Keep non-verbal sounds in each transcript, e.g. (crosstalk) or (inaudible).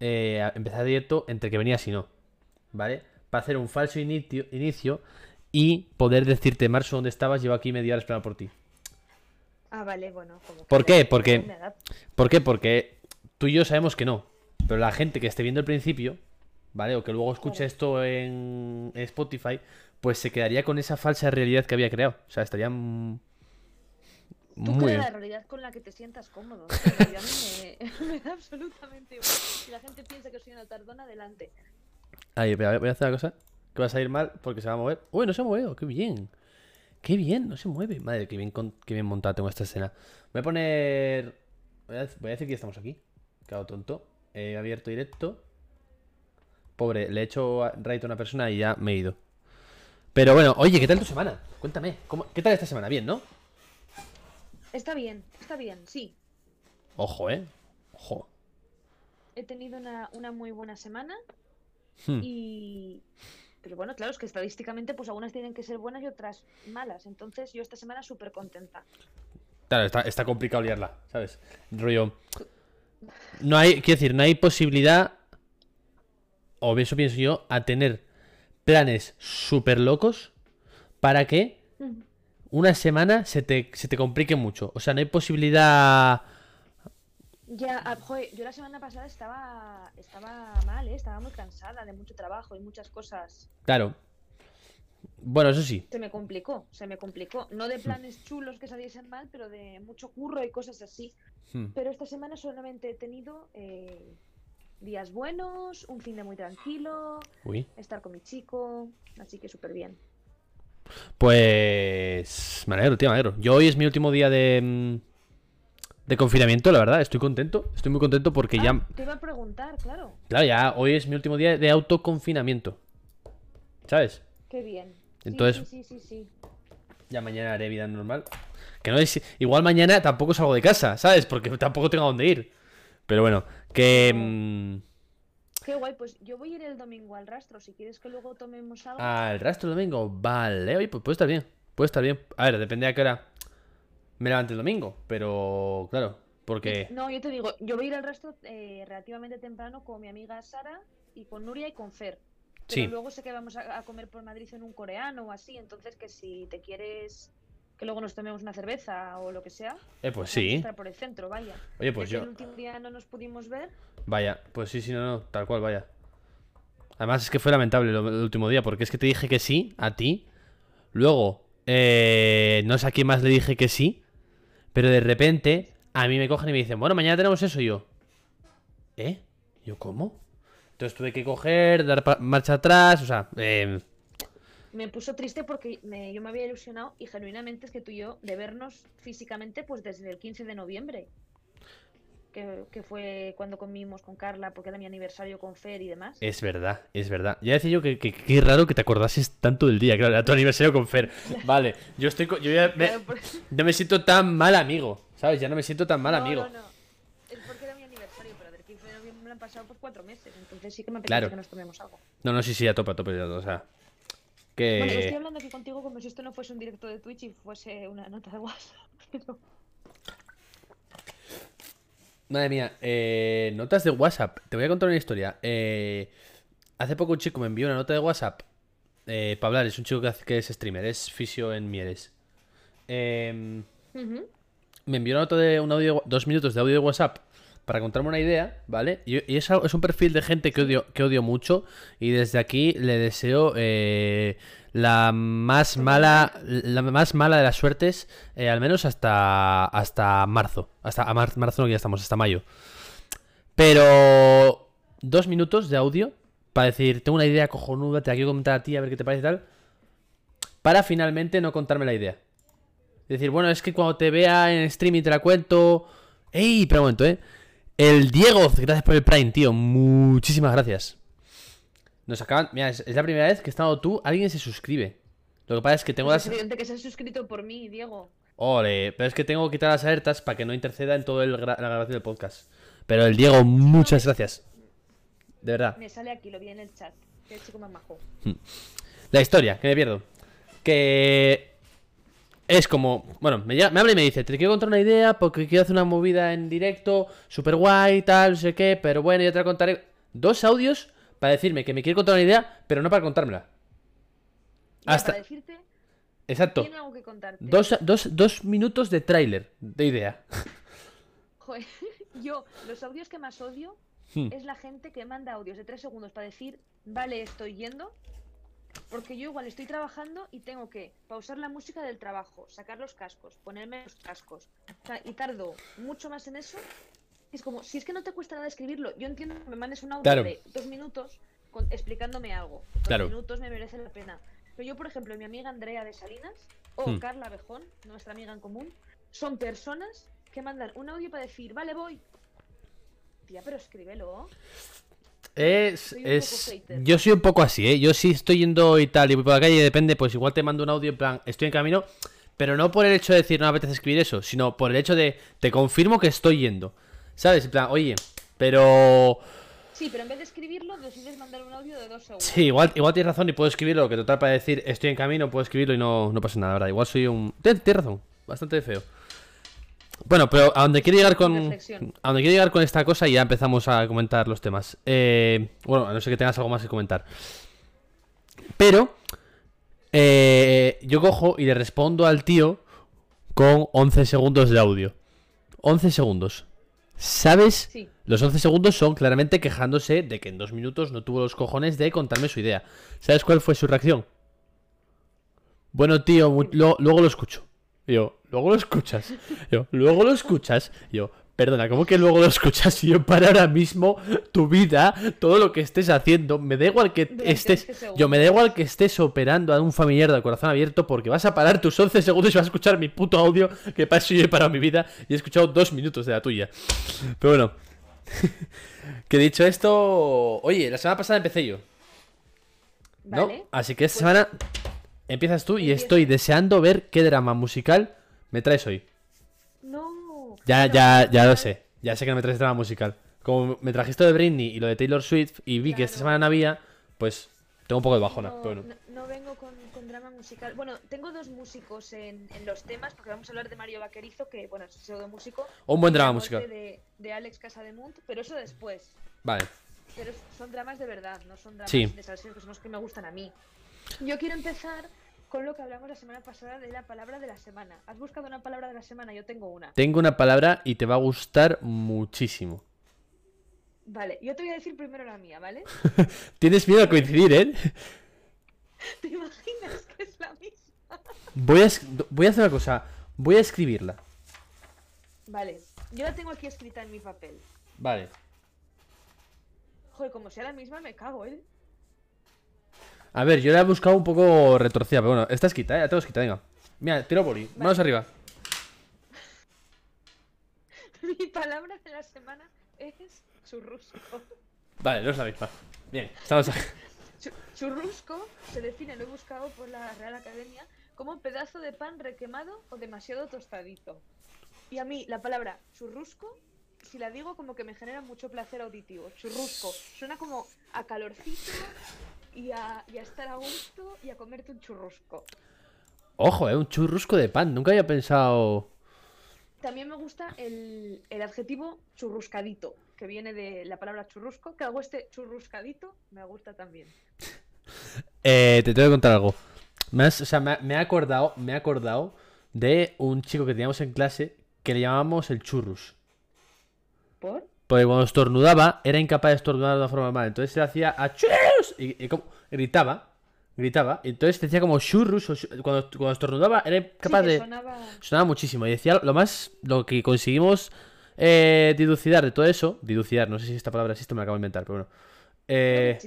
eh, empezar directo entre que venías y no. ¿Vale? Para hacer un falso inicio, inicio y poder decirte, Marzo, ¿dónde estabas? Llevo aquí media hora esperando por ti. Ah, vale, bueno. Como ¿Por qué? Porque- da- ¿Por qué? Porque tú y yo sabemos que no. Pero la gente que esté viendo el principio, ¿vale? O que luego escuche Claro. esto en Spotify, pues se quedaría con esa falsa realidad que había creado. O sea, estaría mm, Tú muy crea bien. la realidad con la que te sientas cómodo. A mí me, (laughs) me da absolutamente igual. Si la gente piensa que soy una tardona, adelante. Ahí, voy a hacer una cosa que va a salir mal porque se va a mover. Uy, no se ha movido, qué bien. Qué bien, no se mueve. Madre, qué bien, con- qué bien montada tengo esta escena. Voy a poner... Voy a, voy a decir que ya estamos aquí. Claro, tonto. He abierto directo. Pobre, le he hecho raid a una persona y ya me he ido. Pero bueno, oye, ¿qué tal tu semana? Cuéntame, ¿cómo- ¿qué tal esta semana? Bien, ¿no? Está bien, está bien, sí. Ojo, ¿eh? Ojo. He tenido una, una muy buena semana Hmm. y... Pero bueno, claro, es que estadísticamente pues algunas tienen que ser buenas y otras malas. Entonces yo esta semana súper contenta. Claro, está, está complicado liarla, ¿sabes? Rollo. No hay, quiero decir, no hay posibilidad, o eso pienso yo, a tener planes súper locos para que una semana se te, se te complique mucho. O sea, no hay posibilidad. Ya, ah, joder, yo la semana pasada estaba, estaba mal, ¿eh? Estaba muy cansada de mucho trabajo y muchas cosas. Claro. Bueno, eso sí. Se me complicó, se me complicó. No de planes chulos que saliesen mal, pero de mucho curro y cosas así. Hmm. Pero esta semana solamente he tenido eh, días buenos, un fin de muy tranquilo, Uy. estar con mi chico, así que súper bien. Pues. Me alegro, tío, me alegro. Yo hoy es mi último día de. mm, De confinamiento, la verdad. Estoy contento. Estoy muy contento porque ya. Ah, te iba a preguntar, claro. Claro, ya hoy es mi último día de autoconfinamiento. ¿Sabes? Qué bien. Entonces- Sí, sí, sí, sí. Ya mañana haré vida normal. Que no es. Igual mañana tampoco salgo de casa, ¿sabes? Porque tampoco tengo a dónde ir. Pero bueno, que. mm, Qué guay, pues yo voy a ir el domingo al rastro. Si quieres que luego tomemos algo. Al rastro el domingo. Vale, oye, pues puede estar bien. Puede estar bien. A ver, depende a qué hora me levante el domingo. Pero, claro, porque. No, yo te digo, yo voy a ir al rastro eh, relativamente temprano con mi amiga Sara y con Nuria y con Fer. Pero Sí. luego sé que vamos a, a comer por Madrid en un coreano o así, entonces que si te quieres que luego nos tomemos una cerveza o lo que sea, Eh, pues sí. estar por el centro, vaya. Oye, pues yo. El último día no nos pudimos ver. Vaya, pues sí, sí, no, no, tal cual, vaya. Además es que fue lamentable lo- el último día, porque es que te dije que sí, a ti. Luego, eh, no sé a quién más le dije que sí, pero de repente a mí me cogen y me dicen, bueno, mañana tenemos eso y yo. ¿Eh? ¿Yo cómo? Entonces tuve que coger, dar marcha atrás, o sea, eh, Me puso triste porque me- yo me había ilusionado y genuinamente es que tú y yo de vernos físicamente pues desde el 15 de noviembre. Que, que fue cuando comimos con Carla porque era mi aniversario con Fer y demás. es verdad, es verdad. Ya decía yo que es raro que te acordases tanto del día, claro, era tu aniversario con Fer. (laughs) Vale, yo estoy, yo ya me, no me siento tan mal amigo, ¿sabes? Ya no me siento tan mal No, amigo. No, no. Es porque era mi aniversario, pero del 15 de noviembre han pasado pues cuatro meses. Entonces sí que me apetece Claro. que nos tomemos algo. No, no, sí, sí, a tope, a tope, o sea. Que. Bueno, yo estoy hablando aquí contigo como si esto no fuese un directo de Twitch y fuese una nota de WhatsApp. (laughs) pero- Madre mía, eh, notas de WhatsApp. Te voy a contar una historia. Eh, hace poco un chico me envió una nota de WhatsApp eh, para hablar. Es un chico que, hace- que es streamer, es fisio en Mieres. Em, me envió una nota de un audio, dos minutos de audio de WhatsApp para contarme una idea, ¿vale? Y, y es, es un perfil de gente que odio, que odio mucho y desde aquí le deseo eh, la más mala, la más mala de las suertes, eh, al menos hasta hasta marzo, hasta marzo no ya estamos, hasta mayo. Pero dos minutos de audio para decir, tengo una idea cojonuda, te la quiero comentar a ti, a ver qué te parece y tal, para finalmente no contarme la idea. Decir, bueno, es que cuando te vea en stream y te la cuento. ¡Ey! Pero un momento, ¿eh? El Diego, gracias por el Prime, tío. Muchísimas gracias. Nos acaban. Mira, es, es la primera vez que estando tú, alguien se suscribe. Lo que pasa es que tengo Pues las. es evidente que se ha suscrito por mí, Diego. Ole, pero es que tengo que quitar las alertas para que no interceda en toda la grabación del podcast. Pero el Diego, muchas gracias. De verdad. Me sale aquí, lo vi en el chat. Qué chico más majo. La historia, que me pierdo. Que es como, bueno, me, llama- me habla y me dice, te quiero contar una idea porque quiero hacer una movida en directo, super guay, tal, no sé qué, pero bueno, ya te la contaré. Dos audios para decirme que me quiere contar una idea, pero no para contármela. Ya, Hasta- Para decirte, Exacto. tiene algo que contarte. Dos, dos, dos minutos de tráiler, de idea. Joder, (laughs) yo, los audios que más odio Hmm. es la gente que manda audios de tres segundos para decir, vale, estoy yendo. Porque yo igual estoy trabajando y tengo que pausar la música del trabajo, sacar los cascos, ponerme los cascos. O sea, y tardo mucho más en eso. Es como, si es que no te cuesta nada escribirlo, yo entiendo que me mandes un audio Claro. de dos minutos con- explicándome algo. Dos Claro. minutos me merece la pena. Pero yo, por ejemplo, mi amiga Andrea de Salinas o Hmm. Carla Bejón, nuestra amiga en común, son personas que mandan un audio para decir, vale, voy. Tía, pero escríbelo. Es, es... Yo soy un poco así, ¿eh? Yo sí estoy yendo y tal, y voy por la calle, depende, pues igual te mando un audio en plan, estoy en camino, pero no por el hecho de decir no me apetece escribir eso, sino por el hecho de, te confirmo que estoy yendo. ¿Sabes? En plan, oye, pero... Sí, pero en vez de escribirlo, decides mandar un audio de dos segundos. Sí, igual, igual tienes razón y puedo escribirlo, que total para decir estoy en camino, puedo escribirlo y no, no pasa nada, la ¿verdad? Igual soy un... Tienes razón, bastante feo. Bueno, pero a donde quiero llegar con... A donde quiero llegar con esta cosa y ya empezamos a comentar los temas. Eh, bueno, a no ser que tengas algo más que comentar. Pero... eh, yo cojo y le respondo al tío con 11 segundos de audio. 11 segundos. ¿Sabes? Sí. Los 11 segundos son claramente quejándose de que en dos minutos no tuvo los cojones de contarme su idea. ¿Sabes cuál fue su reacción? Bueno, tío, lo- luego lo escucho. Y Yo, luego lo escuchas. Yo, luego lo escuchas. Yo, perdona, ¿cómo que luego lo escuchas? Si yo para ahora mismo tu vida, todo lo que estés haciendo, me da igual que Durante estés. 11 Yo me da igual que estés operando a un familiar de corazón abierto porque vas a parar tus 11 segundos y vas a escuchar mi puto audio. Que para eso yo he parado mi vida y he escuchado dos minutos de la tuya. Pero bueno. (laughs) que dicho esto. Oye, la semana pasada empecé yo. ¿no? Vale. Así que esta Pues- semana empiezas tú y estoy deseando ver qué drama musical me traes hoy. No. Ya, ya, ya lo sé. Ya sé que no me traes drama musical. Como me trajiste de Britney y lo de Taylor Swift y vi que esta semana no había, pues tengo un poco de bajona. No, pero bueno. no- no vengo con, con drama musical. Bueno, tengo dos músicos en, en los temas, porque vamos a hablar de Mario Vaquerizo, que bueno, es pseudo músico. Un buen drama musical. De, de Alex Casademunt, pero eso después. Vale. Pero son dramas de verdad, no son dramas Sí. de salseo, que son los que me gustan a mí. Yo quiero empezar con lo que hablamos la semana pasada de la palabra de la semana. ¿Has buscado una palabra de la semana? Yo tengo una. Tengo una palabra y te va a gustar muchísimo. Vale, yo te voy a decir primero la mía, ¿vale? (laughs) Tienes miedo a coincidir, ¿eh? (laughs) ¿Te imaginas que es la misma? Voy a, voy a hacer una cosa. Voy a escribirla. Vale, yo la tengo aquí escrita en mi papel. Vale. Joder, como sea la misma, me cago, ¿eh? A ver, yo la he buscado un poco retorcida, pero bueno, está escrita, ¿eh? La tengo escrita, venga. Mira, tiro boli. Manos arriba. (laughs) Mi palabra de la semana es churrusco. Vale, no es la misma. Bien, estamos Chu- Churrusco se define, lo he buscado por la Real Academia, como pedazo de pan requemado o demasiado tostadito. Y a mí la palabra churrusco, si la digo, como que me genera mucho placer auditivo. Churrusco suena como a calorcito y a, y a estar a gusto y a comerte un churrusco. Ojo, eh, un churrusco de pan. Nunca había pensado. También me gusta el, el adjetivo churruscadito, que viene de la palabra churrusco, que algo este churruscadito me gusta también. (laughs) Eh, te tengo que contar algo. Me has- o sea, me, me he acordado, me he acordado de un chico que teníamos en clase que le llamábamos el churrus. ¿Por? Porque cuando estornudaba, era incapaz de estornudar de una forma normal. Entonces se hacía a churrus y, y como- gritaba, gritaba. Y entonces decía como churrus. o cuando, cuando estornudaba, era capaz Sí, de. sonaba... Sonaba muchísimo. Y decía lo más. Lo que conseguimos eh, dilucidar de todo eso. Dilucidar, no sé si esta palabra existe, me la acabo de inventar, pero bueno. Eh,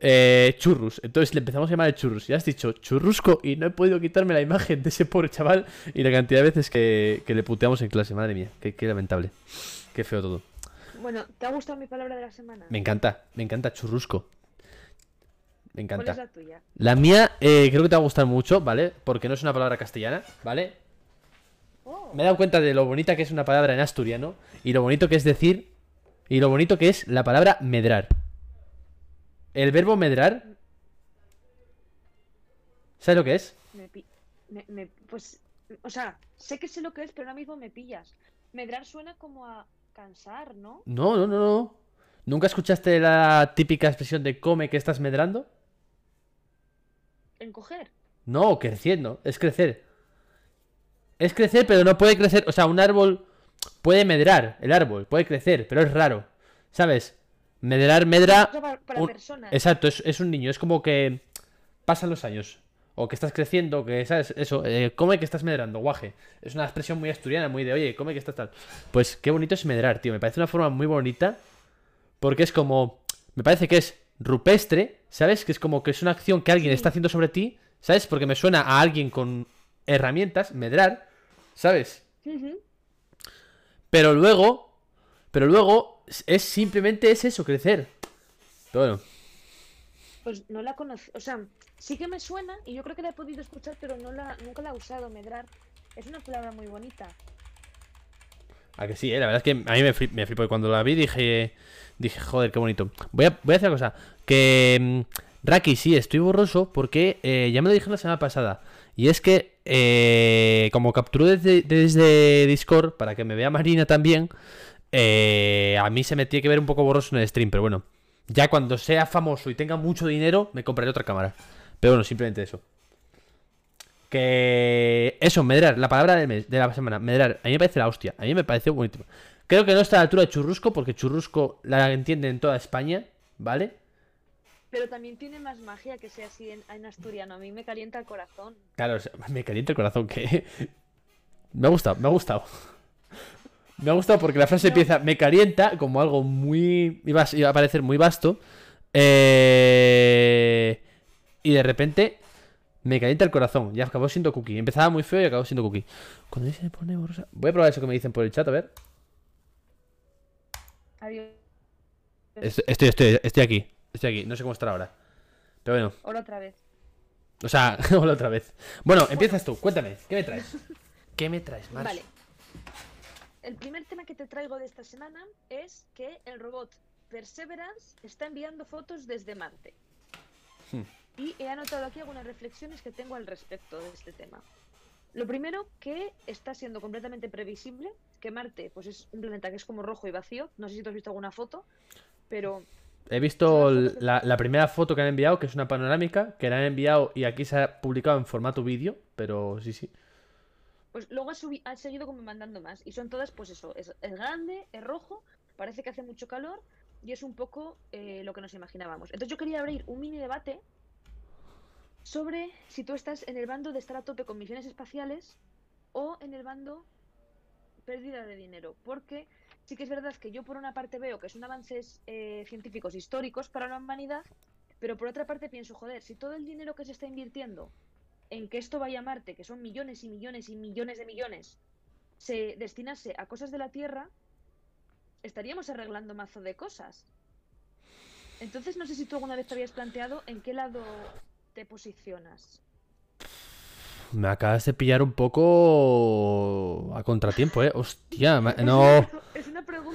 eh, churrus. Entonces le empezamos a llamar el churrus. Ya has dicho churrusco y no he podido quitarme la imagen de ese pobre chaval y la cantidad de veces que, que le puteamos en clase. Madre mía, qué, qué lamentable. Qué feo todo. Bueno, ¿te ha gustado mi palabra de la semana? Me encanta, me encanta churrusco. Me ¿Cuál encanta. es la tuya? La mía eh, creo que te va a gustar mucho, ¿vale? Porque no es una palabra castellana, ¿vale? Oh, Me he dado cuenta de lo bonita que es una palabra en asturiano y lo bonito que es decir y lo bonito que es la palabra medrar. El verbo medrar, ¿sabes lo que es? me, me- pues, o sea, sé que sé lo que es, pero ahora mismo me pillas. Medrar suena como a cansar, ¿no? No, no, no, no. ¿Nunca escuchaste la típica expresión de come que estás medrando? Encoger. No, creciendo, es crecer. Es crecer, pero no puede crecer. O sea, un árbol puede medrar, el árbol puede crecer, pero es raro. ¿Sabes? Medrar, medra. Para, para un- personas. Exacto, es, es un niño, es como que pasan los años. O que estás creciendo, que, ¿sabes? Eso, eh, come que estás medrando, guaje. Es una expresión muy asturiana, muy de, oye, come que estás tal. Pues qué bonito es medrar, tío. Me parece una forma muy bonita. Porque es como. Me parece que es rupestre, ¿sabes? Que es como que es una acción que alguien está haciendo sobre ti, ¿sabes? Porque me suena a alguien con herramientas, medrar, ¿sabes? Pero luego. Pero luego es- simplemente es eso, crecer. Pero bueno. Pues no la conocí. O sea, sí que me suena y yo creo que la he podido escuchar, pero no la, nunca la he usado, medrar. Es una palabra muy bonita. A que sí, eh, la verdad es que a mí me, fli- me flipó. Y cuando la vi dije, dije, joder, qué bonito. Voy a, voy a hacer una cosa. Que, mm, Raki, sí, estoy borroso porque eh, ya me lo dije la semana pasada. Y es que, eh, como capturó desde, desde Discord, para que me vea Marina también, eh, a mí se me tiene que ver un poco borroso en el stream. Pero bueno, ya cuando sea famoso y tenga mucho dinero, me compraré otra cámara. Pero bueno, simplemente eso. Que eso, medrar, la palabra del mes, de la semana, medrar, a mí me parece la hostia, a mí me parece bonito. Creo que no está a la altura de churrusco, porque churrusco la entiende en toda España, ¿vale? Pero también tiene más magia que sea así en, en asturiano. A mí me calienta el corazón. Claro, o sea, me calienta el corazón, que... (laughs) Me ha gustado, me ha gustado. Me ha gustado porque la frase No. empieza, me calienta, como algo muy... Iba a, iba a parecer muy vasto. eh, Y de repente me calienta el corazón. Ya acabó siendo cookie. Empezaba muy feo y acabó siendo cookie. Cuando dice pone borrosa... Voy a probar eso que me dicen por el chat, a ver. Adiós. Estoy, estoy, estoy, estoy aquí. Estoy aquí. No sé cómo estará ahora. Pero bueno. Ahora otra vez. O sea, (laughs) hola otra vez. Bueno, empiezas tú. Cuéntame. ¿Qué me traes? (laughs) ¿Qué me traes, Mars? Vale. El primer tema que te traigo de esta semana es que el robot Perseverance está enviando fotos desde Marte. Hmm. Y he anotado aquí algunas reflexiones que tengo al respecto de este tema. Lo primero, que está siendo completamente previsible que Marte pues es un planeta que es como rojo y vacío. No sé si tú has visto alguna foto, pero He visto la, primera foto que han enviado, que es una panorámica, que la han enviado y aquí se ha publicado en formato vídeo, pero sí, sí. Pues luego ha, seguido como mandando más. Y son todas, pues eso, es, es grande, es rojo, parece que hace mucho calor y es un poco eh, lo que nos imaginábamos. Entonces yo quería abrir un mini debate sobre si tú estás en el bando de estar a tope con misiones espaciales o en el bando pérdida de dinero. Porque sí que es verdad que yo por una parte veo que son avances eh, científicos históricos para la humanidad, pero por otra parte pienso, joder, si todo el dinero que se está invirtiendo en que esto vaya a Marte, que son millones y millones y millones de millones, se destinase a cosas de la Tierra, estaríamos arreglando mazo de cosas. Entonces no sé si tú alguna vez te habías planteado en qué lado te posicionas. Me acabas de pillar un poco a contratiempo, ¿eh? Hostia, no...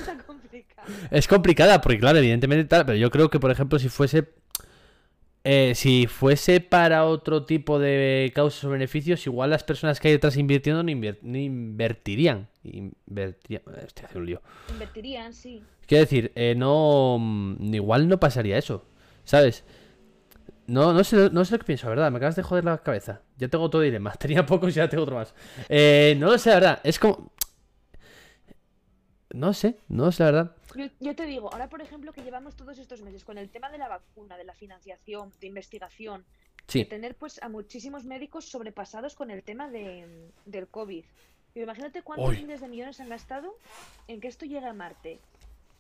Pregunta complicada. Es complicada porque, claro, evidentemente tal, pero yo creo que, por ejemplo, si fuese... eh, si fuese para otro tipo de causas o beneficios, igual las personas que hay detrás invirtiendo no, invertirían. Invertirían... Estoy haciendo un lío. Invertirían, sí. Quiero decir, eh, no. mm, Igual no pasaría eso. ¿Sabes? No, no sé, no sé lo que pienso, verdad. Me acabas de joder la cabeza. Ya tengo todo dilema. (laughs) Tenía pocos y ya tengo otro más. Eh, no lo sé, la verdad. Es como. No sé, no sé, la verdad. Yo, yo te digo, ahora por ejemplo que llevamos todos estos meses con el tema de la vacuna, de la financiación, de investigación, de tener pues a muchísimos médicos sobrepasados con el tema de, del COVID. Pero imagínate cuántos Uy. miles de millones han gastado en que esto llegue a Marte.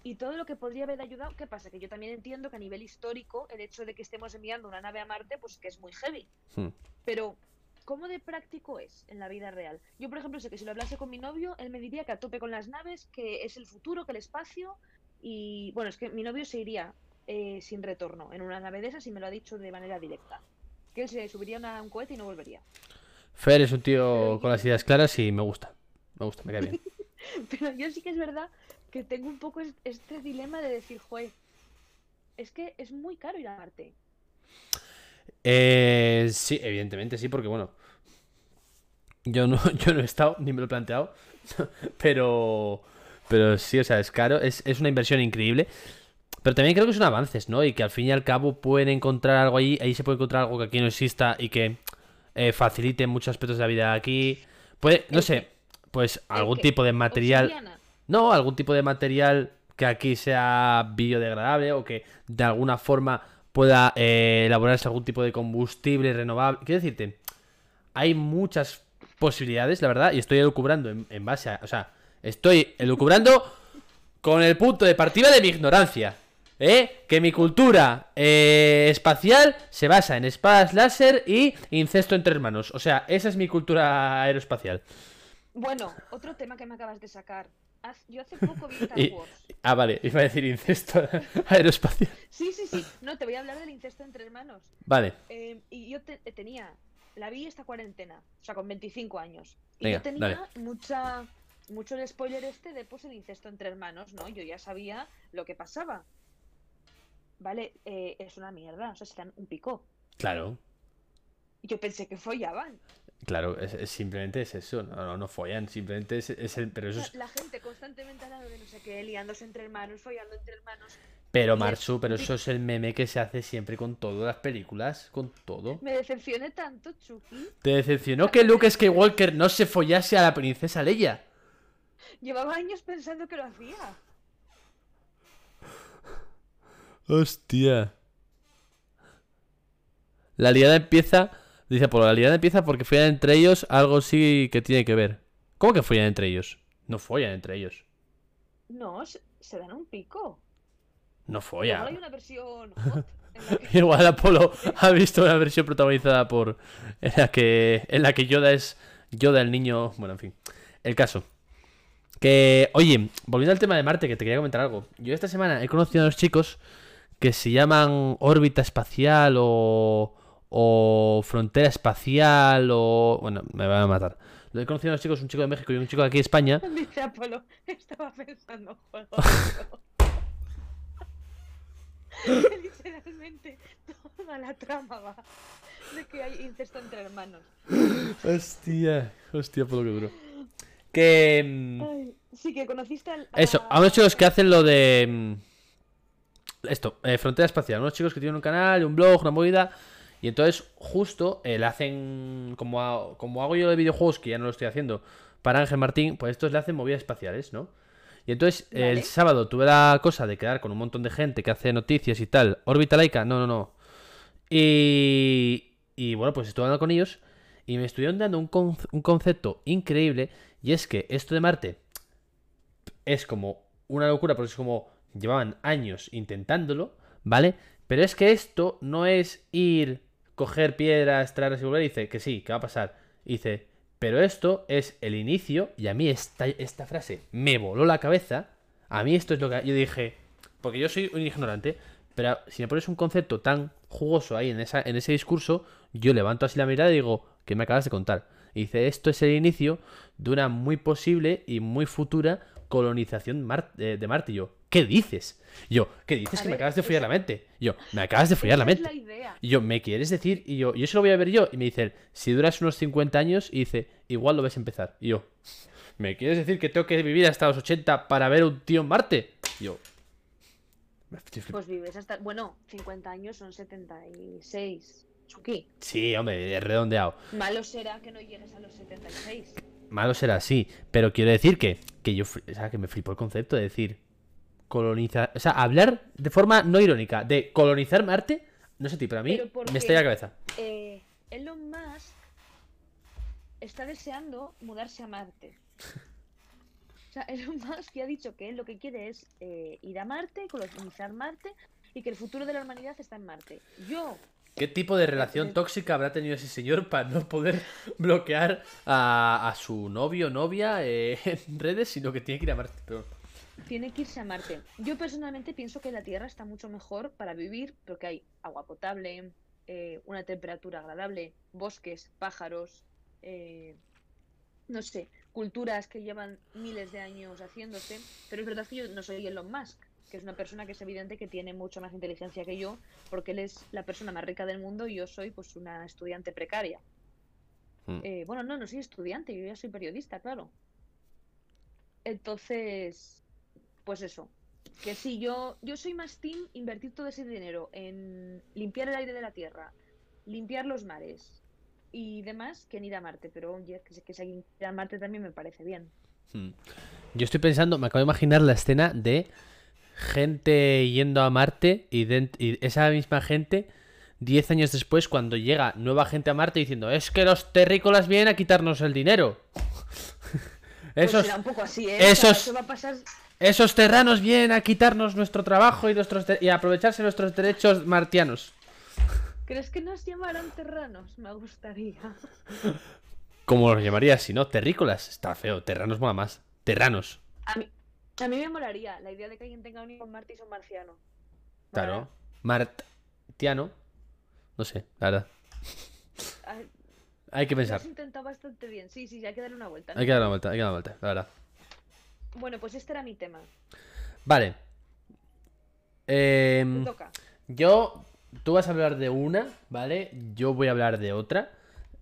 Y todo lo que podría haber ayudado, ¿qué pasa? Que yo también entiendo que a nivel histórico el hecho de que estemos enviando una nave a Marte, pues que es muy heavy. Hmm. Pero, ¿cómo de práctico es en la vida real? Yo, por ejemplo, sé que si lo hablase con mi novio, él me diría que a tope con las naves, que es el futuro, que el espacio. Y bueno, es que mi novio se iría eh, sin retorno en una nave de esas y me lo ha dicho de manera directa. Que él se subiría a un cohete y no volvería. Fer es un tío con las ideas claras y me gusta. Me gusta, me cae bien. (laughs) Pero yo sí que es verdad que tengo un poco es- este dilema de decir, joder, es que es muy caro ir a Marte. Eh, sí, evidentemente sí, porque bueno. Yo no, (laughs) yo no he estado, ni me lo he planteado. (laughs) pero, pero sí, o sea, es caro. Es, es una inversión increíble. Pero también creo que son avances, ¿no? Y que al fin y al cabo pueden encontrar algo ahí. Ahí se puede encontrar algo que aquí no exista y que eh, facilite muchos aspectos de la vida aquí. Puede, no ¿El sé, pues algún tipo de material. No, algún tipo de material que aquí sea biodegradable o que de alguna forma pueda eh, elaborarse algún tipo de combustible renovable. Quiero decirte, hay muchas posibilidades, la verdad, y estoy elucubrando en, base a. O sea, estoy elucubrando con el punto de partida de mi ignorancia. ¿Eh? Que mi cultura eh, espacial se basa en espadas láser y incesto entre hermanos. O sea, esa es mi cultura aeroespacial. Bueno, otro tema que me acabas de sacar. Yo hace poco vi Star Y- Wars. Ah, vale, iba a decir incesto (laughs) aeroespacial. Sí, sí, sí. No, te voy a hablar del incesto entre hermanos. Vale, Eh, y yo te- tenía, la vi esta cuarentena, o sea, con 25 años. Y Venga, yo tenía mucha, mucho el spoiler este de pues el incesto entre hermanos, ¿no? Yo ya sabía lo que pasaba. Vale, eh, es una mierda, o sea, se dan un pico. claro. Yo pensé que follaban. Claro, es, es- simplemente es eso. No, no, no follan, simplemente es, es el. Pero eso es. La gente constantemente hablando de no sé qué, liándose entre hermanos, follando entre hermanos. Pero Marsu, pero eso es el meme que se hace siempre con todas las películas, con todo. Me decepcioné tanto, Chucky. ¿Te decepcionó que Luke Skywalker no se follase a la princesa Leia? Llevaba años pensando que lo hacía. Hostia. La liada empieza. Dice Polo, la liada empieza porque follan entre ellos, algo sí que tiene que ver. ¿Cómo que follan entre ellos? No follan entre ellos. No, se, se dan un pico. No Igual follan. hay una versión hot en la que (laughs) Igual Apolo ha visto una versión protagonizada por. En la que. En la que Yoda es. Yoda el niño. Bueno, en fin. El caso. Que. Oye, volviendo al tema de Marte, que te quería comentar algo. Yo esta semana he conocido a unos chicos que se llaman órbita espacial o. o frontera espacial o. Bueno, me van a matar. Lo he conocido a unos chicos, un chico de México y un chico de aquí de España. (laughs) Dice Apolo, estaba pensando en juego. (laughs) Literalmente toda la trama va de que hay incesto entre hermanos. Hostia, hostia, por lo que duro. Que. mm, Ay, sí, que conociste al. Eso, a unos chicos que hacen lo de. mm, Esto, eh, Frontera Espacial. Unos chicos que tienen un canal, un blog, una movida. Y entonces, justo, eh, le hacen. Como, ha- como hago yo de videojuegos, que ya no lo estoy haciendo, para Ángel Martín, pues estos le hacen movidas espaciales, ¿no? Y entonces, el sábado tuve la cosa de quedar con un montón de gente que hace noticias y tal. Órbita laica, no, no, no. Y, y bueno, pues estuve hablando con ellos y me estuvieron dando un, con- un concepto increíble. Y es que esto de Marte es como una locura, porque es como llevaban años intentándolo, ¿vale? Pero es que esto no es ir, coger piedras, traerlas y volver. Y dice que sí, que va a pasar. Dice, pero esto es el inicio. Y a mí esta, esta frase me voló la cabeza. A mí esto es lo que yo dije, porque yo soy un ignorante. Pero si me pones un concepto tan jugoso ahí en, esa, en ese discurso, yo levanto así la mirada y digo, ¿qué me acabas de contar? Y dice, esto es el inicio de una muy posible y muy futura colonización eh, de Marte. Yo, ¿qué dices? Y yo, ¿qué dices? A que me (laughs) acabas de follar la mente. Y yo, me acabas de follar la es mente. la idea. Y yo, ¿me quieres decir? Y yo, yo eso lo voy a ver yo. Y me dice, él, si duras unos 50 años, y dice, igual lo ves empezar. Y yo, ¿me quieres decir que tengo que vivir hasta los 80 para ver un tío en Marte? Y yo. Pues vives hasta. Bueno, 50 años son 76. Chucky. Sí, hombre, redondeado. Malo será que no llegues a los 76. Malo será, sí. Pero quiero decir que, que yo, o sea, que me flipó el concepto de decir colonizar, o sea, hablar de forma no irónica de colonizar Marte, no sé, tío, pero a mí Pero ¿por me estalla la cabeza. Eh, Elon Musk está deseando mudarse a Marte. O sea, Elon Musk ya ha dicho que él lo que quiere es eh, ir a Marte, colonizar Marte y que el futuro de la humanidad está en Marte. Yo, ¿Qué tipo de relación tóxica habrá tenido ese señor para no poder (laughs) bloquear a, a su novio o novia eh, (laughs) en redes, sino que tiene que ir a Marte? Pero... tiene que irse a Marte. Yo personalmente pienso que la Tierra está mucho mejor para vivir porque hay agua potable, eh, una temperatura agradable, bosques, pájaros, eh, no sé, culturas que llevan miles de años haciéndose. Pero es verdad que yo no soy Elon Musk, que es una persona que es evidente que tiene mucha más inteligencia que yo, porque él es la persona más rica del mundo y yo soy pues una estudiante precaria. Mm. Eh, bueno, no, no soy estudiante, yo ya soy periodista, claro. Entonces, pues eso. Que sí, yo, yo soy más team invertir todo ese dinero en limpiar el aire de la Tierra, limpiar los mares y demás que en ir a Marte. Pero oye, que, que se ir a Marte también me parece bien. Mm. Yo estoy pensando, me acabo de imaginar la escena de gente yendo a Marte y, y esa misma gente, 10 años después, cuando llega nueva gente a Marte diciendo, es que los terrícolas vienen a quitarnos el dinero. (laughs) Pues Esos, será un poco así, ¿eh? O sea, esos- eso va a pasar. Esos terranos vienen a quitarnos nuestro trabajo y, nuestros y a aprovecharse nuestros derechos martianos. ¿Crees que nos llamarán terranos? Me gustaría. ¿Cómo los llamarías si no? Terrícolas. Está feo. Terranos mola más. Terranos. A mí, a mí me molaría la idea de que alguien tenga un hijo y son marciano. Claro. Martiano. No sé, la verdad. Hay que Lo pensar. has intentado bastante bien. Sí, sí, sí, hay que darle una vuelta. ¿no? Hay que dar una vuelta, hay que dar una vuelta, la verdad. Bueno, pues este era mi tema. Vale. Te Em, toca. yo. Tú vas a hablar de una, ¿vale? Yo voy a hablar de otra.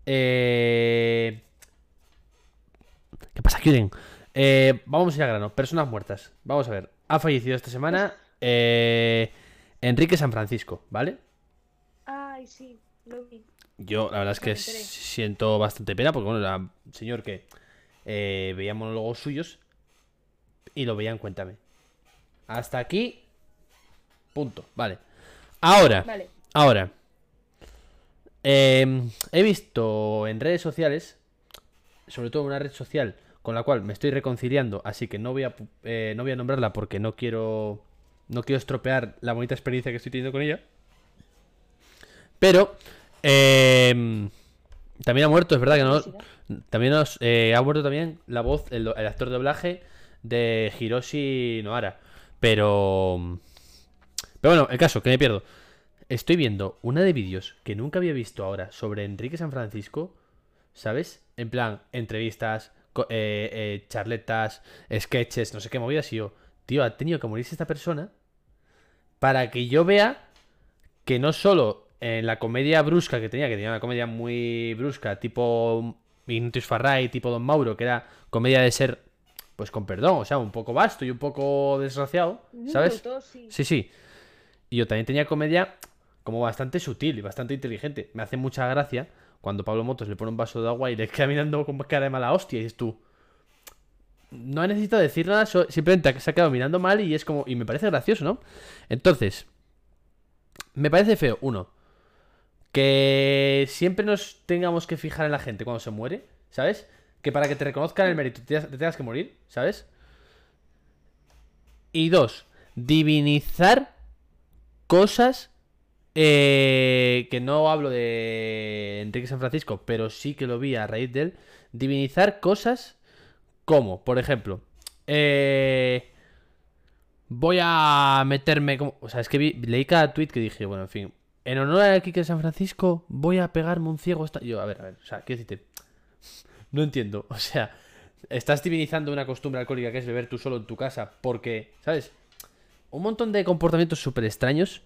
Eh... ¿Qué pasa, Kyren? Eh, vamos a ir al grano. Personas muertas. Vamos a ver. Ha fallecido esta semana eh, Enrique San Francisco, ¿vale? Ay, sí, lo vi. Yo la verdad es que siento bastante pena porque, bueno, era un señor que eh, veía monólogos suyos y lo veía en Cuéntame. Hasta aquí, punto, vale. Ahora, Vale. ahora, em, he visto en redes sociales, sobre todo una red social con la cual me estoy reconciliando, así que no voy a, eh, no voy a nombrarla porque no quiero, no quiero estropear la bonita experiencia que estoy teniendo con ella. Pero em, también ha muerto, es verdad que no. También nos, eh, ha muerto también la voz, el actor de doblaje de Hiroshi Nohara. Pero. Pero bueno, el caso, que me pierdo. Estoy viendo una de vídeos que nunca había visto ahora sobre Enrique San Francisco. ¿Sabes? En plan, entrevistas, eh, eh, charletas, sketches, no sé qué movidas. Y yo, tío, ha tenido que morirse esta persona para que yo vea que no solo en la comedia brusca que tenía, que tenía una comedia muy brusca, tipo Ignatius Farray, tipo Don Mauro, que era comedia de ser, pues con perdón, o sea, un poco vasto y un poco desgraciado, ¿sabes? sí. Sí, sí. Y yo también tenía comedia como bastante sutil y bastante inteligente. Me hace mucha gracia cuando Pablo Motos le pone un vaso de agua y le queda mirando con cara de mala hostia y dices tú. No necesito decir nada, simplemente se ha quedado mirando mal y es como. Y me parece gracioso, ¿no? Entonces, me parece feo, uno, que siempre nos tengamos que fijar en la gente cuando se muere, ¿sabes? Que para que te reconozcan el mérito te, te tengas que morir, ¿sabes? Y dos, divinizar cosas eh, que no hablo de Enrique San Francisco, pero sí que lo vi a raíz de él. Divinizar cosas como, por ejemplo, eh, voy a meterme como... O sea, es que leí cada tweet que dije, bueno, en fin, en honor a Enrique San Francisco, voy a pegarme un ciego. Esta... Yo, a ver, a ver, o sea, quiero decirte, no entiendo, (laughs) o sea, estás divinizando una costumbre alcohólica que es beber tú solo en tu casa porque, ¿sabes? Un montón de comportamientos súper extraños.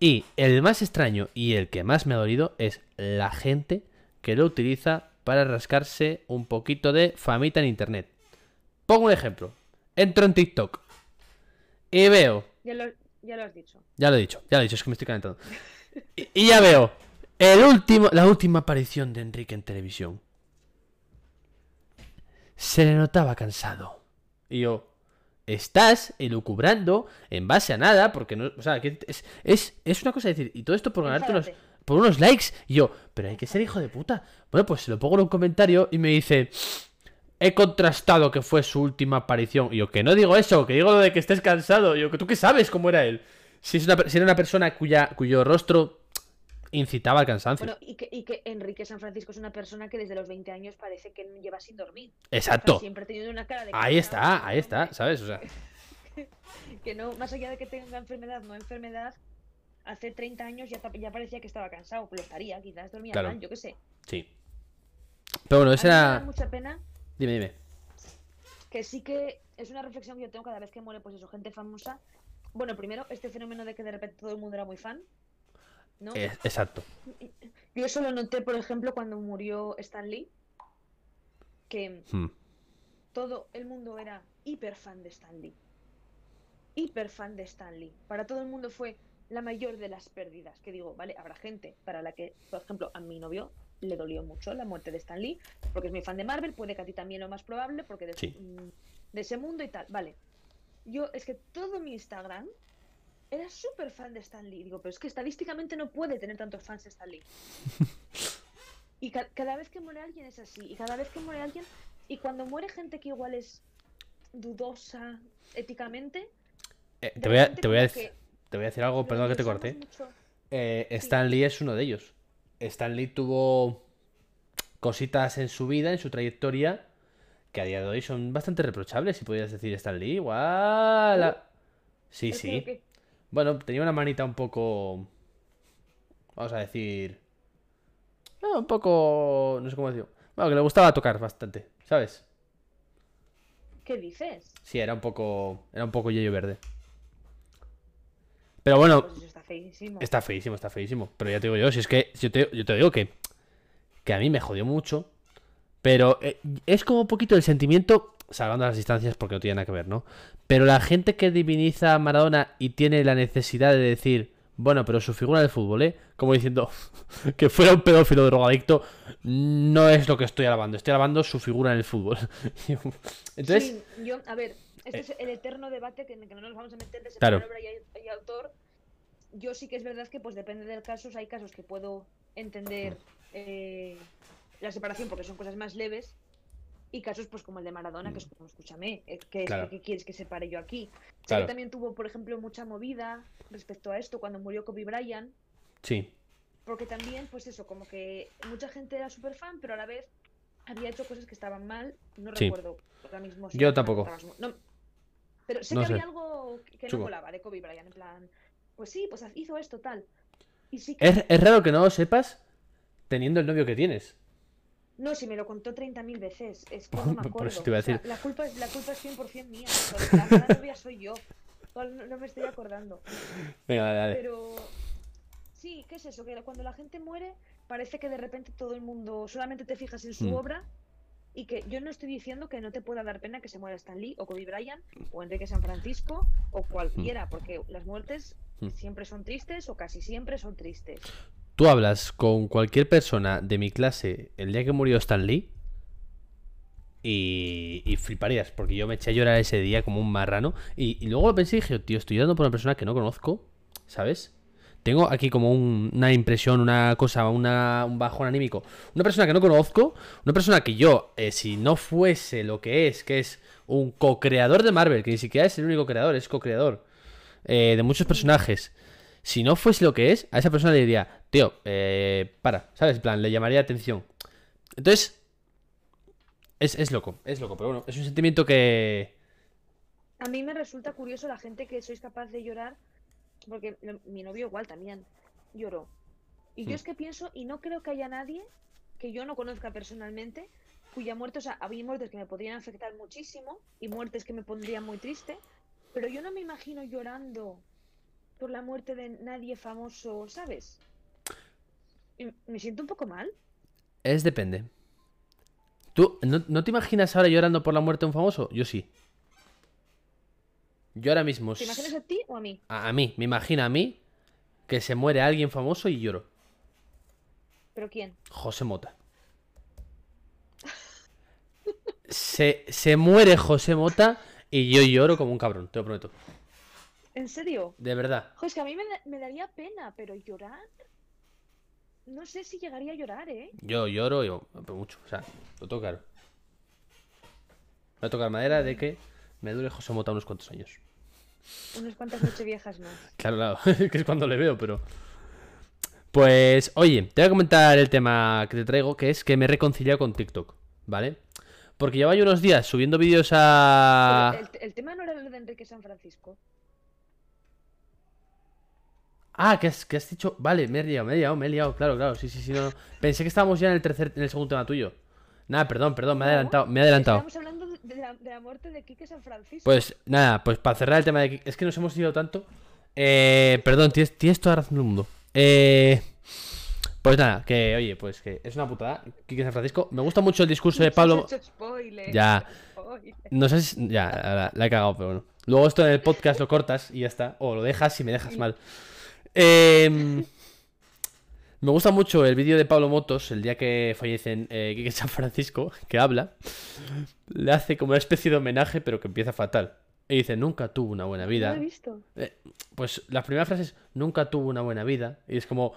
Y el más extraño y el que más me ha dolido es la gente que lo utiliza para rascarse un poquito de famita en internet. Pongo un ejemplo. Entro en TikTok y veo Ya lo, ya lo has dicho. ya lo he dicho, ya lo he dicho, es que me estoy calentando. (laughs) Y, y ya veo el último, la última aparición de Enrique en televisión. Se le notaba cansado. Y yo, estás elucubrando en base a nada, porque no, o sea, que es, es, es una cosa decir, y todo esto por ganarte unos, por unos likes. Y yo, pero hay que ser hijo de puta. Bueno, pues se lo pongo en un comentario y me dice, he contrastado que fue su última aparición. Y yo, que no digo eso, que digo lo de que estés cansado. Y yo, que tú qué sabes cómo era él. Si, es una, si era una persona cuya, cuyo rostro incitaba al cansancio. Bueno, y que, y que Enrique San Francisco es una persona que desde los 20 años parece que lleva sin dormir. O sea, Exacto. siempre ha tenido una cara de Ahí está, ahí está, ¿sabes? O sea, (laughs) Que no, más allá de que tenga enfermedad, no enfermedad, hace 30 años ya, ya parecía que estaba cansado. Lo estaría, quizás dormía Claro. mal, yo qué sé. sí. Pero bueno, esa me da era. mucha pena Dime, dime. que sí que es una reflexión que yo tengo cada vez que muere, pues eso, gente famosa. Bueno, primero, este fenómeno de que de repente todo el mundo era muy fan. ¿No? Eh, exacto. Yo eso lo noté, por ejemplo, cuando murió Stan Lee, que Hmm. todo el mundo era hiper fan de Stan Lee. Hiper fan de Stan Lee. Para todo el mundo fue la mayor de las pérdidas. Que digo, vale, habrá gente para la que, por ejemplo, a mi novio le dolió mucho la muerte de Stan Lee, porque es muy fan de Marvel, puede que a ti también lo más probable, porque de, Sí. de ese mundo y tal. Vale. Yo, es que todo mi Instagram era súper fan de Stan Lee. Digo, pero es que estadísticamente no puede tener tantos fans de Stan Lee. (laughs) y ca- cada vez que muere alguien es así. Y cada vez que muere alguien. Y cuando muere gente que igual es dudosa éticamente. Eh, te, voy a, te, voy a, que te voy a decir algo, perdón que te corté. mucho. Eh, Sí. Stan Lee es uno de ellos. Stan Lee tuvo cositas en su vida, en su trayectoria, que a día de hoy son bastante reprochables, si podrías decir Stan Lee. Igual. a- Sí, Es sí. Bueno, tenía una manita un poco. Vamos a decir. ah, un poco. No sé cómo decirlo. Bueno, que le gustaba tocar bastante, ¿sabes? ¿Qué dices? Sí, era un poco. Era un poco yello verde. Pero bueno, Pues eso está feísimo. Está feísimo, está feísimo. Pero ya te digo yo, si es que yo te, yo te digo que, que a mí me jodió mucho. Pero eh, es como un poquito el sentimiento, salvando las distancias porque no tiene nada que ver, ¿no? Pero la gente que diviniza a Maradona y tiene la necesidad de decir, bueno, pero su figura del fútbol, ¿eh? Como diciendo (laughs) que fuera un pedófilo drogadicto, no es lo que estoy alabando. Estoy alabando su figura en el fútbol. (laughs) Entonces, Sí, yo, a ver, este eh, es el eterno debate que, que no nos vamos a meter de Claro. obra y, y autor. Yo sí que es verdad que, pues depende del caso, hay casos que puedo entender eh, la separación porque son cosas más leves. Y casos, pues como el de Maradona, que es como, escúchame, eh, ¿qué, es- Claro. ¿qué quieres que separe yo aquí? Sé Claro. que también tuvo, por ejemplo, mucha movida respecto a esto cuando murió Kobe Bryant. sí, Porque también, pues eso, como que mucha gente era súper fan, pero a la vez había hecho cosas que estaban mal. No Sí. recuerdo ahora mismo. si Yo tampoco. no, pero sé No que sé. había algo que no Chungo. molaba de Kobe Bryant, en plan, pues sí, pues hizo esto, tal. Y sí que... es, es raro que no lo sepas teniendo el novio que tienes. No, si me lo contó 30.000 veces, es que no me Por acuerdo. eso te iba a O sea, decir. la, culpa es, la culpa es 100% mía. La mala novia soy yo. No, no me estoy acordando. Venga, dale, dale. Pero sí, ¿qué es eso? Que cuando la gente muere, parece que de repente todo el mundo solamente te fijas en su Mm. obra y que yo no estoy diciendo que no te pueda dar pena que se muera Stan Lee o Kobe Bryant o Enrique San Francisco o cualquiera, porque las muertes Mm. siempre son tristes o casi siempre son tristes. Tú hablas con cualquier persona de mi clase el día que murió Stan Lee y, y fliparías, porque yo me eché a llorar ese día como un marrano. Y, luego lo pensé y dije, tío, estoy llorando por una persona que no conozco, ¿sabes? Tengo aquí como un- una impresión, una cosa, una, un bajón anímico. Una persona que no conozco, una persona que yo, eh, si no fuese lo que es, que es un co-creador de Marvel, que ni siquiera es el único creador, es co-creador eh, de muchos personajes. Si no fuese lo que es, a esa persona le diría, tío, eh, para, ¿sabes? En plan, le llamaría atención. Entonces, es, es loco, es loco, pero bueno, es un sentimiento que... A mí me resulta curioso la gente que sois capaz de llorar, porque mi novio igual también lloró. Y yo Mm. es que pienso, y no creo que haya nadie que yo no conozca personalmente, cuya muerte, o sea, había muertes que me podrían afectar muchísimo y muertes que me pondrían muy triste, pero yo no me imagino llorando por la muerte de nadie famoso, ¿sabes? Y me siento un poco mal. Es depende. ¿Tú no, no te imaginas ahora llorando por la muerte de un famoso? Yo sí. Yo ahora mismo... ¿Te imaginas a ti o a mí? A, a mí, me imagino a mí que se muere alguien famoso y lloro. ¿Pero quién? José Mota. Se, se muere José Mota y yo lloro como un cabrón, te lo prometo. ¿En serio? De verdad. Jo, es que a mí me, da- me daría pena, pero llorar. No sé si llegaría a llorar, ¿eh? Yo lloro y pero mucho. O sea, lo tengo claro. Voy a tocar madera de que me dure José Mota unos cuantos años. Unas cuantas noches viejas más. (laughs) Claro, claro, (laughs) que es cuando le veo, pero. Pues, oye, te voy a comentar el tema que te traigo, que es que me he reconciliado con TikTok, ¿vale? Porque llevaba yo unos días subiendo vídeos a. El, el tema no era lo de Enrique San Francisco. Ah, que has, que has dicho. Vale, me he liado, me he liado, me he liado, claro, claro, sí, sí, sí, no. no. Pensé que estábamos ya en el tercer, en el segundo tema tuyo. Nada, perdón, perdón, me he adelantado, me he adelantado. Estamos hablando de, la, de la muerte de Quique San Francisco. Pues nada, pues para cerrar el tema de. Es que nos hemos ido tanto. Eh, perdón, tienes, tienes toda razón del mundo. Eh, Pues nada, que oye, pues que es una putada. Quique San Francisco. Me gusta mucho el discurso de (laughs) Pablo. spoiler, Ya. spoiler. No sé si. Ya, la, la he cagado, pero bueno. Luego esto en el podcast lo cortas y ya está. O lo dejas y me dejas mal. Em, me gusta mucho el vídeo de Pablo Motos, el día que fallecen eh, Quique San Francisco, que habla. Le hace como una especie de homenaje, pero que empieza fatal. Y dice: Nunca tuvo una buena No vida. lo he visto. Eh, pues la primera frase es: Nunca tuvo una buena vida. Y es como.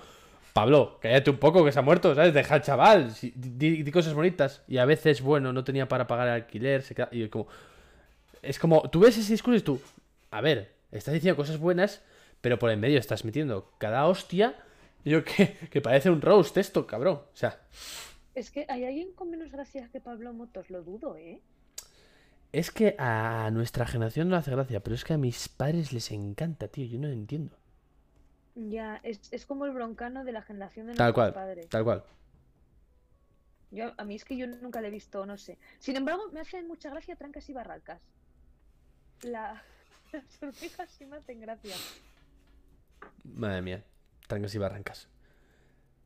Pablo, cállate un poco que se ha muerto, ¿sabes? Deja al chaval, si- di, di cosas bonitas. Y a veces, bueno, no tenía para pagar el alquiler, se queda- y como... Es como, tú ves ese discurso y tú, a ver, estás diciendo cosas buenas, pero por en medio estás metiendo cada hostia, yo que, que parece un roast esto, cabrón. O sea, Es que hay alguien con menos gracia que Pablo Motos, lo dudo, ¿eh? es que a nuestra generación no hace gracia, pero es que a mis padres les encanta, tío, yo no lo entiendo. Ya, es, es como el broncano de la generación de Tal nuestros cual, padres. tal cual. Yo, a mí es que yo nunca le he visto, no sé. Sin embargo, me hacen mucha gracia Trancas y Barrancas. La... (laughs) Las hormigas sí me hacen gracia. Madre mía, trancas y barrancas.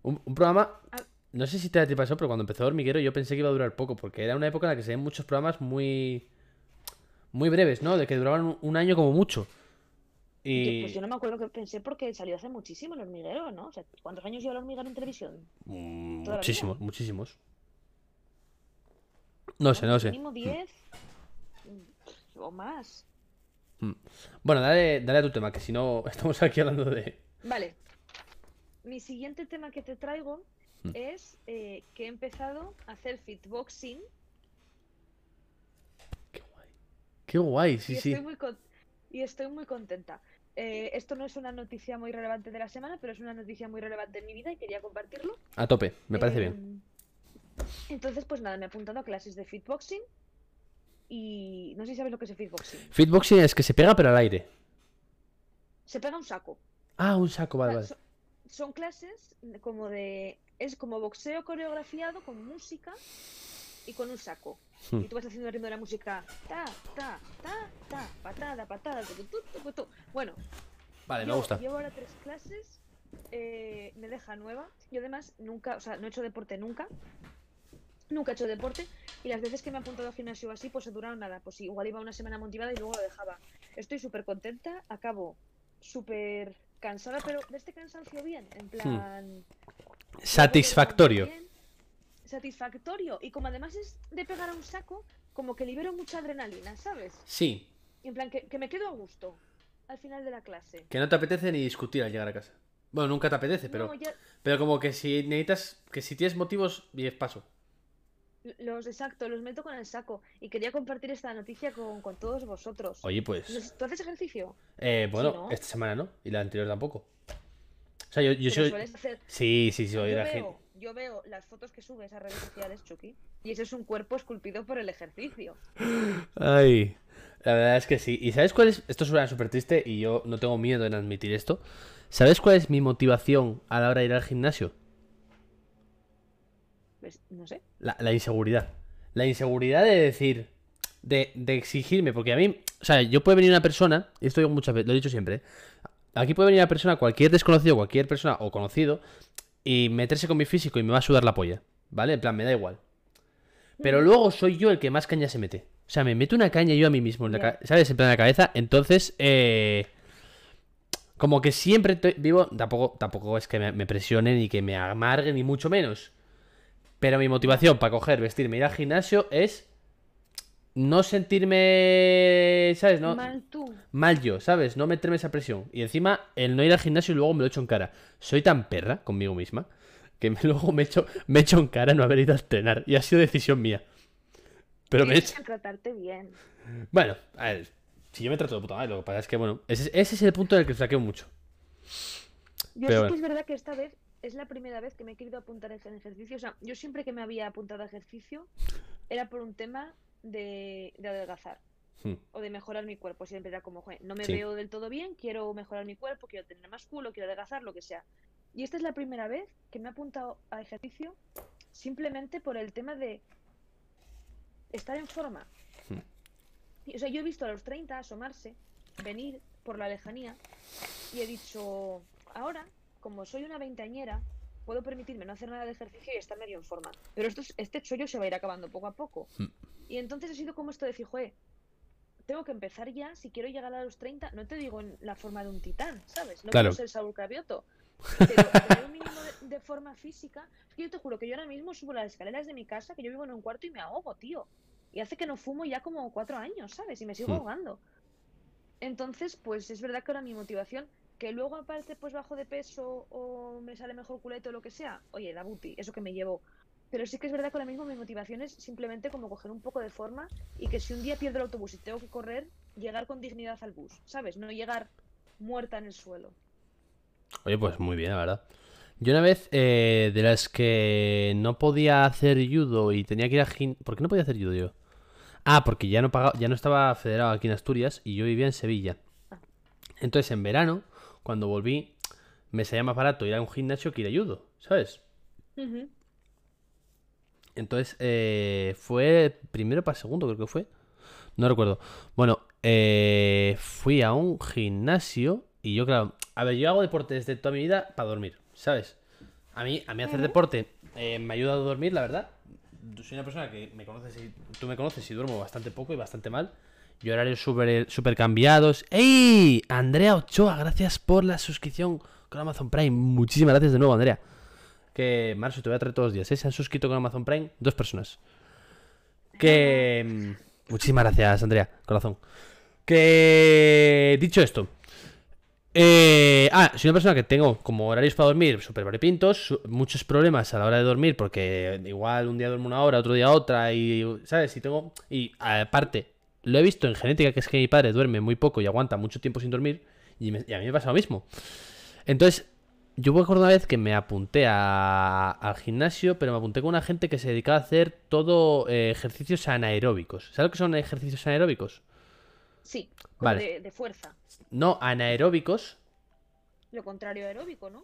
Un, un programa, Ah. no sé si te, te pasó, pero cuando empezó Hormiguero yo pensé que iba a durar poco, porque era una época en la que se ven muchos programas muy muy breves, ¿no? De que duraban un, un año como mucho. Yo- Y pues yo no me acuerdo que pensé porque salió hace muchísimo el hormiguero, ¿no? O sea, ¿cuántos años lleva el hormiguero en televisión? Mm, muchísimos, (laughs) muchísimos. No sé, no sé. Mínimo 10 mm, o más. Bueno, dale, dale a tu tema, que si no (laughs) estamos aquí hablando de... Vale. Mi siguiente tema que te traigo Hmm. es eh, que he empezado a hacer fitboxing Qué guay. Qué guay, y, sí, sí. estoy muy con- y estoy muy contenta. Eh, esto no es una noticia muy relevante de la semana, pero es una noticia muy relevante en mi vida y quería compartirlo. A tope, me parece bien. Em, Entonces, pues nada, me he apuntado a clases de fitboxing y no sé si sabes lo que es el fitboxing. Fitboxing es que se pega pero al aire. Se pega un saco. Ah, un saco, vale, vale. son, son clases como de. Es como boxeo coreografiado con música y con un saco. Hmm. Y tú vas haciendo el ritmo de la música. Ta, ta, ta, ta, patada, patada, tu, tu, tu. Bueno, Vale, me gusta. llevo ahora tres clases. eh, me deja nueva. Yo además nunca, o sea, no he hecho deporte nunca. Nunca he hecho deporte. Y las veces que me he apuntado al gimnasio así, pues no duraron nada. Pues igual iba una semana motivada y luego lo dejaba. Estoy súper contenta. Acabo súper cansada, pero de este cansancio bien. En plan. Satisfactorio. bien, Satisfactorio. Y como además es de pegar a un saco, como que libero mucha adrenalina, ¿sabes? Sí, En plan, que, que me quedo a gusto al final de la clase. que no te apetece ni discutir al llegar a casa. Bueno, nunca te apetece, pero, No, ya- pero como que si necesitas, que si tienes motivos, 10 paso. Los exacto, los meto con el saco. Y quería compartir esta noticia con, con todos vosotros. Oye, pues, ¿Tú- ¿Tú haces ejercicio? eh, bueno, ¿no? esta semana no, y la anterior tampoco. O sea, yo, yo soy... hacer- Sí, sí, sí, yo, soy la gente. veo, yo veo las fotos que subes a redes sociales, Chucky, y ese es un cuerpo esculpido por el ejercicio. Ay, la verdad es que sí. ¿Y sabes cuál es? Esto suena súper triste y yo no tengo miedo en admitir esto. ¿Sabes cuál es mi motivación a la hora de ir al gimnasio? Pues, no sé. La, la inseguridad. La inseguridad de decir, de, de exigirme, porque a mí, o sea, yo puede venir una persona, y esto digo muchas veces, lo he dicho siempre, ¿eh? aquí puede venir una persona, cualquier desconocido, cualquier persona o conocido, y meterse con mi físico y me va a sudar la polla, ¿vale? En plan, me da igual. Pero luego soy yo el que más caña se mete. O sea, me meto una caña yo a mí mismo, en la ¿sabes? En plan, en la cabeza. Entonces, eh, como que siempre estoy- vivo, tampoco, tampoco es que me, me presionen ni que me amarguen, ni mucho menos. Pero mi motivación para coger, vestirme, ir al gimnasio es no sentirme, ¿sabes? No, Mal tú. mal yo, ¿sabes? No meterme esa presión. Y encima, el no ir al gimnasio y luego me lo echo en cara. Soy tan perra conmigo misma que me- (laughs) luego me echo, me echo en cara no haber ido a entrenar. Y ha sido decisión mía. Pero me que tratarte bien. Bueno, a ver, si yo me trato de puta madre, lo que pasa es que, bueno, ese, ese es el punto en el que flaqueo mucho. Yo Pero sí bueno. que es verdad que esta vez es la primera vez que me he querido apuntar en ejercicio. O sea, yo siempre que me había apuntado a ejercicio era por un tema de, de adelgazar Hmm. o de mejorar mi cuerpo. Siempre era como, "Joder, no me Sí. veo del todo bien, quiero mejorar mi cuerpo, quiero tener más culo, quiero adelgazar, lo que sea. Y esta es la primera vez que me he apuntado a ejercicio simplemente por el tema de estar en forma. Hmm. Y, O sea, yo he visto a los 30 asomarse, venir por la lejanía y he dicho, ahora, como soy una veinteañera, puedo permitirme no hacer nada de ejercicio y estar medio en forma. Pero esto, es- este chollo se va a ir acabando poco a poco. Mm. Y entonces ha sido como esto de fijo, eh, tengo que empezar ya, si quiero llegar a los 30, no te digo en la forma de un titán, ¿sabes? No Claro. quiero ser Saúl Cravioto. Pero tener un mínimo de, de forma física. Es que yo te juro que yo ahora mismo subo las escaleras de mi casa, que yo vivo en un cuarto y me ahogo, tío. Y hace que no fumo ya como cuatro años, ¿sabes? Y me sigo Hmm. ahogando. Entonces, pues es verdad que ahora mi motivación, que luego aparte pues bajo de peso o me sale mejor culeto o lo que sea, oye, la booty, eso que me llevo. Pero sí que es verdad que ahora mismo mi motivación es simplemente como coger un poco de forma y que si un día pierdo el autobús y tengo que correr, llegar con dignidad al bus, ¿sabes? No llegar muerta en el suelo. Oye, pues muy bien, la verdad. Yo una vez, eh, de las que no podía hacer judo y tenía que ir a gin... ¿Por qué no podía hacer judo yo? Ah, porque ya no pagaba, ya no estaba federado aquí en Asturias y yo vivía en Sevilla. Entonces, en verano, cuando volví, me salía más barato ir a un gimnasio que ir a judo, ¿sabes? Entonces, eh, fue primero para segundo, creo que fue. No recuerdo. Bueno, eh, fui a un gimnasio y yo, claro, a ver, yo hago deporte desde toda mi vida para dormir, ¿sabes? A mí, a mí hacer deporte eh, me ayuda a dormir, la verdad. Soy una persona que me conoces y tú me conoces y duermo bastante poco y bastante mal. Y horarios súper super cambiados. ¡Ey! Andrea Ochoa, gracias por la suscripción con Amazon Prime. Muchísimas gracias de nuevo, Andrea. Que, Marcio, te voy a traer todos los días. ¿eh? Se han suscrito con Amazon Prime dos personas. Que... mm, Muchísimas gracias, Andrea. Corazón. Que... Dicho esto. eh, ah, soy una persona que tengo como horarios para dormir súper variopintos, muchos problemas a la hora de dormir porque igual un día duermo una hora, otro día otra y, ¿sabes? Y tengo... Y aparte, lo he visto en genética que es que mi padre duerme muy poco y aguanta mucho tiempo sin dormir y, me- y a mí me pasa lo mismo. Entonces, yo me acuerdo una vez que me apunté a- al gimnasio, pero me apunté con una gente que se dedicaba a hacer todo eh, ejercicios anaeróbicos. ¿Sabes lo que son ejercicios anaeróbicos? Sí, Vale. de, de fuerza. No, anaeróbicos. Lo contrario aeróbico, ¿no?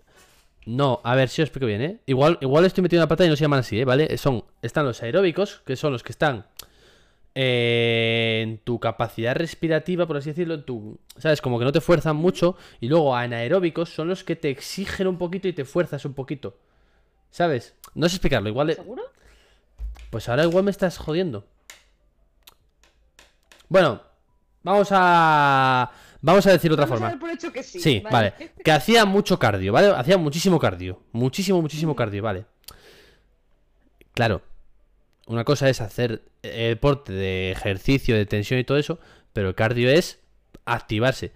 No, a ver si os explico bien, ¿eh? Igual, igual estoy metiendo la pata y no se llaman así, ¿eh? ¿Vale? Son, están los aeróbicos, que son los que están eh, en tu capacidad respirativa, por así decirlo, en tu, ¿sabes? Como que no te fuerzan mucho. Y luego anaeróbicos son los que te exigen un poquito y te fuerzas un poquito. ¿Sabes? No sé explicarlo, igual... ¿Seguro? Pues ahora igual me estás jodiendo. Bueno, vamos a... Vamos a decir otra Vamos a forma. dar por hecho que sí. Sí, vale. Que hacía mucho cardio, ¿vale? Hacía muchísimo cardio. Muchísimo, muchísimo cardio, vale. Claro. Una cosa es hacer deporte de ejercicio, de tensión y todo eso, pero el cardio es activarse.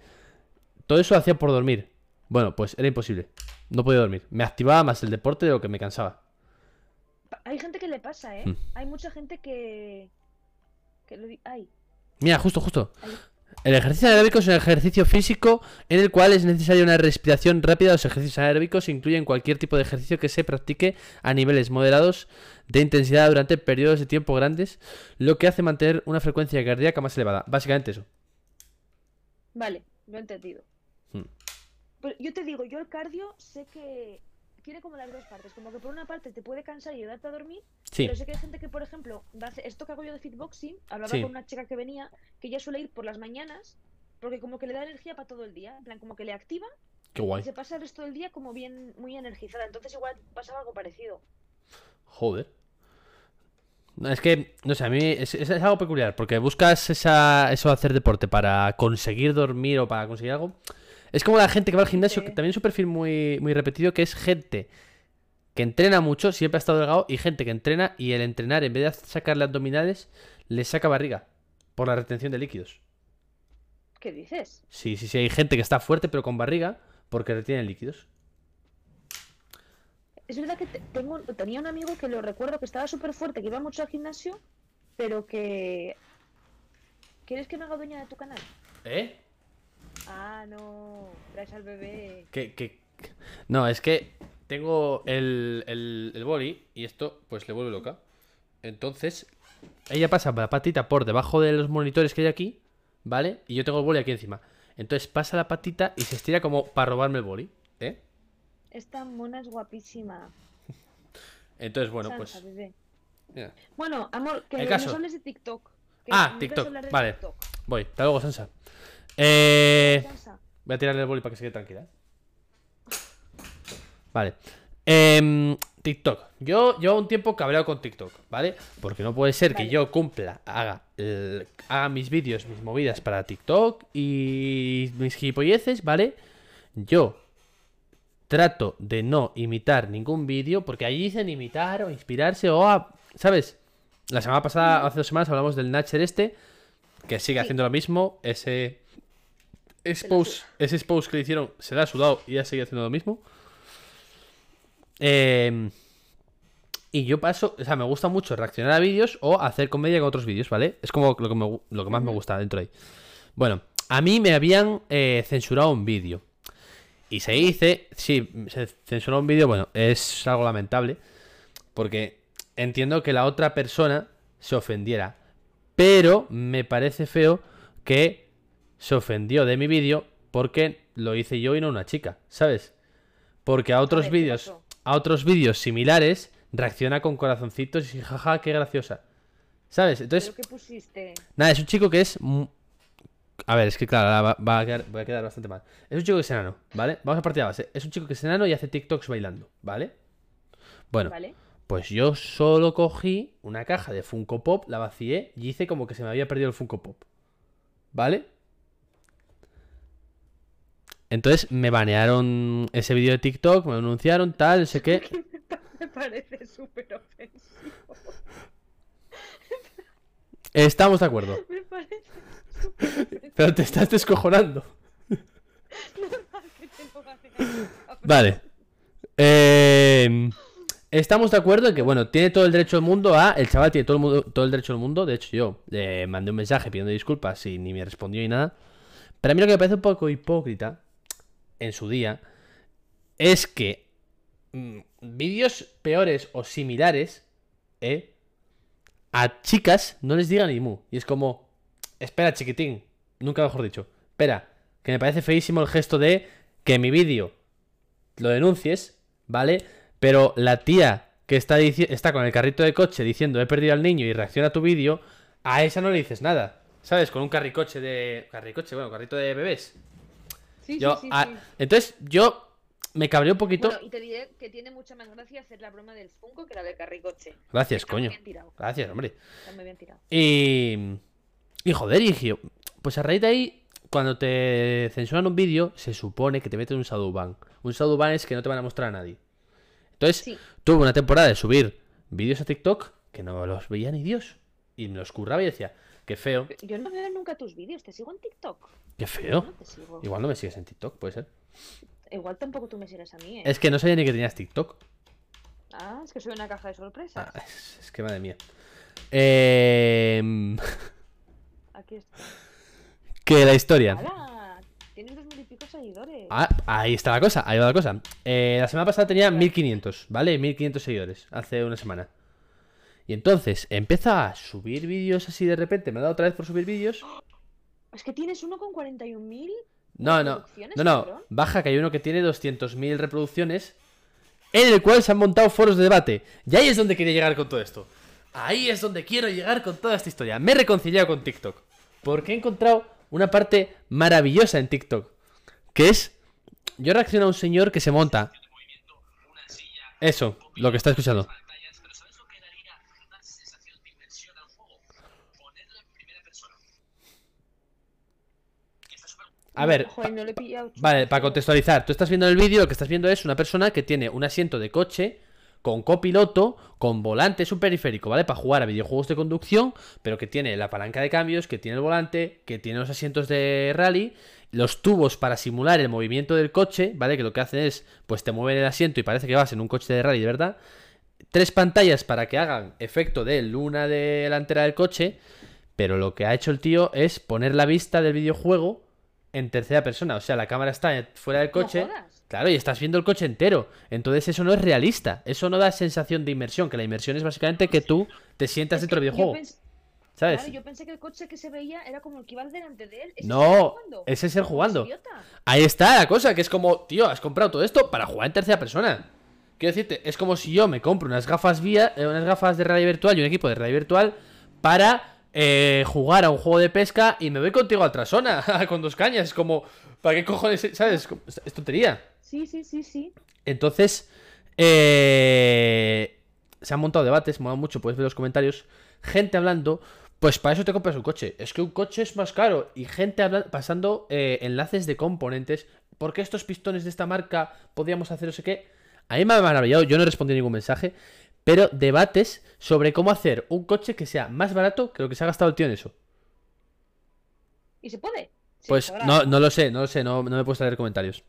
Todo eso lo hacía por dormir. Bueno, pues era imposible. No podía dormir. Me activaba más el deporte de lo que me cansaba. Hay gente que le pasa, ¿eh? Hmm. Hay mucha gente que... que lo di- Ay, Mira, justo, justo. ay. El ejercicio anaeróbico es un ejercicio físico en el cual es necesaria una respiración rápida. Los ejercicios anaeróbicos incluyen cualquier tipo de ejercicio que se practique a niveles moderados de intensidad durante periodos de tiempo grandes, lo que hace mantener una frecuencia cardíaca más elevada. Básicamente eso. Vale, lo he entendido. Hmm. Pero yo te digo, yo el cardio sé que tiene como las dos partes. Como que por una parte te puede cansar y ayudarte a dormir, Sí, pero sé que hay gente que, por ejemplo, esto que hago yo de fitboxing, hablaba Sí. con una chica que venía, que ella suele ir por las mañanas, porque como que le da energía para todo el día, en plan, como que le activa qué y guay. se pasa el resto del día como bien, muy energizada. Entonces igual pasaba algo parecido. Joder. Es que, no sé, a mí es algo peculiar, porque buscas esa, eso de hacer deporte para conseguir dormir o para conseguir algo. Es como la gente que va al gimnasio, Sí. que también es un perfil muy, muy repetido, que es gente que entrena mucho, siempre ha estado delgado, y gente que entrena y el entrenar, en vez de sacarle abdominales, le saca barriga por la retención de líquidos. ¿Qué dices? Sí, sí, sí, hay gente que está fuerte pero con barriga porque retiene líquidos. Es verdad que te- tengo, tenía un amigo que lo recuerdo que estaba súper fuerte, que iba mucho al gimnasio, pero que... ¿Quieres que me haga dueña de tu canal? ¿Eh? Ah, no, traes al bebé. Que, que- No, es que tengo el, el, el boli y esto pues le vuelve loca. Entonces, ella pasa la patita por debajo de los monitores que hay aquí, ¿vale? Y yo tengo el boli aquí encima. Entonces pasa la patita y se estira como para robarme el boli, ¿eh? Esta mona es guapísima. (laughs) Entonces, bueno, Sansa, pues... Bueno, amor, que El nos caso. hables de TikTok. que Ah, TikTok, de vale. TikTok. voy. Hasta luego, Sansa. Eh... Voy a tirarle el boli para que se quede tranquila. ¿eh? Vale. Em, TikTok. Yo llevo un tiempo cabreado con TikTok, ¿vale? Porque no puede ser que yo cumpla, haga, el- haga mis vídeos, mis movidas para TikTok y mis gilipolleces, ¿vale? Yo trato de no imitar ningún vídeo porque allí dicen imitar o inspirarse o, a- ¿sabes? La semana pasada, hace dos semanas, hablamos del Natcher este, que sigue Sí. haciendo lo mismo. Ese, ese, Se la post, ese post que le hicieron se le ha sudado y ya sigue haciendo lo mismo. Eh, y yo paso, o sea, me gusta mucho reaccionar a vídeos o hacer comedia con otros vídeos, ¿vale? Es como lo que, me lo que más me gusta dentro de ahí. Bueno, a mí me habían eh, censurado un vídeo. Y se dice, sí, se censuró un vídeo, bueno, es algo lamentable. Porque entiendo que la otra persona se ofendiera. Pero me parece feo que se ofendió de mi vídeo porque lo hice yo y no una chica, ¿sabes? Porque a otros ver, ¿qué vídeos, a otros vídeos similares, reacciona con corazoncitos y jaja, qué graciosa. ¿Sabes? Entonces, ¿Pero qué pusiste? Nada, es un chico que es. A ver, es que claro, va a quedar, voy a quedar bastante mal. Es un chico que es enano, ¿vale? Vamos a partir de la base. Es un chico que es enano y hace TikToks bailando, ¿vale? Bueno, ¿Vale? pues yo solo cogí una caja de Funko Pop, la vacié y hice como que se me había perdido el Funko Pop. ¿Vale? Entonces me banearon ese vídeo de TikTok, me anunciaron, tal, no sé qué. (laughs) Me parece súper ofensivo. Estamos de acuerdo. (laughs) Me parece súper ofensivo Pero te estás descojonando. (laughs) Vale. Eh, estamos de acuerdo en que, bueno, tiene todo el derecho del mundo a. El chaval tiene todo el, mundo- todo el derecho del mundo. De hecho, yo le mandé un mensaje pidiendo disculpas y ni me respondió ni nada. Pero a mí lo que me parece un poco hipócrita en su día es que mm, vídeos peores o similares, ¿eh? A chicas no les digan ni mu. Y es como, espera, chiquitín, nunca mejor dicho. Espera, que me parece feísimo el gesto de que mi vídeo lo denuncies, ¿vale? Pero la tía que está, está con el carrito de coche diciendo he perdido al niño y reacciona a tu vídeo, a esa no le dices nada. ¿Sabes? Con un carricoche de. Carricoche, bueno, carrito de bebés. Sí, Yo, sí, sí, ah, sí. Entonces, yo me cabreé un poquito. Bueno, y te diré que tiene mucha más gracia hacer la broma del Funko que la del carricoche. Gracias, Está muy coño. bien tirado. Gracias, hombre. Está muy bien tirado. Y. Y joder, y Pues a raíz de ahí, cuando te censuran un vídeo, se supone que te meten un shadowban. Un shadowban es que no te van a mostrar a nadie. Entonces, Sí. tuve una temporada de subir vídeos a TikTok que no los veía ni Dios. Y me los curraba y decía, qué feo, Yo no veo nunca tus vídeos, te sigo en TikTok. qué No feo. te sigo. Igual no me sigues en TikTok, puede ser. Igual tampoco tú me sigues a mí, ¿eh? Es que no sabía ni que tenías TikTok. Ah, es que soy una caja de sorpresas. Ah, es, es que madre mía. Eh, (laughs) Aquí está. que la historia. ¡Hala! Tienes dos mil y pico seguidores. Ah, ahí está la cosa, ahí va la cosa. Eh, la semana pasada tenía 1500, ¿vale? 1500 seguidores, hace una semana. Y entonces empieza a subir vídeos así de repente, me ha dado otra vez por subir vídeos. Es que tienes uno con 41.000. No, no, no, no, baja que hay uno que tiene 200.000 reproducciones en el cual se han montado foros de debate. Y ahí es donde quería llegar con todo esto. Ahí es donde quiero llegar con toda esta historia. Me he reconciliado con TikTok. Porque he encontrado una parte maravillosa en TikTok. Que es... Yo reacciono a un señor que se monta. Eso, lo que está escuchando. A ver, Joder, no le he pillado. Vale, para contextualizar, tú estás viendo el vídeo, lo que estás viendo es una persona que tiene un asiento de coche con copiloto, con volante, es un periférico, ¿vale? Para jugar a videojuegos de conducción, pero que tiene la palanca de cambios, que tiene el volante, que tiene los asientos de rally, los tubos para simular el movimiento del coche, ¿vale? Que lo que hacen es, pues te mueven el asiento y parece que vas en un coche de rally, verdad. Tres pantallas para que hagan efecto de luna delantera del coche, pero lo que ha hecho el tío es poner la vista del videojuego en tercera persona. O sea, la cámara está fuera del coche. claro, y estás viendo el coche entero. Entonces eso no es realista. Eso no da sensación de inmersión. Que la inmersión es básicamente que tú te sientas Es dentro del videojuego. pens- ¿Sabes? Claro, yo pensé que el coche que se veía era como el que iba delante de él. ¿Ese No, ese es el jugando. Ahí está la cosa, que es como, tío, has comprado todo esto para jugar en tercera persona. Quiero decirte, es como si yo me compro unas gafas vía, eh, unas gafas de realidad virtual y un equipo de realidad virtual para eh, jugar a un juego de pesca y me voy contigo al trasona (laughs) con dos cañas. Es como, ¿para qué cojones? ¿Sabes? Es tontería. Sí, sí, sí, sí. Entonces, eh, se han montado debates, mola mucho, puedes ver los comentarios. Gente hablando, pues para eso te compras un coche. Es que un coche es más caro. Y gente habla- pasando eh, enlaces de componentes. ¿Por qué estos pistones de esta marca podíamos hacer no sé qué? A mí me ha maravillado, yo no respondí ningún mensaje. Pero debates sobre cómo hacer un coche que sea más barato que lo que se ha gastado el tío en eso. ¿Y se puede? Sí, Pues no, no lo sé, no lo sé, no, no me he puesto a leer comentarios.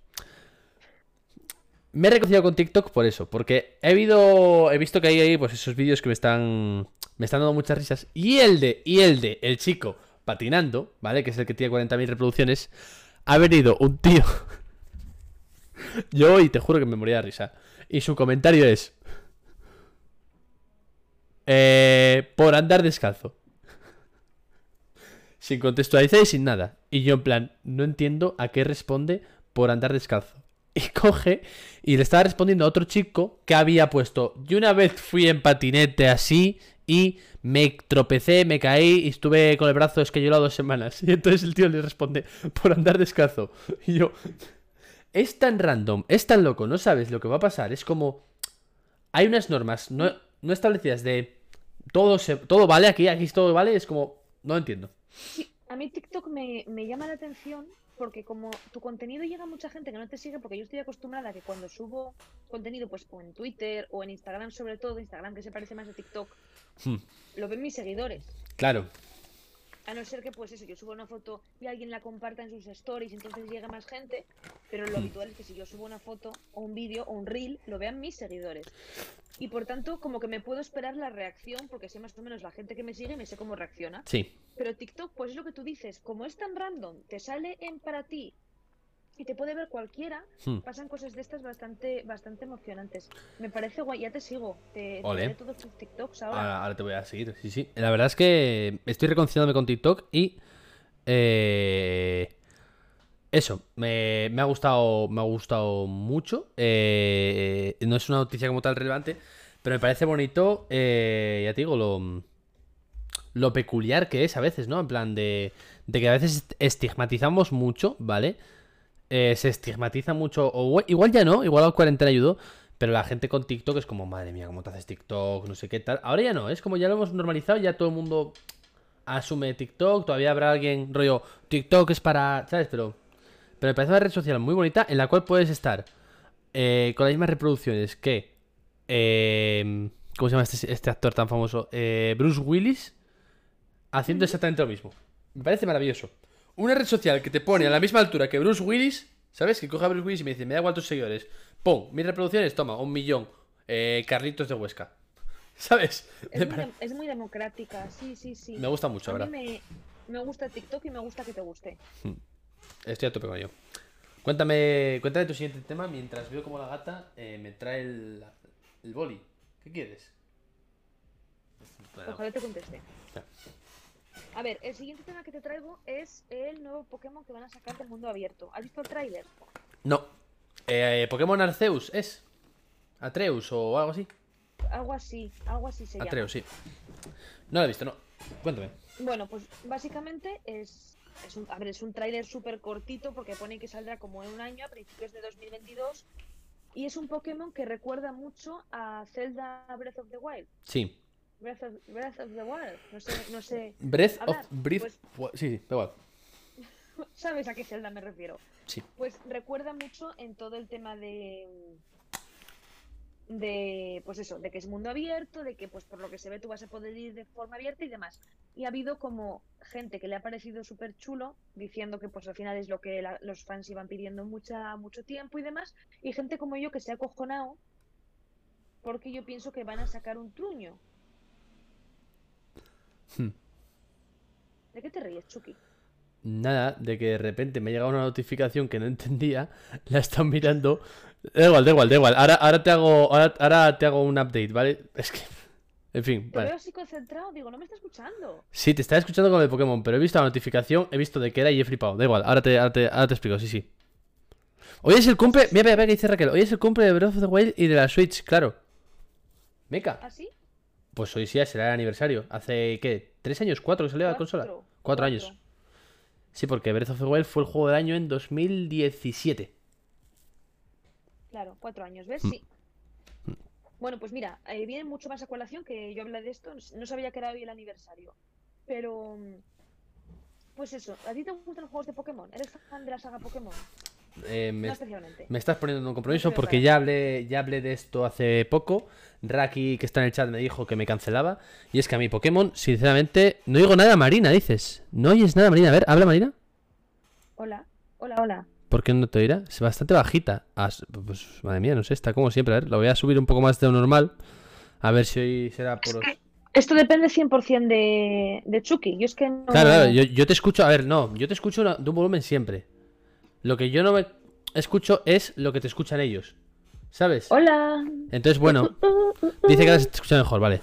Me he reconciliado con TikTok por eso, porque he, habido, he visto que hay ahí pues esos vídeos que me están me están dando muchas risas. Y el de, y el de, el chico patinando, ¿vale? Que es el que tiene 40.000 reproducciones. Ha venido un tío. (laughs) Yo y te juro que me moría de risa. Y su comentario es... Eh, por andar descalzo. Sin contextualizar y sin nada. Y yo en plan, no entiendo a qué responde por andar descalzo. (laughs) Y coge y le estaba respondiendo a otro chico que había puesto, yo una vez fui en patinete así y me tropecé, me caí y estuve con el brazo esquellolado dos semanas. (laughs) Y entonces el tío le responde, por andar descalzo. (laughs) Y yo, es tan random, es tan loco, no sabes lo que va a pasar. Es como, hay unas normas no, no establecidas de todo, se, todo vale aquí, aquí todo vale. Es como, no entiendo. Sí, a mí TikTok me, me llama la atención porque como tu contenido llega a mucha gente que no te sigue, porque yo estoy acostumbrada a que cuando subo contenido, pues o en Twitter o en Instagram sobre todo, Instagram que se parece más a TikTok, Hmm, lo ven mis seguidores. claro. A no ser que, pues eso, yo subo una foto y alguien la comparta en sus stories, entonces llega más gente. Pero lo Hmm. habitual es que si yo subo una foto o un vídeo o un reel, lo vean mis seguidores. Y por tanto, como que me puedo esperar la reacción, porque sé más o menos la gente que me sigue, me sé cómo reacciona. Sí. Pero TikTok, pues es lo que tú dices, como es tan random, te sale en para ti y te puede ver cualquiera, Hmm. pasan cosas de estas bastante, bastante emocionantes. Me parece guay, ya te sigo, te, te veré todos tus TikToks ahora. Ahora, ahora te voy a seguir, sí, sí. La verdad es que estoy reconciliándome con TikTok y... eh, eso, me, me ha gustado me ha gustado mucho. eh, no es una noticia como tal relevante, pero me parece bonito, eh, ya te digo, lo, lo peculiar que es a veces, ¿no? En plan de, de que a veces estigmatizamos mucho, ¿vale? Eh, se estigmatiza mucho, o igual- igual ya no, igual la cuarentena ayudó, pero la gente con TikTok es como, madre mía, ¿cómo te haces TikTok? No sé qué tal. Ahora ya no, es como ya lo hemos normalizado, ya todo el mundo asume TikTok, todavía habrá alguien, rollo, TikTok es para, ¿sabes? Pero, pero me parece una red social muy bonita en la cual puedes estar eh, con las mismas reproducciones que, eh, ¿cómo se llama este, este actor tan famoso? Eh, Bruce Willis, haciendo exactamente lo mismo. Me parece maravilloso. Una red social que te pone a la misma altura que Bruce Willis, ¿sabes? Que coge a Bruce Willis y me dice, me da igual tus seguidores. Pum, mis reproducciones, toma, un millón. Eh, Carlitos de Huesca. (laughs) ¿Sabes? Es muy, es democrática, sí, sí, sí. Me gusta mucho, a ¿verdad? mí me, me gusta TikTok y me gusta que te guste. Estoy a tope con ello. Cuéntame, cuéntame tu siguiente tema mientras veo como la gata eh, me trae el, el boli. ¿Qué quieres? Bueno, Ojalá te conteste. Ya. A ver, el siguiente tema que te traigo es el nuevo Pokémon que van a sacar del mundo abierto. ¿Has visto el tráiler? No. Eh, Pokémon Arceus es. Atreus o algo así. Algo así, algo así se llama. Atreus, sí. No lo he visto, no. Cuéntame. Bueno, pues básicamente es, es un, a ver, es un tráiler súper cortito porque pone que saldrá como en un año, a principios de 2022. Y es un Pokémon que recuerda mucho a Zelda Breath of the Wild. Sí. Breath of, Breath of the Wild. No sé, no sé. Breath Hablar, of Breath. pues- Sí, sí, da igual. (laughs) ¿Sabes a qué Zelda me refiero? Sí. Pues recuerda mucho en todo el tema de de pues eso, de que es mundo abierto, de que pues por lo que se ve tú vas a poder ir de forma abierta y demás. Y ha habido como gente que le ha parecido súper chulo, diciendo que pues al final es lo que la- los fans iban pidiendo mucha, mucho tiempo y demás, y gente como yo que se ha acojonado porque yo pienso que van a sacar un truño. Hmm. ¿De qué te ríes, Chucky? Nada, de que de repente me ha llegado una notificación que no entendía, (laughs) la estado mirando. Da igual, da igual, da igual. Ahora, ahora te hago, ahora, ahora te hago un update, ¿vale? Es que. (laughs) En fin, Te vale. veo así concentrado, digo, no me está escuchando. Sí, te estaba escuchando con el Pokémon, pero he visto la notificación, he visto de qué era y he flipado. Da igual, ahora te, ahora te, ahora te explico, sí, sí. Hoy es el cumple. Mira, mira, mira que dice Raquel. Hoy es el cumple de Breath of the Wild y de la Switch, claro. Meca. ¿Así? Pues hoy sí, será el aniversario. Hace, ¿qué? ¿Tres años? ¿Cuatro que salió la consola? Cuatro años. Sí, porque Breath of the Wild fue el juego del año en 2017. Claro, cuatro años, ¿ves? Mm. Sí. Bueno, pues mira, eh, viene mucho más a colación que yo hablé de esto. No sabía que era hoy el aniversario. Pero. mm, Pues eso, ¿a ti te gustan los juegos de Pokémon? ¿Eres fan de la saga Pokémon? Eh, me, No especialmente. me estás poniendo en un compromiso porque ya hablé, ya hablé de esto hace poco. Raki, que está en el chat, me dijo que me cancelaba. Y es que a mí Pokémon, sinceramente, no digo nada Marina, dices. ¿No oyes nada Marina? A ver, habla Marina. Hola, hola, hola. ¿Por qué no te oirá? Es bastante bajita. Ah, pues madre mía, no sé, está como siempre. A ver, lo voy a subir un poco más de lo normal. A ver si hoy será por... Esto depende 100% de, de Chucky. Yo es que no. Claro, claro, yo, yo te escucho, a ver, no, yo te escucho de un volumen siempre. Lo que yo no me escucho es lo que te escuchan ellos. ¿Sabes? Hola. Entonces, bueno, (laughs) dice que ahora se te escucha mejor, vale.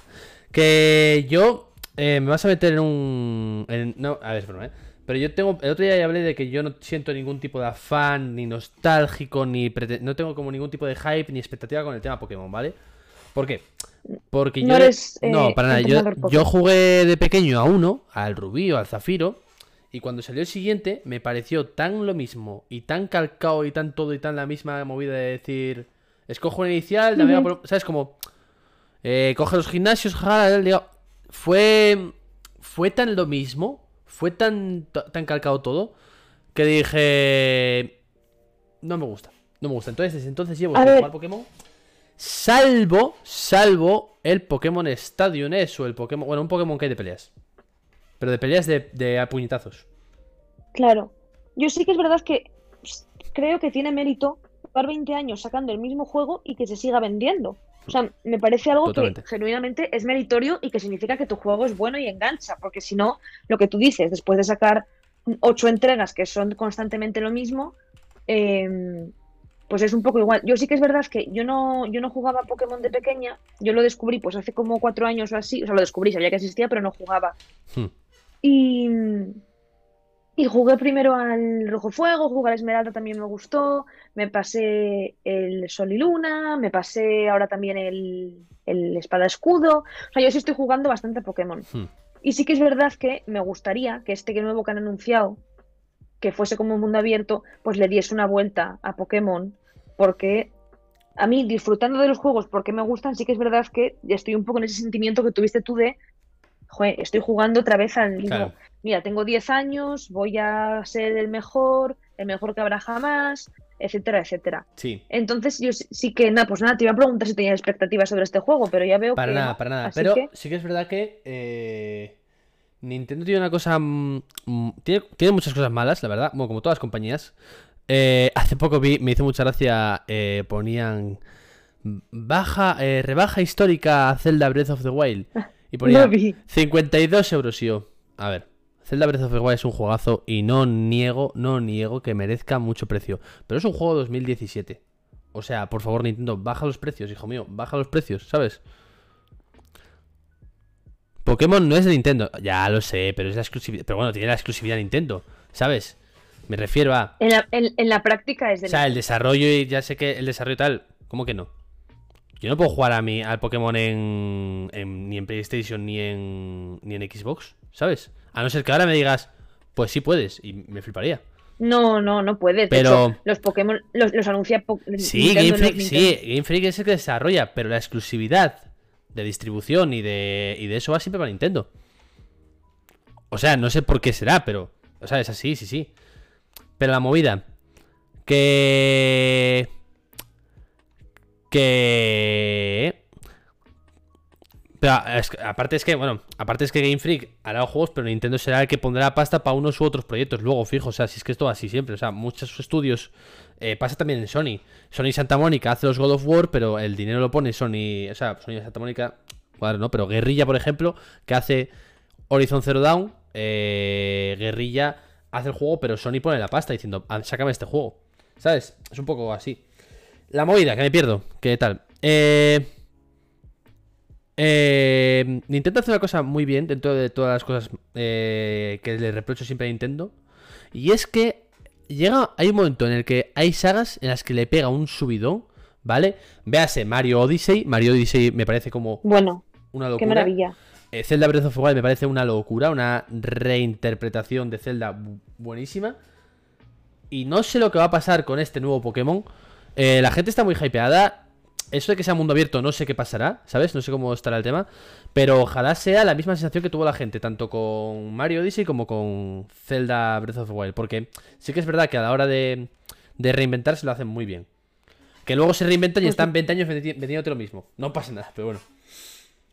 Que yo eh, me vas a meter en un... en- no, a ver, es broma, ¿eh? Pero yo tengo... El otro día ya hablé de que yo no siento ningún tipo de afán, ni nostálgico, ni... prete- No tengo como ningún tipo de hype, ni expectativa con el tema Pokémon, ¿vale? ¿Por qué? Porque No yo... eres, eh, no, para nada. Yo, jugué de pequeño a uno, al Rubí o al Zafiro, y cuando salió el siguiente me pareció tan lo mismo, y tan calcado, y tan todo, y tan la misma movida de decir... Escojo un inicial, por... ¿Sabes? Como... Eh, coge los gimnasios, digo, fue fue tan lo mismo, fue tan tan calcado todo que dije no me gusta, no me gusta. Entonces desde entonces llevo sin Pokémon salvo salvo el Pokémon Stadium S o el Pokémon, bueno, un Pokémon que hay de peleas. Pero de peleas de, de a puñetazos. Claro. Yo sí que es verdad que creo que tiene mérito llevar 20 años sacando el mismo juego y que se siga vendiendo. O sea, me parece algo Totalmente. que genuinamente es meritorio y que significa que tu juego es bueno y engancha, porque si no, lo que tú dices, después de sacar ocho entregas que son constantemente lo mismo, eh, pues es un poco igual. Yo sí que es verdad que yo no, yo no jugaba a Pokémon de pequeña, yo lo descubrí pues hace como cuatro años o así, o sea, lo descubrí, sabía que existía, pero no jugaba. Hmm. Y, y jugué primero al Rojo Fuego, jugué al Esmeralda también me gustó, me pasé el Sol y Luna, me pasé ahora también el, el Espada Escudo. O sea, yo sí estoy jugando bastante Pokémon. Hmm. Y sí que es verdad que me gustaría que este nuevo que han anunciado, que fuese como un mundo abierto, pues le diese una vuelta a Pokémon, porque a mí disfrutando de los juegos porque me gustan, sí que es verdad que ya estoy un poco en ese sentimiento que tuviste tú de, joder, estoy jugando otra vez al mismo. Claro. Mira, tengo 10 años, voy a ser el mejor, el mejor que habrá jamás, etcétera, etcétera. Sí. Entonces yo sí- que, nada, pues nada, te iba a preguntar si tenías expectativas sobre este juego, pero ya veo Para que nada, no. para nada. Así Pero que- sí que es verdad que eh, Nintendo tiene una cosa. tiene, tiene muchas cosas malas, la verdad. Bueno, como todas las compañías. Eh, hace poco vi, me hizo mucha gracia. eh, ponían. Baja, eh, rebaja histórica a Zelda Breath of the Wild. (laughs) Y ponía vi. 52 euros. Y yo, a ver, Zelda Breath of the Wild es un juegazo y no niego, no niego que merezca mucho precio. Pero es un juego 2017. O sea, por favor, Nintendo, baja los precios, hijo mío, baja los precios, ¿sabes? Pokémon no es de Nintendo, ya lo sé, pero es la exclusividad. Pero bueno, tiene la exclusividad Nintendo, ¿sabes? Me refiero a. En la, en- en la práctica es de O sea, el desarrollo y ya sé que el desarrollo tal, ¿cómo que no? Yo no puedo jugar a mi, al Pokémon en, en- ni en PlayStation ni en, ni en Xbox, ¿sabes? A no ser que ahora me digas, pues sí puedes, y me fliparía. No, no, no puedes. De Pero- hecho, los Pokémon los, los anuncia Po- Sí, Game los Freak, sí, Game Freak es el que desarrolla, pero la exclusividad de distribución y de, y de eso va siempre para Nintendo. O sea, no sé por qué será, pero. O sea, es así, sí, sí. Pero la movida. Que. Que. Pero aparte es que, bueno, aparte es que Game Freak hará juegos, pero Nintendo será el que pondrá pasta para unos u otros proyectos. Luego, fijo, o sea, si es que esto va así siempre. O sea, muchos estudios. eh, pasa también en Sony. Sony Santa Mónica hace los God of War, pero el dinero lo pone Sony. O sea, Sony Santa Mónica. Claro, no, pero Guerrilla, por ejemplo, que hace Horizon Zero Dawn. eh, Guerrilla hace el juego, pero Sony pone la pasta diciendo, "Ah, sácame este juego. ¿Sabes? Es un poco así. La movida, que me pierdo. ¿Qué tal? Eh. Eh, Nintendo hace una cosa muy bien dentro de todas las cosas eh, que le reprocho siempre a Nintendo. Y es que llega, hay un momento en el que hay sagas en las que le pega un subidón, ¿vale? Véase Mario Odyssey. Mario Odyssey me parece como Bueno, una qué locura. maravilla. Eh, Zelda Breath of the Wild me parece una locura, una reinterpretación de Zelda bu- buenísima. Y no sé lo que va a pasar con este nuevo Pokémon. Eh, la gente está muy hypeada. eso de que sea mundo abierto no sé qué pasará, ¿sabes? No sé cómo estará el tema. Pero ojalá sea la misma sensación que tuvo la gente, tanto con Mario Odyssey como con Zelda Breath of the Wild. Porque sí que es verdad que a la hora de, de reinventarse lo hacen muy bien. Que luego se reinventan y Pues están 20 años vendi- vendiéndote lo mismo. No pasa nada, pero bueno.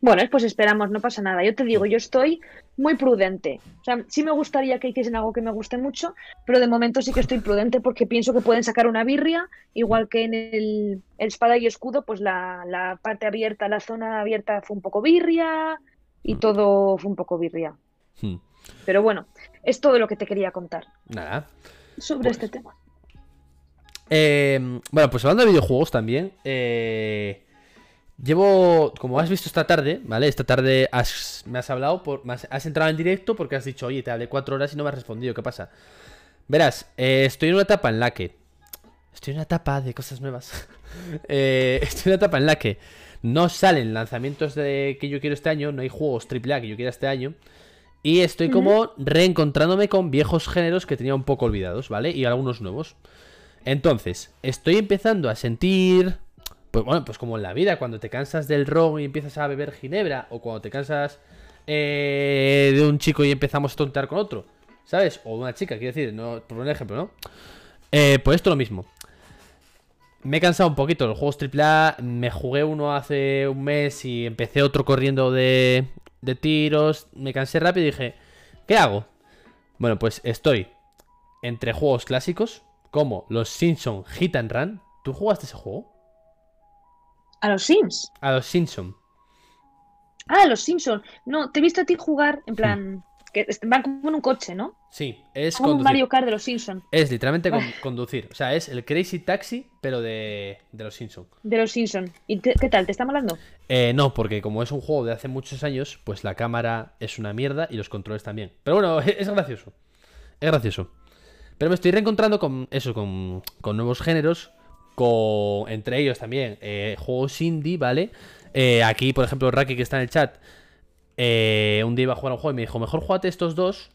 Bueno, pues esperamos, no pasa nada. Yo te digo, yo estoy muy prudente. O sea, sí me gustaría que hiciesen algo que me guste mucho, pero de momento sí que estoy prudente porque pienso que pueden sacar una birria, igual que en el, el espada y escudo, pues la, la parte abierta, la zona abierta fue un poco birria y Mm. todo fue un poco birria. Hmm, Pero bueno, es todo lo que te quería contar Nada. sobre Pues- este tema. Eh, bueno, pues hablando de videojuegos también. eh, llevo, como has visto esta tarde, ¿vale? Esta tarde has- me has hablado, por, me has, has entrado en directo porque has dicho, oye, te hablé cuatro horas y no me has respondido, ¿qué pasa? Verás, eh, estoy en una etapa en la que... Estoy en una etapa de cosas nuevas. (laughs) Eh, estoy en una etapa en la que no salen lanzamientos de que yo quiero este año, no hay juegos AAA que yo quiera este año. Y estoy como reencontrándome con viejos géneros que tenía un poco olvidados, ¿vale? Y algunos nuevos. Entonces, estoy empezando a sentir. Pues bueno, pues como en la vida, cuando te cansas del ron y empiezas a beber ginebra, o cuando te cansas eh, de un chico y empezamos a tontear con otro, ¿sabes? O una chica, quiero decir, no, por un ejemplo, ¿no? Eh, pues esto lo mismo. Me he cansado un poquito los juegos AAA. Me jugué uno hace un mes y empecé otro corriendo de, de tiros. Me cansé rápido y dije, ¿qué hago? Bueno, pues estoy entre juegos clásicos como los Simpson Hit and Run. ¿Tú jugaste ese juego? A los Sims. A los Simpson. Ah, los Simpsons. No, te he visto a ti jugar en plan. que van como en un coche, ¿no? Sí, es Como un. Mario Kart de los Simpsons. Es literalmente con- (laughs) (laughs) conducir. O sea, es el Crazy Taxi, pero de, de los Simpson. De los Simpsons. ¿Y te- qué tal? ¿Te está malando? Eh, no, porque como es un juego de hace muchos años, pues la cámara es una mierda y los controles también. Pero bueno, (laughs) es gracioso. Es gracioso. Pero me estoy reencontrando con eso, con, con nuevos géneros. Con, entre ellos también eh, juegos indie, ¿vale? Eh, aquí, por ejemplo, Raki, que está en el chat, eh, un día iba a jugar un juego y me dijo, mejor jugate estos dos.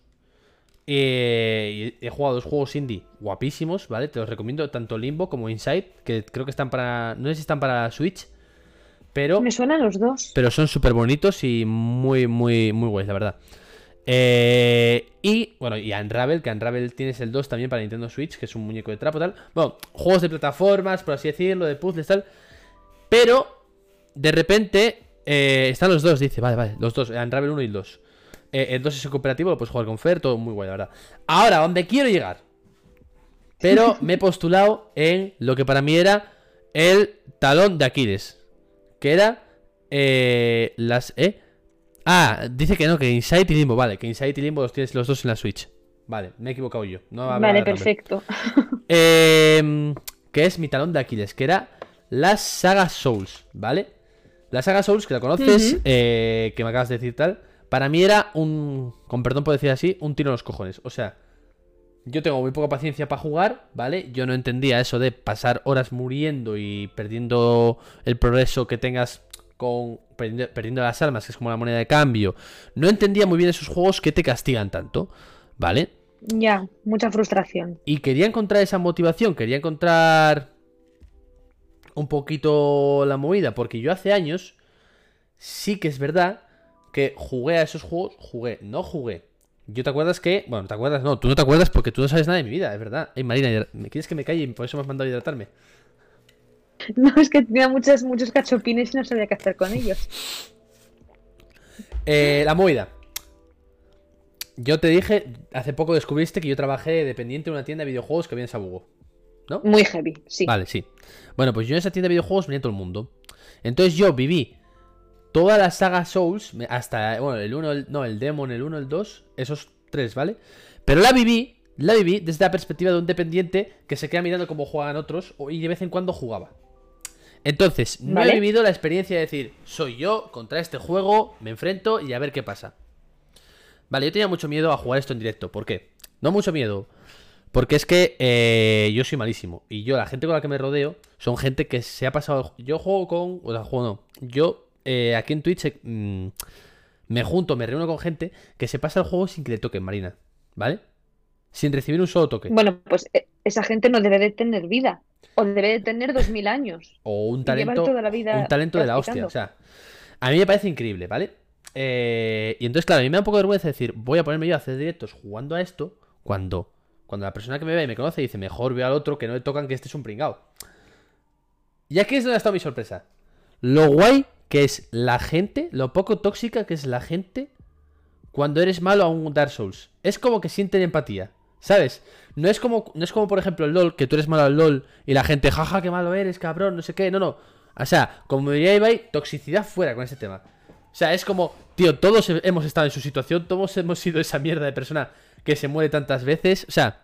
Y he jugado dos juegos indie guapísimos, ¿vale? Te los recomiendo, tanto Limbo como Inside, que creo que están para... No sé si están para Switch, pero... Me suenan los dos. Pero son súper bonitos y muy, muy, muy guays, la verdad. Eh, y, bueno, y Unravel, que Unravel tienes el 2 también para Nintendo Switch, que es un muñeco de trapo tal. Bueno, juegos de plataformas, por así decirlo, de puzzles tal. Pero, de repente, eh, están los dos, dice, vale, vale, los dos, Unravel 1 y el 2. Eh, el 2 es el cooperativo, lo puedes jugar con Fer, todo muy guay, la verdad. Ahora, donde quiero llegar. Pero (laughs) me he postulado en lo que para mí era el talón de Aquiles. Que era eh, las... ¿Eh? Ah, dice que no, que Insight y Limbo, vale, que Insight y Limbo los tienes los dos en la Switch. Vale, me he equivocado yo. No va a Vale, perfecto. (laughs) Eh, que es mi talón de Aquiles, que era la saga Souls, ¿vale? La saga Souls, que la conoces, eh, que me acabas de decir tal, para mí era un, con perdón por decir así, un tiro en los cojones. O sea, yo tengo muy poca paciencia para jugar, ¿vale? Yo no entendía eso de pasar horas muriendo y perdiendo el progreso que tengas con perdiendo, perdiendo las almas, que es como la moneda de cambio. No entendía muy bien esos juegos que te castigan tanto, ¿vale? Ya, mucha frustración. Y quería encontrar esa motivación, quería encontrar un poquito la movida, porque yo hace años sí que es verdad que jugué a esos juegos, jugué, no jugué. Yo te acuerdas que, bueno, te acuerdas, no, tú no te acuerdas porque tú no sabes nada de mi vida, es verdad. Ey, Marina, ¿me quieres que me calle y por eso me has mandado a hidratarme? (laughs) No, es que tenía muchos, muchos cachopines y no sabía qué hacer con ellos. Eh, la movida. Yo te dije, hace poco descubriste que yo trabajé dependiente de una tienda de videojuegos que había en Sabugo. ¿No? Muy heavy, sí. Vale, sí. Bueno, pues yo en esa tienda de videojuegos venía todo el mundo. Entonces yo viví toda la saga Souls, hasta, bueno, el 1, el, no, el Demon, el 1, el 2, esos tres, ¿vale? Pero la viví, la viví desde la perspectiva de un dependiente que se queda mirando cómo juegan otros y de vez en cuando jugaba. Entonces, no Vale. he vivido la experiencia de decir, soy yo contra este juego, me enfrento y a ver qué pasa. Vale, yo tenía mucho miedo a jugar esto en directo. ¿Por qué? No mucho miedo. Porque es que eh, yo soy malísimo. Y yo, la gente con la que me rodeo, son gente que se ha pasado. Yo juego con. O sea, juego no. Yo eh, aquí en Twitch eh, mm, me junto, me reúno con gente que se pasa el juego sin que le toquen, Marina. ¿Vale? Sin recibir un solo toque. Bueno, pues eh, esa gente no debe de tener vida. O debe de tener 2000 años. (laughs) O un talento, toda la vida un talento de la hostia. practicando. O sea, a mí me parece increíble, ¿vale? Eh, y entonces, claro, a mí me da un poco de vergüenza decir, voy a ponerme yo a hacer directos jugando a esto cuando, cuando la persona que me ve y me conoce dice, mejor veo al otro que no le tocan que este es un pringao. Y aquí es donde ha estado mi sorpresa. Lo guay que es la gente, lo poco tóxica que es la gente cuando eres malo a un Dark Souls. Es como que sienten empatía, ¿sabes? No es como, no es como por ejemplo el LOL, que tú eres malo al LOL y la gente, jaja, qué malo eres, cabrón, no sé qué. No, no. O sea, como diría Ibai, toxicidad fuera con ese tema. O sea, es como, tío, todos he- hemos estado en su situación, todos hemos sido esa mierda de persona que se muere tantas veces. O sea,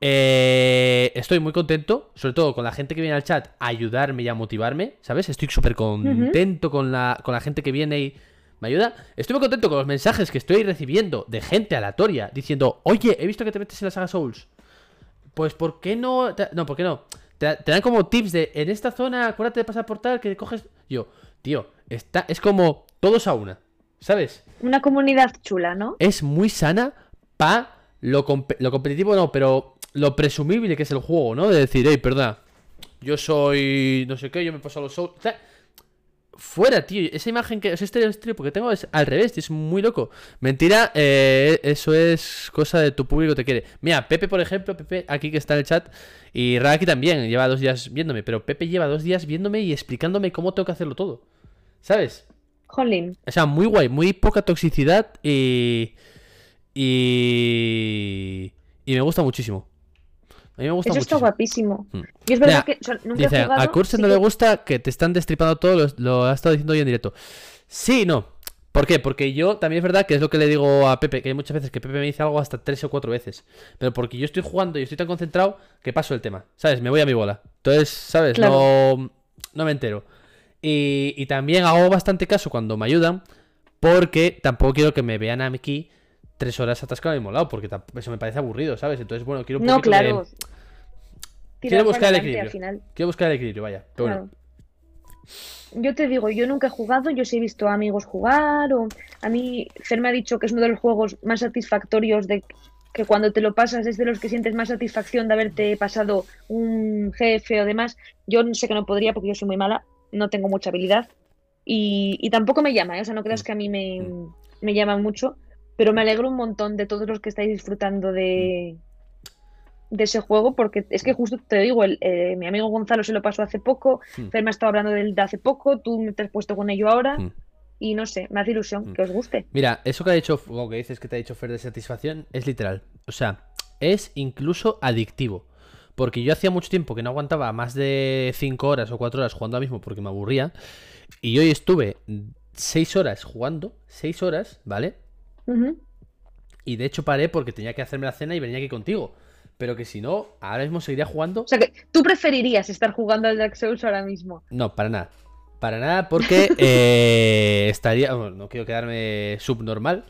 eh, estoy muy contento, sobre todo con la gente que viene al chat a ayudarme y a motivarme, ¿sabes? Estoy súper contento con, la, con la gente que viene y me ayuda. Estoy muy contento con los mensajes que estoy recibiendo de gente aleatoria diciendo, oye, he visto que te metes en la saga Souls. Pues, ¿por qué no? te- No, ¿por qué no? Te, te dan como tips de, en esta zona, acuérdate de pasar por tal, que coges... Yo, tío, está, es como todos a una, ¿sabes? Una comunidad chula, ¿no? es muy sana para lo, compe- lo competitivo, no, pero lo presumible que es el juego, ¿no? De decir, hey, perdona, yo soy no sé qué, yo me paso a los Souls. O sea, fuera, tío, esa imagen que, ese estereotipo que tengo es al revés, tío, es muy loco. Mentira, eh, eso es cosa de tu público te quiere. Mira, Pepe, por ejemplo, Pepe, aquí que está en el chat, y Raki también, lleva dos días viéndome, pero Pepe lleva dos días viéndome y explicándome cómo tengo que hacerlo todo. ¿Sabes? Jolín. O sea, muy guay, muy poca toxicidad y. Y. Y me gusta muchísimo. A mí me gusta Eso está guapísimo. Mm. Y es verdad Mira, que o sea, nunca he Dice, jugado, a Curse sí no que- le gusta que te están destripando todo, lo, lo ha estado diciendo hoy en directo. Sí, no. ¿Por qué? Porque yo también es verdad que es lo que le digo a Pepe, que hay muchas veces que Pepe me dice algo hasta tres o cuatro veces. Pero porque yo estoy jugando y estoy tan concentrado que paso el tema. ¿Sabes? Me voy a mi bola. Entonces, ¿sabes? Claro. No, no me entero. Y, y también hago bastante caso cuando me ayudan, porque tampoco quiero que me vean aquí tres horas atascado al mismo lado, porque eso me parece aburrido, ¿sabes? Entonces, bueno, quiero un No, de- claro. Quiero buscar el equilibrio. al final. Quiero buscar el equilibrio, vaya. Pero bueno. Yo te digo, yo nunca he jugado, yo sí he visto a amigos jugar, o a mí Fer me ha dicho que es uno de los juegos más satisfactorios de que cuando te lo pasas es de los que sientes más satisfacción de haberte pasado un jefe o demás. Yo no sé que no podría porque yo soy muy mala, no tengo mucha habilidad y, y tampoco me llama, ¿eh? O sea, no creas que a mí me, me llama mucho, pero me alegro un montón de todos los que estáis disfrutando de, de ese juego porque es que justo te digo, el, eh, mi amigo Gonzalo se lo pasó hace poco, Hmm. Fer me ha estado hablando del de hace poco, tú me te has puesto con ello ahora Hmm. y no sé, me hace ilusión Hmm. que os guste. Mira, eso que ha dicho, o que dices que te ha dicho Fer de satisfacción, es literal. O sea, es incluso adictivo. Porque yo hacía mucho tiempo que no aguantaba más de 5 horas o 4 horas jugando ahora mismo porque me aburría. Y hoy estuve 6 horas jugando, 6 horas, ¿vale? Y de hecho paré porque tenía que hacerme la cena y venía aquí contigo. Pero que si no, ahora mismo seguiría jugando. O sea que tú preferirías estar jugando al Dark Souls ahora mismo. No, para nada. Para nada, porque (laughs) eh, estaría. bueno, no quiero quedarme subnormal.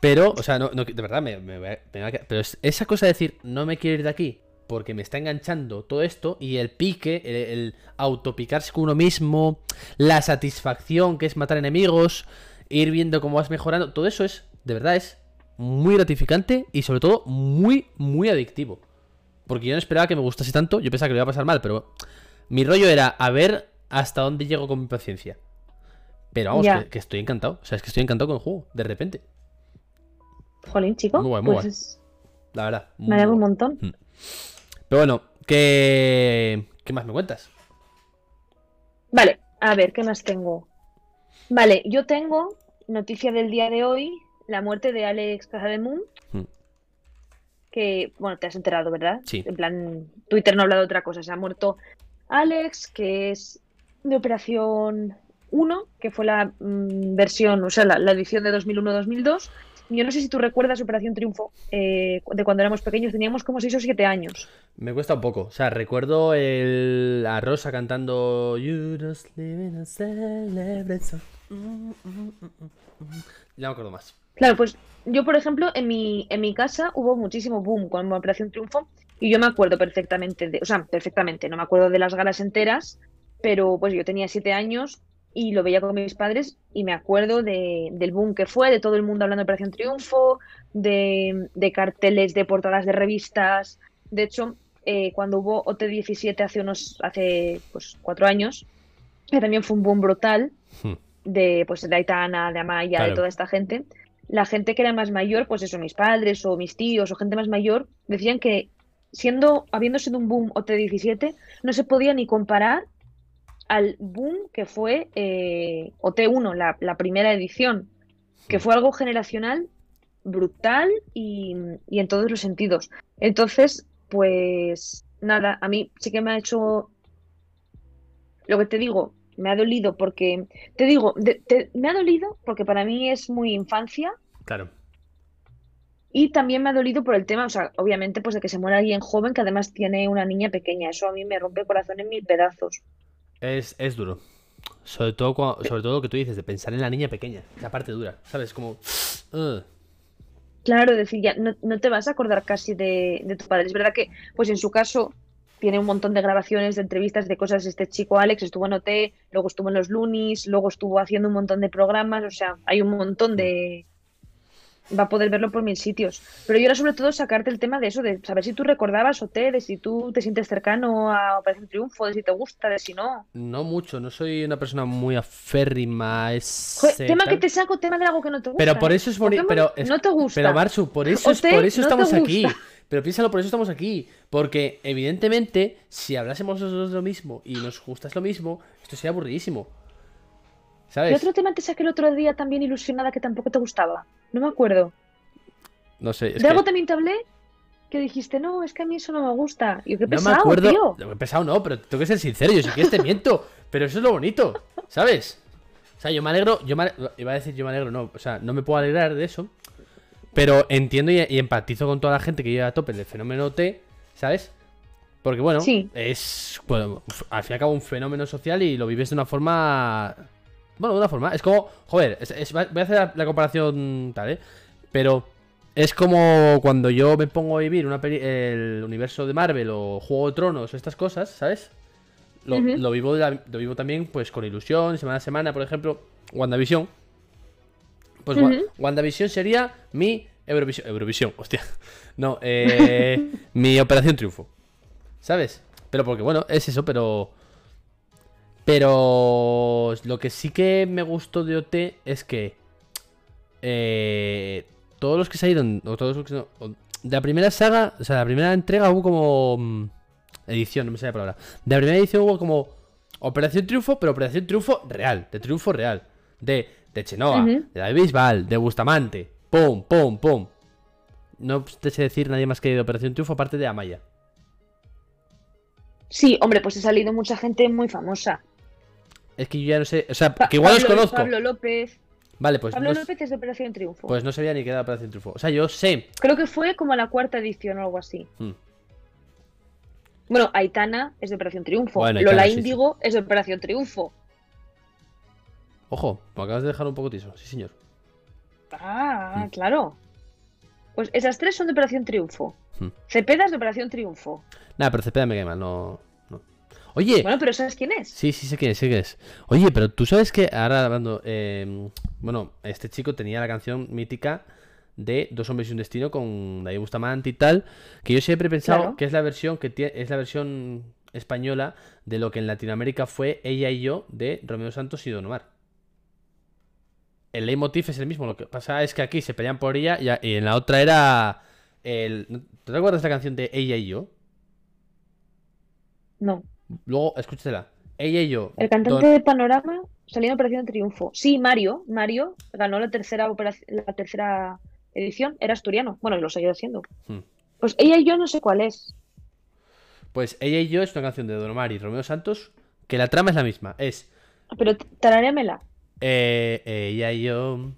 Pero, o sea, no, no- de verdad, me, me voy a- me voy a quedar- Pero es- esa cosa de decir, no me quiero ir de aquí porque me está enganchando todo esto y el pique, el, el autopicarse con uno mismo, la satisfacción que es matar enemigos, ir viendo cómo vas mejorando, todo eso es, de verdad, es muy gratificante y sobre todo muy, muy adictivo. Porque yo no esperaba que me gustase tanto, yo pensaba que lo iba a pasar mal, pero mi rollo era a ver hasta dónde llego con mi paciencia. Pero vamos, que, que estoy encantado. O sea, es que estoy encantado con el juego, de repente. Jolín, chico. Muy guay, muy pues guay. es- La verdad. me alegro un montón. Pero bueno, ¿qué, ¿qué más me cuentas? Vale, a ver, ¿qué más tengo? Vale, yo tengo noticia del día de hoy, la muerte de Alex Casademunt, Hmm. que, bueno, te has enterado, ¿verdad? Sí. En plan, Twitter no ha hablado de otra cosa, se ha muerto Alex, que es de Operación 1, que fue la mm, versión, o sea, la, la edición de 2001-2002. Yo no sé si tú recuerdas Operación Triunfo, eh, de cuando éramos pequeños, teníamos como 6 o 7 años. Me cuesta un poco. O sea, recuerdo el, a Rosa cantando You just live in a celebration. Mm, mm, mm, mm. Ya me acuerdo más. Claro, pues yo, por ejemplo, en mi, en mi casa hubo muchísimo boom con Operación Triunfo y yo me acuerdo perfectamente, de, o sea, perfectamente, no me acuerdo de las galas enteras, pero pues yo tenía siete años y lo veía con mis padres y me acuerdo de, del boom que fue, de todo el mundo hablando de Operación Triunfo, de, de carteles, de portadas de revistas, De hecho, eh, cuando hubo OT17 hace unos, hace pues cuatro años, que también fue un boom brutal Hmm. de pues de Aitana, de Amaya, Claro. de toda esta gente. La gente que era más mayor, pues eso, mis padres o mis tíos o gente más mayor, decían que siendo, habiendo sido un boom OT17, no se podía ni comparar al boom que fue eh, OT1, la, primera edición, que fue algo generacional brutal y, y en todos los sentidos. Entonces, pues nada, a mí sí que me ha hecho lo que te digo, me ha dolido porque, te digo, me ha dolido porque para mí es muy infancia Claro. y también me ha dolido por el tema, o sea, obviamente pues de que se muera alguien joven que además tiene una niña pequeña, eso a mí me rompe el corazón en mil pedazos. Es, es duro. Sobre todo, sobre todo lo que tú dices, de pensar en la niña pequeña. La parte dura, ¿sabes? Como... ugh. Claro, decir, ya no, no te vas a acordar casi de, de tu padre. Es verdad que, pues en su caso, tiene un montón de grabaciones, de entrevistas, de cosas. Este chico Alex estuvo en OT, luego estuvo en los Loonies, luego estuvo haciendo un montón de programas. O sea, hay un montón de. Va a poder verlo por mil sitios. Pero yo era sobre todo sacarte el tema de eso, de saber si tú recordabas OT, de si tú te sientes cercano a Operación Triunfo, de si te gusta, de si no. No mucho, no soy una persona muy aférrima Joder, tema tal. que te saco, tema de algo que no te gusta. Pero por eso es bonito. Pero, es- no te gusta. pero Marchu, por eso, es, por eso no te estamos aquí. Pero piénsalo, por eso estamos aquí. Porque, evidentemente, si hablásemos los dos lo mismo y nos gustas lo mismo, esto sería aburridísimo. ¿Qué ¿Sabes? otro tema te saqué el otro día también ilusionada que tampoco te gustaba? No me acuerdo. No sé, es ¿De que algo también te hablé? Que dijiste, no, es que a mí eso no me gusta. Y yo, qué no me pesado, acuerdo. tío. No, pesado no, pero tengo que ser sincero. Yo si quieres te (laughs) miento. Pero eso es lo bonito, ¿sabes? O sea, yo me alegro. Yo me Iba a decir yo me alegro, no. O sea, no me puedo alegrar de eso. Pero entiendo y, y empatizo con toda la gente que llega a tope del fenómeno T, ¿sabes? Porque bueno, Sí. es bueno, al fin y al cabo un fenómeno social y lo vives de una forma. Bueno, de una forma. Es como. Joder, es- es- voy a hacer la, la comparación tal, ¿eh? Pero es como cuando yo me pongo a vivir una peli- el universo de Marvel o Juego de Tronos o estas cosas, ¿sabes? Lo, vivo, lo vivo también pues con ilusión, semana a semana, por ejemplo, WandaVision. Pues Wa- Ujú. WandaVision sería mi Eurovisión. Eurovisión, (laughs) hostia. No, eh, (laughs) mi Operación Triunfo. ¿Sabes? Pero porque, bueno, es eso, pero. Pero. Lo que sí que me gustó de OT es que. eh, todos los que salieron. O todos los que no- o- de la primera saga. O sea, la primera entrega hubo como. mm, Edición, no me sale la palabra. De la primera edición hubo como. Operación Triunfo, pero Operación Triunfo real. De triunfo real. De, de Chenoa, de David Bisbal, de Bustamante. Pum, pum, pum. No te sé decir nadie más que de Operación Triunfo aparte de Amaya. Sí, hombre, pues ha salido mucha gente muy famosa. Es que yo ya no sé. O sea, que igual los Pablo- conozco. Pablo López. Vale, pues Pablo no, López es de Operación Triunfo. pues no sabía ni qué era Operación Triunfo. O sea, yo sé. Creo que fue como la cuarta edición o algo así. Hmm. Bueno, Aitana es de Operación Triunfo. Bueno, Aitana, Lola sí, sí. Índigo es de Operación Triunfo. Ojo, me acabas de dejar un poco tiso. Sí, señor. Ah, Hmm. claro. Pues esas tres son de Operación Triunfo. Hmm. Cepeda es de Operación Triunfo. Nada, pero Cepeda me cae mal, no. Oye, Bueno, pero ¿sabes quién es? sí, sí sé quién es, sé quién es. Oye, pero tú sabes que ahora hablando. eh, bueno, este chico tenía la canción mítica de Dos hombres y un destino con David Bustamante y tal. Que yo siempre he pensado Claro. que es la versión que es la versión española de lo que en Latinoamérica fue Ella y yo de Romeo Santos y Don Omar. El leitmotiv es el mismo, lo que pasa es que aquí se pelean por ella y, y en la otra era el... ¿Te recuerdas la canción de Ella y yo? No. Luego, escúchatela. Ella y yo. El cantante Don- de Panorama salió en Operación Triunfo. Sí, Mario. Mario ganó la tercera, operac- la tercera edición. Era asturiano. Bueno, y lo seguido haciendo. Hmm. Pues ella y yo no sé cuál es. Pues Ella y yo es una canción de Don Omar y Romeo Santos que la trama es la misma. Es Pero tararéamela. eh, ella y yo,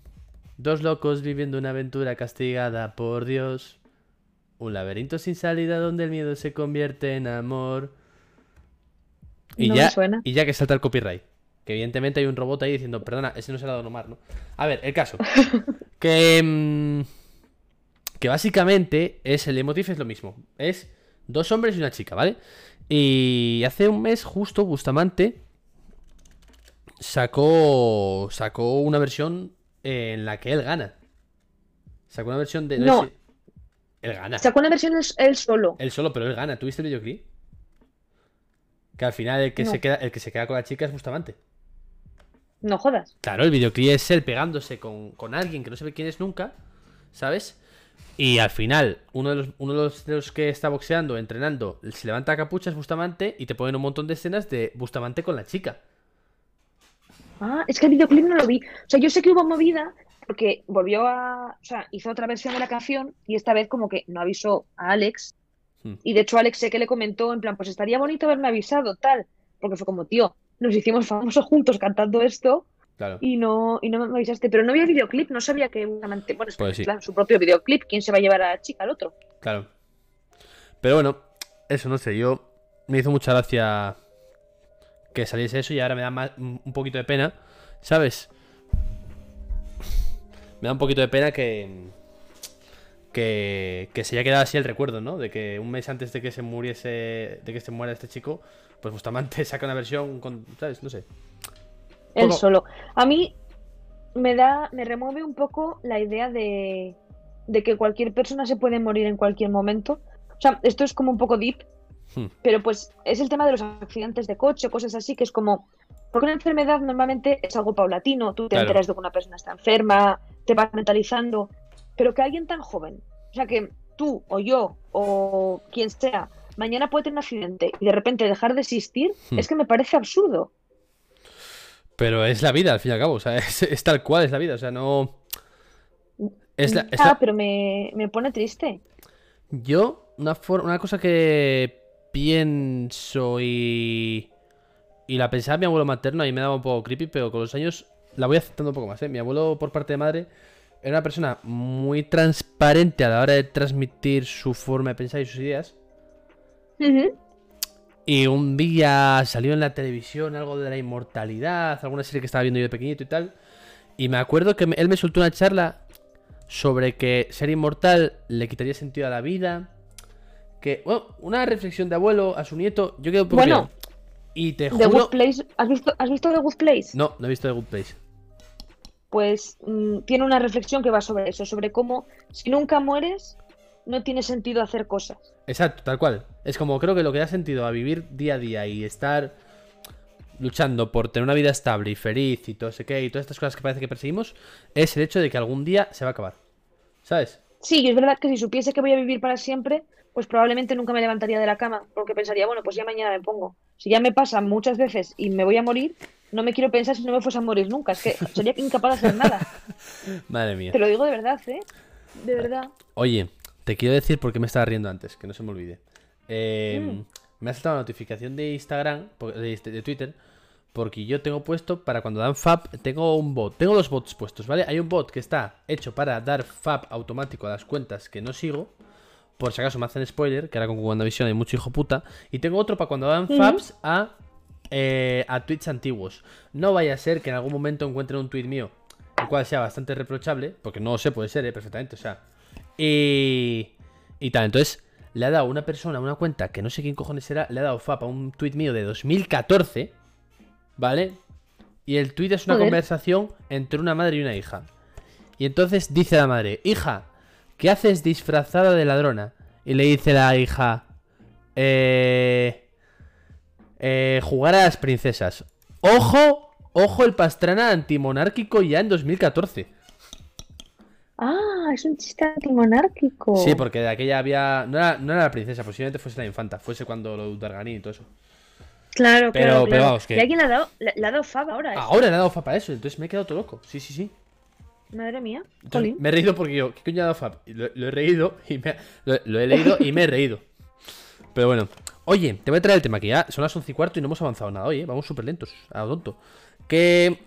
dos locos viviendo una aventura castigada por Dios. Un laberinto sin salida donde el miedo se convierte en amor. Y No ya, me suena. y ya que salta el copyright. Que evidentemente hay un robot ahí diciendo, perdona, ese no será Don Omar, ¿no? A ver, el caso. (laughs) que. mm, que básicamente es el emotif es lo mismo. Es dos hombres y una chica, ¿vale? Y hace un mes, justo, Bustamante sacó. sacó una versión en la que él gana. Sacó una versión de. No. Él gana. Sacó una versión él, él solo. Él solo, pero él gana. ¿Tuviste el videoclip? Que al final el que, No. se, queda, el que se queda con la chica es Bustamante. No jodas. Claro, el videoclip es él pegándose con, con alguien que no se ve quién es nunca, ¿sabes? Y al final, uno de los, uno de los, de los que está boxeando, entrenando, se levanta la capucha, es Bustamante, y te ponen un montón de escenas de Bustamante con la chica. Ah, es que el videoclip no lo vi. O sea, yo sé que hubo movida porque volvió a. O sea, hizo otra versión de la canción y esta vez como que no avisó a Alex. Hmm. Y de hecho, Alex sé que le comentó en plan, pues estaría bonito haberme avisado, tal. Porque fue como, tío, nos hicimos famosos juntos cantando esto Claro. y no, y no me avisaste. Pero no había videoclip, no sabía que Bustamante. Bueno, es Pues sí. su propio videoclip. ¿Quién se va a llevar a la chica al otro? Claro. Pero bueno, eso no sé, yo me hizo mucha gracia que saliese eso y ahora me da más- un poquito de pena, ¿sabes? Me da un poquito de pena que que, que se haya quedado así el recuerdo, ¿no? De que un mes antes de que se muriese, de que se muera este chico, pues Bustamante (laughs) saca una versión con, ¿sabes? No sé. Él solo. A mí me da, me remueve un poco la idea de, de que cualquier persona se puede morir en cualquier momento. O sea, esto es como un poco deep, Hmm. pero pues es el tema de los accidentes de coche, cosas así, que es como, porque una enfermedad normalmente es algo paulatino, tú te Claro. enteras de que una persona está enferma, te vas mentalizando, pero que alguien tan joven, o sea, que tú o yo o quien sea, mañana puede tener un accidente y de repente dejar de existir, Hmm. es que me parece absurdo. Pero es la vida, al fin y al cabo, o sea, (laughs) es, es tal cual, es la vida, o sea, no... Es la, es Ah, la- pero me, me pone triste. Yo, una, for- una cosa que pienso y. Y la pensaba mi abuelo materno y me daba un poco creepy, pero con los años la voy aceptando un poco más, ¿eh? Mi abuelo, por parte de madre, era una persona muy transparente a la hora de transmitir su forma de pensar y sus ideas. Ujú. Y un día salió en la televisión algo de la inmortalidad, alguna serie que estaba viendo yo de pequeñito y tal. Y me acuerdo que él me soltó una charla sobre que ser inmortal le quitaría sentido a la vida. Que, bueno, una reflexión de abuelo a su nieto. Yo quedo un poco Bueno, pillado. Y te The juro. Good Place, ¿has visto, ¿has visto The Good Place? No, no he visto The Good Place. Pues mm, tiene una reflexión que va sobre eso, sobre cómo si nunca mueres, no tiene sentido hacer cosas. Exacto, tal cual. Es como creo que lo que da sentido a vivir día a día y estar luchando por tener una vida estable y feliz y todo ese qué y todas estas cosas que parece que perseguimos es el hecho de que algún día se va a acabar. ¿Sabes? Sí, y es verdad que si supiese que voy a vivir para siempre, pues probablemente nunca me levantaría de la cama, porque pensaría, bueno, pues ya mañana me pongo. Si ya me pasa muchas veces y me voy a morir, no me quiero pensar si no me fuese a morir nunca, es que sería incapaz de hacer nada. (laughs) Madre mía. Te lo digo de verdad, ¿eh? De verdad. Oye, te quiero decir por qué me estaba riendo antes, que no se me olvide. Eh, Mm. Me ha saltado una notificación de Instagram, por- de, de Twitter, porque yo tengo puesto para cuando dan FAP, tengo un bot, tengo dos bots puestos, ¿vale? Hay un bot que está hecho para dar FAP automático a las cuentas que no sigo, por si acaso me hacen spoiler, que ahora con WandaVision hay mucho hijo puta, y tengo otro para cuando dan. FAPs a, eh, a tweets antiguos. No vaya a ser que en algún momento encuentren un tweet mío, el cual sea bastante reprochable, porque no lo sé, puede ser, eh, perfectamente, o sea, y, y tal, entonces le ha dado una persona, una cuenta que no sé quién cojones será, le ha dado FAP a un tweet mío de 2014, ¿vale? Y el tweet es una Joder. conversación entre una madre y una hija. Y entonces dice la madre, hija, ¿qué haces disfrazada de ladrona? Y le dice la hija, eh, eh, jugar a las princesas. Ojo, ojo el pastrana antimonárquico ya en 2014. Ah, es un chiste antimonárquico. Sí, porque de aquella había. No era, no era la princesa, posiblemente fuese la infanta. Fuese cuando lo de Utarganín y todo eso. Claro, Pero- claro, pero vamos, que- Y alguien le ha dado, le, le ha dado fab ahora, ¿eh? Ahora le ha dado FAP a eso, entonces me he quedado todo loco. Sí, sí, sí. Madre mía. Entonces, me he reído porque yo, ¿qué coño ha dado FAP? Y Lo, lo he reído y me, lo, lo he leído y me he reído. (laughs) Pero bueno. Oye, te voy a traer el tema que ya son las 11 y cuarto y no hemos avanzado nada hoy, ¿eh? Vamos súper lentos, a lo tonto. Que.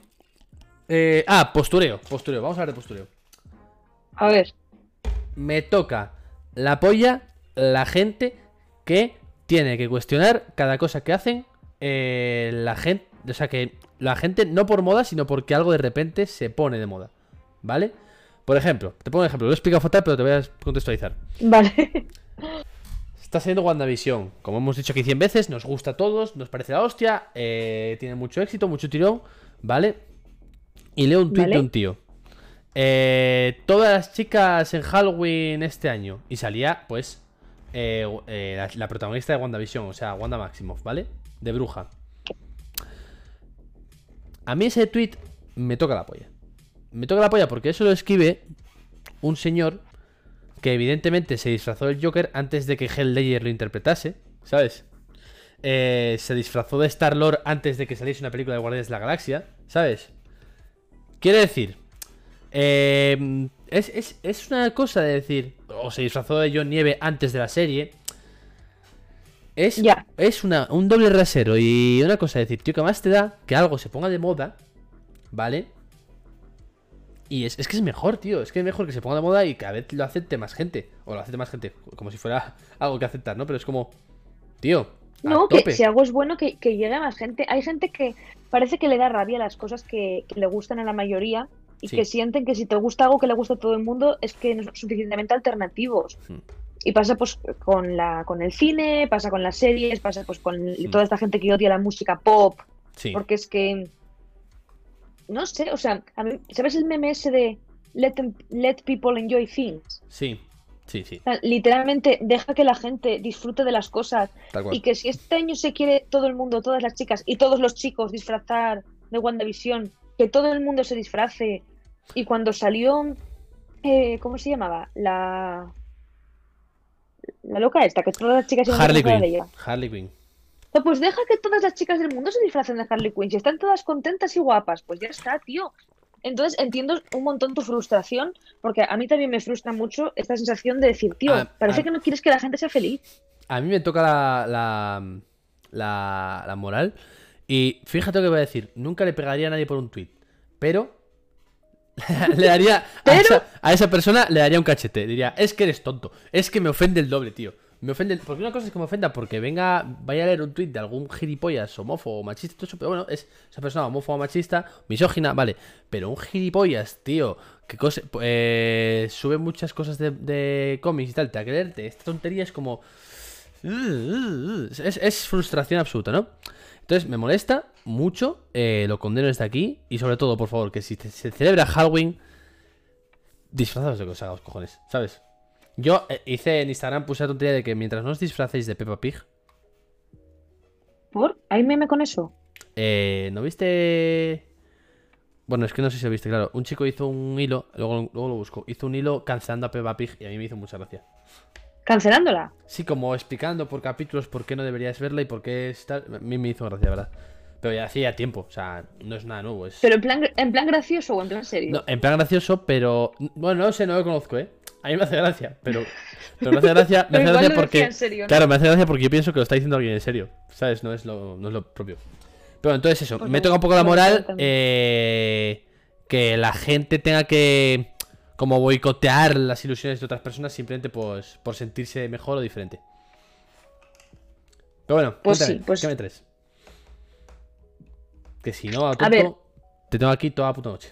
eh, ah, postureo, postureo. Vamos a hablar de postureo. A ver. me toca la polla la gente que tiene que cuestionar cada cosa que hacen eh, la gente, o sea que la gente no por moda, sino porque algo de repente se pone de moda, ¿vale? Por ejemplo, te pongo un ejemplo, lo he explicado fatal, pero te voy a contextualizar. Vale. (laughs) Está saliendo WandaVision, como hemos dicho aquí 100 veces, nos gusta a todos, nos parece la hostia, eh, tiene mucho éxito, mucho tirón, ¿vale? Y leo un tweet Vale. de un tío. eh, todas las chicas en Halloween este año. Y salía, pues, eh, la, la protagonista de WandaVision, o sea, Wanda Maximoff, ¿vale? De bruja. A mí ese tweet me toca la polla. Me toca la polla porque eso lo escribe un señor que evidentemente se disfrazó del Joker antes de que Hell Ledger lo interpretase, ¿sabes? Eh, se disfrazó de Star-Lord antes de que saliese una película de Guardianes de la Galaxia, ¿sabes? Quiere decir, eh, es, es- es una cosa de decir, o se disfrazó de John Nieve antes de la serie. Es, es una, un doble rasero y una cosa de decir, tío, que más te da que algo se ponga de moda, ¿vale? Y es, es que es mejor, tío. Es que es mejor que se ponga de moda y cada vez lo acepte más gente. O lo acepte más gente. Como si fuera (laughs) algo que aceptar, ¿no? Pero es como. Tío. No, que tope. si algo es bueno, que, que llegue a más gente. Hay gente que parece que le da rabia las cosas que, que le gustan a la mayoría y Sí. que sienten que si te gusta algo que le gusta a todo el mundo es que no son suficientemente alternativos. Hmm. Y pasa pues con la con el cine, pasa con las series, pasa pues con Hmm. toda esta gente que odia la música pop, Sí. porque es que no sé, o sea, a mí- ¿sabes el meme ese de let, them- let people enjoy things? Sí. Sí, sí. O sea, literalmente deja que la gente disfrute de las cosas y que si este año se quiere todo el mundo, todas las chicas y todos los chicos disfrazar de WandaVision, que todo el mundo se disfrace. Y cuando salió, eh, ¿cómo se llamaba? La la loca esta, que todas las chicas Harley de Quinn. ella. Harley Quinn. No, Pues deja que todas las chicas del mundo se disfracen de Harley Quinn. Si están todas contentas y guapas, pues ya está, tío. Entonces entiendo un montón tu frustración, porque a mí también me frustra mucho esta sensación de decir, tío, parece que no quieres que la gente sea feliz. A mí me toca la, la, la, la moral. Y fíjate lo que voy a decir. Nunca le pegaría a nadie por un tweet. Pero. (laughs) le daría. A, esa, a esa persona le daría un cachete. Diría, es que eres tonto. Es que me ofende el doble, tío. Me ofende. Porque una cosa es que me ofenda porque venga. Vaya a leer un tweet de algún gilipollas homófobo, machista, todo eso. Pero bueno, es esa persona homófoba, machista, misógina, vale. Pero un gilipollas, tío. Que cosa, eh, sube muchas cosas de, de cómics y tal. Te ha que leerte. Esta tontería es como. Es, frustración absoluta, ¿no? Entonces me molesta mucho, eh, lo condeno desde aquí y sobre todo, por favor, que si se celebra Halloween, disfrazados de los cojones, ¿sabes? Yo eh, hice en Instagram, puse la tontería de que mientras no os disfracéis de Peppa Pig, ¿Por? ¿Hay meme con eso? eh, ¿no viste? Bueno, es que no sé si lo viste, claro. Un chico hizo un hilo, luego, luego lo busco, hizo un hilo cancelando a Peppa Pig y a mí me hizo mucha gracia. ¿Cancelándola? Sí, como explicando por capítulos por qué no deberías verla y por qué es tal. A mí me hizo gracia, ¿verdad? Pero ya hacía tiempo, o sea, no es nada nuevo. Es... ¿Pero en plan, en plan gracioso o en plan serio? No, en plan gracioso, pero. Bueno, no sé, no lo conozco, ¿eh? A mí me hace gracia, pero. Pero me hace gracia, me hace gracia porque. decía en serio, ¿no? Claro, me hace gracia porque yo pienso que lo está diciendo alguien en serio. ¿Sabes? No es lo, no es lo propio. Pero entonces eso, me toca un poco la moral eh, que la gente tenga que como boicotear las ilusiones de otras personas simplemente pues por sentirse mejor o diferente. Pero bueno, Pues cuéntame, sí, pues- ¿qué me traes? Que si no, a, A ver. tonto, te tengo aquí toda la puta noche.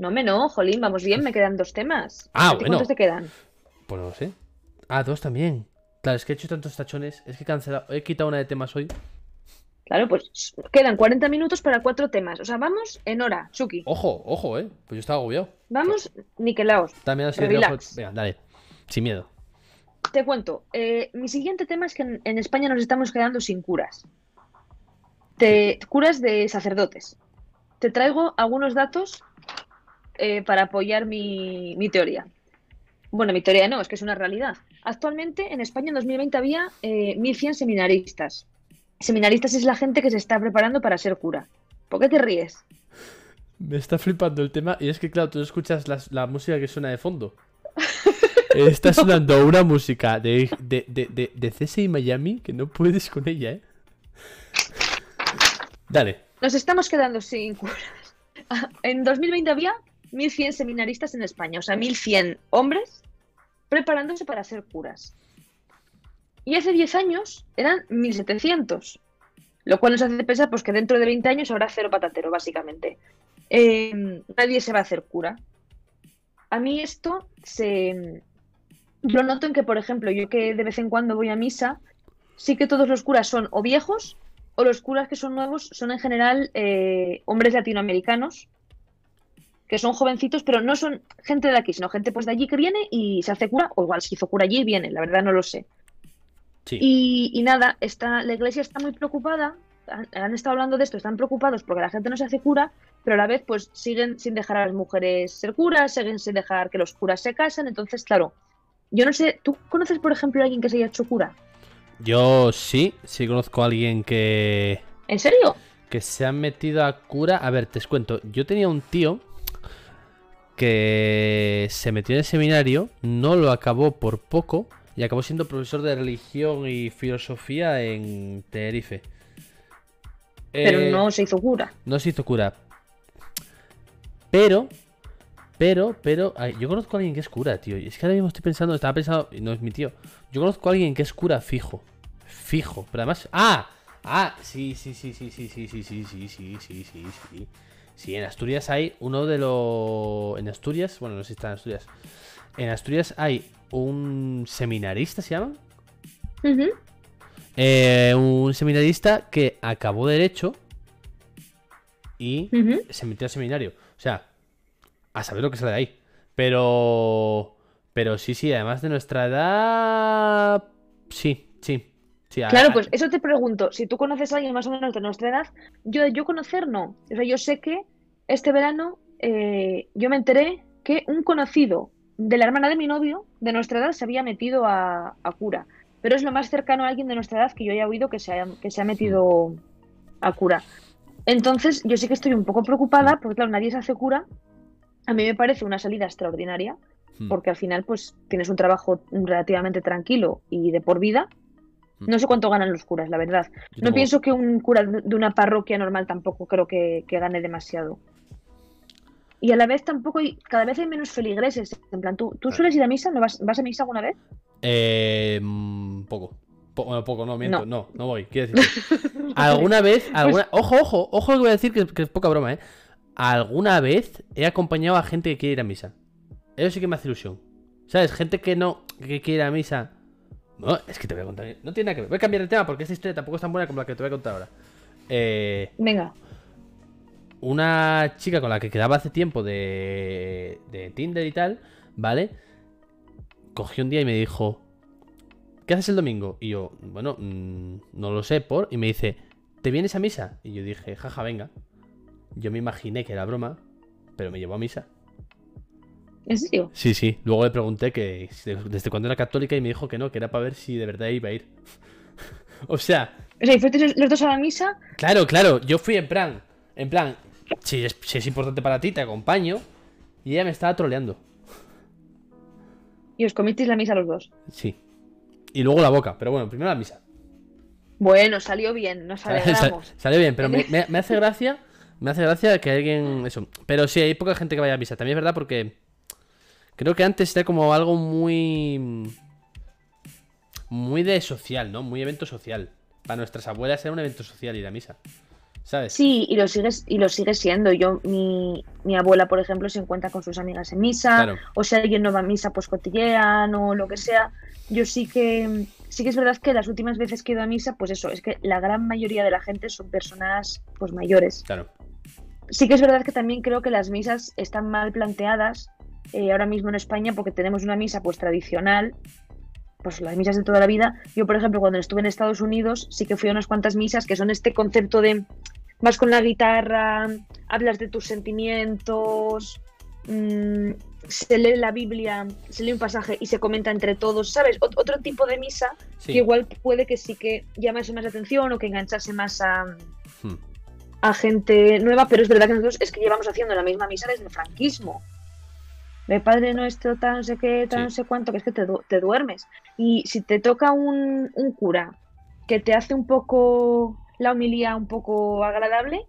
No me no, jolín, vamos bien, me quedan dos temas. Ah, ¿A ti bueno. ¿Cuántos te quedan? Pues no lo sé. Ah, dos también. Claro, es que he hecho tantos tachones. Es que he cancelado. He quitado una de temas hoy. Claro, pues quedan 40 minutos para cuatro temas. O sea, vamos en hora, Suki. Ojo, ojo, eh. Pues yo estaba agobiado. Vamos, niquelaos. También así Relax. Venga, dale. Sin miedo. Te cuento, eh, mi siguiente tema es que en, en España nos estamos quedando sin curas. Te, curas de sacerdotes. Te traigo algunos datos eh, para apoyar mi, mi teoría. Bueno, mi teoría no, es que es una realidad. Actualmente en España en 2020 había eh, 1.100 seminaristas. Seminaristas es la gente que se está preparando para ser cura. ¿Por qué te ríes? Me está flipando el tema. Y es que, claro, tú escuchas la, música que suena de fondo. (laughs) Está sonando una música de, de, de, de, de CSI Miami que no puedes con ella, eh. Dale. Nos estamos quedando sin curas. (laughs) En 2020 había 1.100 seminaristas en España, o sea, 1.100 hombres preparándose para ser curas. Y hace 10 años eran 1.700, lo cual nos hace pensar pues, que dentro de 20 años habrá cero patatero, básicamente. Eh, nadie se va a hacer cura. A mí esto se... Lo noto en que, por ejemplo, yo que de vez en cuando voy a misa, sí que todos los curas son o viejos o los curas que son nuevos son en general eh, hombres latinoamericanos que son jovencitos, pero no son gente de aquí, sino gente pues de allí que viene y se hace cura, o igual se hizo cura allí y viene, la verdad no lo sé. Sí. Y, y nada, está, la iglesia está muy preocupada, han, han estado hablando de esto, están preocupados porque la gente no se hace cura, pero a la vez pues siguen sin dejar a las mujeres ser curas, siguen sin dejar que los curas se casen, entonces claro, yo no sé, ¿tú conoces por ejemplo a alguien que se haya hecho cura? Yo sí, sí conozco a alguien que, ¿En serio? que se ha metido a cura. A ver, te cuento. Yo tenía un tío que se metió en el seminario, no lo acabó por poco y acabó siendo profesor de religión y filosofía en Tenerife. Pero Eh, no se hizo cura. No se hizo cura. Pero, pero, pero, yo conozco a alguien que es cura, tío. Y es que ahora mismo estoy pensando, estaba pensando, y no es mi tío. Yo conozco a alguien que es cura fijo. Fijo. Pero además. ¡Ah! Ah, sí, sí, sí, sí, sí, sí, sí, sí, sí, sí, sí, sí, sí. Sí, en Asturias hay uno de los. En Asturias, bueno, no sé si está en Asturias. En Asturias hay un seminarista, ¿se llama? Eh, un seminarista que acabó Derecho y se metió al seminario. O sea, a saber lo que sale de ahí. Pero. Pero sí, sí, además de nuestra edad. Sí, sí. Claro, a- pues eso te pregunto, si tú conoces a alguien más o menos de nuestra edad, yo, yo conocer no. O sea, yo sé que este verano eh, yo me enteré que un conocido de la hermana de mi novio, de nuestra edad, se había metido a, a cura. Pero es lo más cercano a alguien de nuestra edad que yo haya oído que se, haya- que se ha metido a cura. Entonces, yo sí que estoy un poco preocupada, porque claro, nadie se hace cura. A mí me parece una salida extraordinaria, Hmm. porque al final, pues, tienes un trabajo relativamente tranquilo y de por vida. Mm. No sé cuánto ganan los curas, la verdad. No pienso que un cura de de una parroquia normal tampoco creo que, que gane demasiado. Y a la vez tampoco hay, cada vez hay menos feligreses. En plan, ¿tú, tú sueles ir a misa? ¿No vas, vas a misa alguna vez? Eh, mm, poco. Po- bueno, poco, no, miento. No. No, no, voy. Quiero decir. (laughs) ¿Alguna vez? Alguna... Ojo, ojo, ojo lo que voy a decir que, que es poca broma, ¿eh? ¿Alguna vez he acompañado a gente que quiere ir a misa? Eso sí que me hace ilusión. ¿Sabes? Gente que no, que quiere ir a misa. No, es que te voy a contar. No tiene nada que ver. Voy a cambiar de tema porque esta historia tampoco es tan buena como la que te voy a contar ahora. Eh, Venga. Una chica con la que quedaba hace tiempo de, de Tinder y tal, ¿vale? Cogió un día y me dijo, ¿qué haces el domingo? Y yo, bueno, mm, no lo sé, por. Y me dice, ¿te vienes a misa? Y yo dije, jaja, venga. Yo me imaginé que era broma, pero me llevó a misa. ¿En serio? Sí, sí. Luego le pregunté que desde cuándo era católica y me dijo que no, que era para ver si de verdad iba a ir. (laughs) o sea, O sea, ¿y fuisteis los dos a la misa? Claro, claro, yo fui en plan, en plan, si es, si es importante para ti, te acompaño. Y ella me estaba troleando. Y os comisteis la misa los dos. Sí. Y luego la boca, pero bueno, primero la misa. Bueno, salió bien, nos (laughs) alegramos. sale bien, pero me, me- me hace (laughs) gracia, me hace gracia que alguien, eso. Pero sí, hay poca gente que vaya a misa. También es verdad porque creo que antes era como algo muy, muy de social, ¿no? Muy evento social. Para nuestras abuelas era un evento social ir a misa. ¿Sabes? Sí, y lo sigues, y lo sigue siendo. Yo, mi, mi abuela, por ejemplo, se encuentra con sus amigas en misa. Claro. o si alguien no va a misa, pues cotillean o lo que sea. Yo sí que sí que es verdad que las últimas veces que he ido a misa, pues eso, es que la gran mayoría de la gente son personas pues mayores. Claro. Sí que es verdad que también creo que las misas están mal planteadas eh, ahora mismo en España porque tenemos una misa pues tradicional, pues las misas de toda la vida. Yo, por ejemplo, cuando estuve en Estados Unidos, sí que fui a unas cuantas misas que son este concepto de vas con la guitarra, hablas de tus sentimientos, mm, se lee la Biblia, se lee un pasaje y se comenta entre todos, ¿sabes? Ot- otro tipo de misa Sí. que igual puede que sí que llamase más la atención o que enganchase más a, Hmm. a gente nueva, pero es verdad que nosotros es que llevamos haciendo la misma misa desde el franquismo. De Padre Nuestro, tal, no sé qué, Sí. no sé cuánto, que es que te, du- te duermes. Y si te toca un, un cura que te hace un poco la homilía un poco agradable,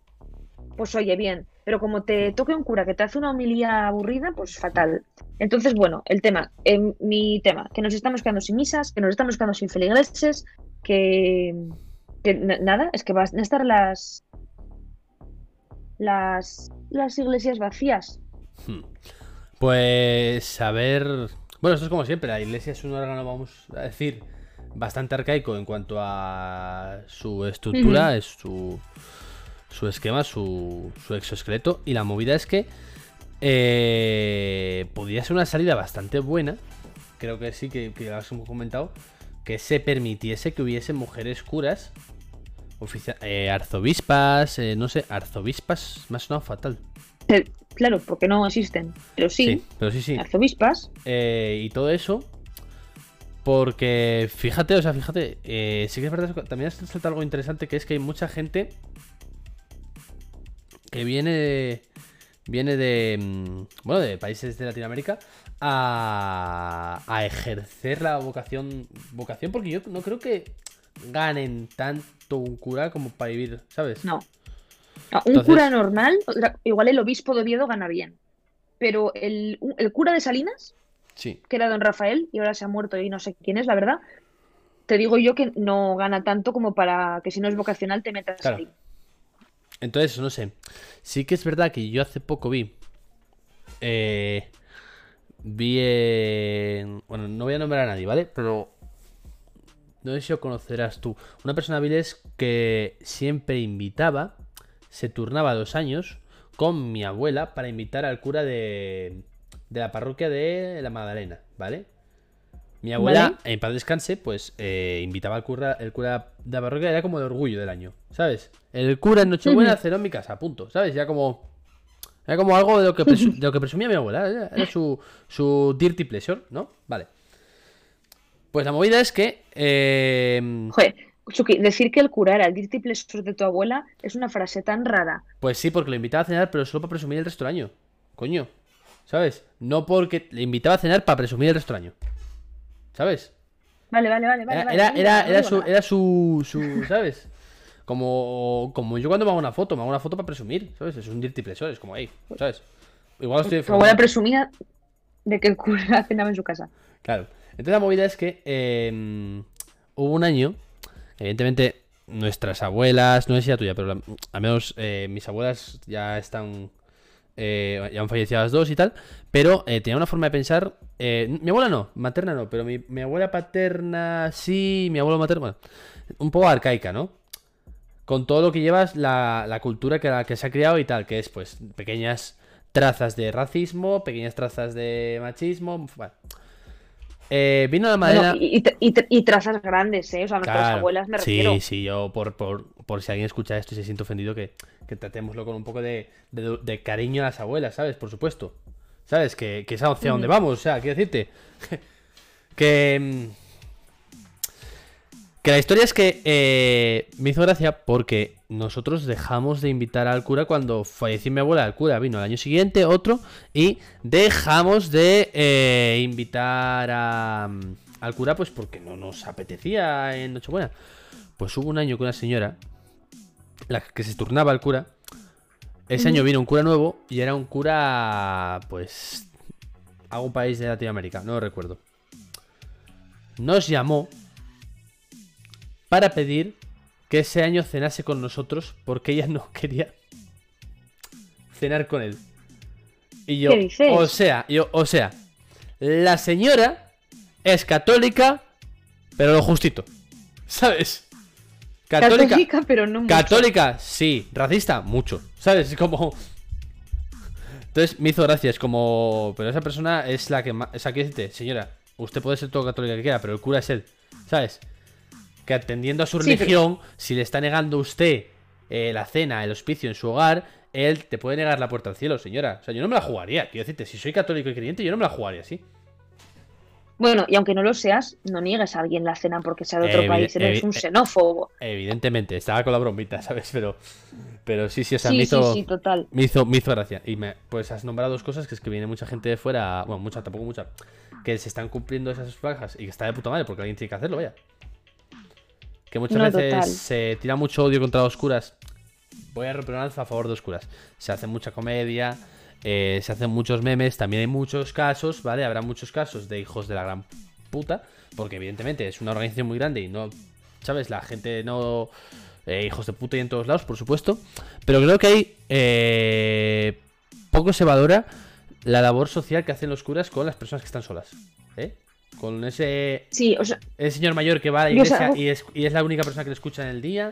pues oye, bien. Pero como te toque un cura que te hace una homilía aburrida, pues fatal. Entonces, bueno, el tema, eh, mi tema, que nos estamos quedando sin misas, que nos estamos quedando sin feligreses, que, que na- nada, es que van a estar las las las iglesias vacías. Hmm. Pues a ver. Bueno, esto es como siempre. La iglesia es un órgano, vamos a decir, bastante arcaico en cuanto a su estructura, es su, su esquema, su, su exoesqueleto. Y la movida es que eh, podría ser una salida bastante buena. Creo que sí, que, que lo hemos comentado. Que se permitiese que hubiese mujeres curas. eh, arzovispas, eh, no sé, arzovispas me ha sonado fatal. Eh, Claro, porque no existen. Pero sí, Sí, pero sí, sí. arzovispas. Eh, y todo eso. Porque, fíjate, o sea, fíjate, eh, sí que es verdad, también has saltado algo interesante, que es que hay mucha gente que viene de, viene de, mm, bueno, de países de Latinoamérica a, a ejercer la vocación, vocación, porque yo no creo que ganen tanto un cura como para vivir, ¿sabes? No. Un Entonces- cura normal, igual el obispo de Oviedo gana bien. Pero el, el cura de Salinas, Sí. que era don Rafael, y ahora se ha muerto y no sé quién es, la verdad, te digo yo que no gana tanto como para que si no es vocacional te metas Claro. ahí. Entonces, no sé. Sí que es verdad que yo hace poco vi. eh, vi en- Bueno, no voy a nombrar a nadie, ¿vale? Pero. No sé si lo conocerás tú. Una persona Viles que siempre invitaba. Se turnaba dos años con mi abuela para invitar al cura de. De la parroquia de la Magdalena, ¿vale? Mi abuela, Vale. en paz descanse, pues eh, invitaba al cura, el cura de la parroquia, era como el orgullo del año, ¿sabes? El cura en Nochebuena cenó en mi casa, punto, ¿sabes? Ya como. Era como algo de lo que, presu- de lo que presumía mi abuela, era, era su, su dirty pleasure, ¿no? Vale. Pues la movida es que. eh, Joder, Suki, decir que el cura era el dirty pleasure de tu abuela es una frase tan rara. pues sí, porque lo invitaba a cenar, pero solo para presumir el resto del año. Coño. ¿Sabes? No porque le invitaba a cenar para presumir el resto del año. ¿Sabes? Vale, vale, vale. Era, vale, era, era, era su, era su, su, ¿sabes? Como, como yo cuando me hago una foto, me hago una foto para presumir, ¿sabes? Es un dirty pleasure, es como, ahí, ¿sabes? Igual estoy Tu abuela presumía de que el cura cenaba en su casa. Claro. Entonces la movida es que eh, hubo un año, evidentemente nuestras abuelas, no sé si la tuya, pero la- al menos eh, mis abuelas ya están, eh, ya han fallecido las dos y tal, pero eh, tenía una forma de pensar, eh, mi abuela no, materna no, pero mi, mi abuela paterna sí, mi abuelo materno, bueno, un poco arcaica, ¿no? Con todo lo que llevas, la, la cultura que, la que se ha creado y tal, que es pues pequeñas trazas de racismo, pequeñas trazas de machismo, bueno. Eh, vino la madera... Bueno, y, y tra- y tra- y trazas grandes, ¿eh? O sea, nuestras Claro, abuelas me sí, refiero. sí, yo por, por, por si alguien escucha esto y se siente ofendido, que, que tratémoslo con un poco de, de- de cariño a las abuelas, ¿sabes? Por supuesto. ¿Sabes? Que, que es hacia donde Ujú. vamos, o sea, quiero decirte. (laughs) que. Que la historia es que eh, me hizo gracia porque nosotros dejamos de invitar al cura cuando falleció mi abuela. El cura vino al año siguiente, otro, y dejamos de eh, invitar a, al cura pues porque no nos apetecía en Nochebuena. Pues hubo un año que una señora, la que se turnaba al cura, ese año vino un cura nuevo y era un cura, pues, algún país de Latinoamérica, no lo recuerdo. Nos llamó para pedir que ese año cenase con nosotros porque ella no (laughs) quería cenar con él. Y yo, ¿Qué dices? o sea, yo, o sea, la señora es católica, pero lo justito. ¿Sabes? Católica, Católica, pero no mucho. Católica, sí. Racista, mucho. ¿Sabes? Es como. Entonces me hizo gracia, es como. Pero esa persona es la que más. O sea, quiero decirte, señora, usted puede ser todo católica que quiera, pero el cura es él. ¿Sabes? Que atendiendo a su Sí, pero- religión, si le está negando usted eh, la cena, el hospicio en su hogar, él te puede negar la puerta al cielo, señora. O sea, yo no me la jugaría. Quiero decirte, si soy católico y creyente, yo no me la jugaría así. Bueno, y aunque no lo seas, no niegues a alguien la cena porque sea de otro Evi- país. Eres un xenófobo. Evidentemente, estaba con la bromita, (laughs) ¿sabes? Pero. Pero sí, sí, o sea, Sí, me sí, hizo. sí, total. Me hizo, me hizo gracia. Y me, pues has nombrado dos cosas que es que viene mucha gente de fuera. Bueno, mucha, tampoco mucha. Que se están cumpliendo esas franjas y que está de puta madre porque alguien tiene que hacerlo, vaya. Que muchas No, veces total. se tira mucho odio contra los curas. Voy a romper una lanza a favor de los curas. Se hace mucha comedia, eh, se hacen muchos memes. También hay muchos casos, ¿vale? Habrá muchos casos de hijos de la gran puta. Porque evidentemente es una organización muy grande y no. ¿Sabes? La gente no. eh, hijos de puta y en todos lados, por supuesto. Pero creo que hay. eh, poco se valora la labor social que hacen los curas con las personas que están solas. ¿Eh? Con ese Sí, o sea, el señor mayor que va a la iglesia y es, y es la única persona que le escucha en el día.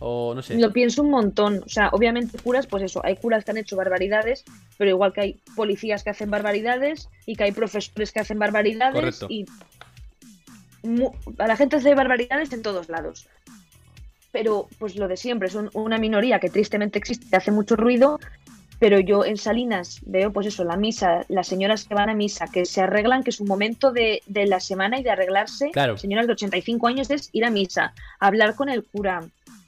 O no sé. Lo pienso un montón. O sea, obviamente curas, pues eso, hay curas que han hecho barbaridades, pero igual que hay policías que hacen barbaridades y que hay profesores que hacen barbaridades Correcto. y a la gente hace barbaridades en todos lados. Pero pues lo de siempre, son una minoría que tristemente existe, que hace mucho ruido, pero yo en Salinas veo pues eso, la misa, las señoras que van a misa, que se arreglan, que su momento de, de la semana y de arreglarse, Claro. señoras de 85 años es ir a misa, hablar con el cura.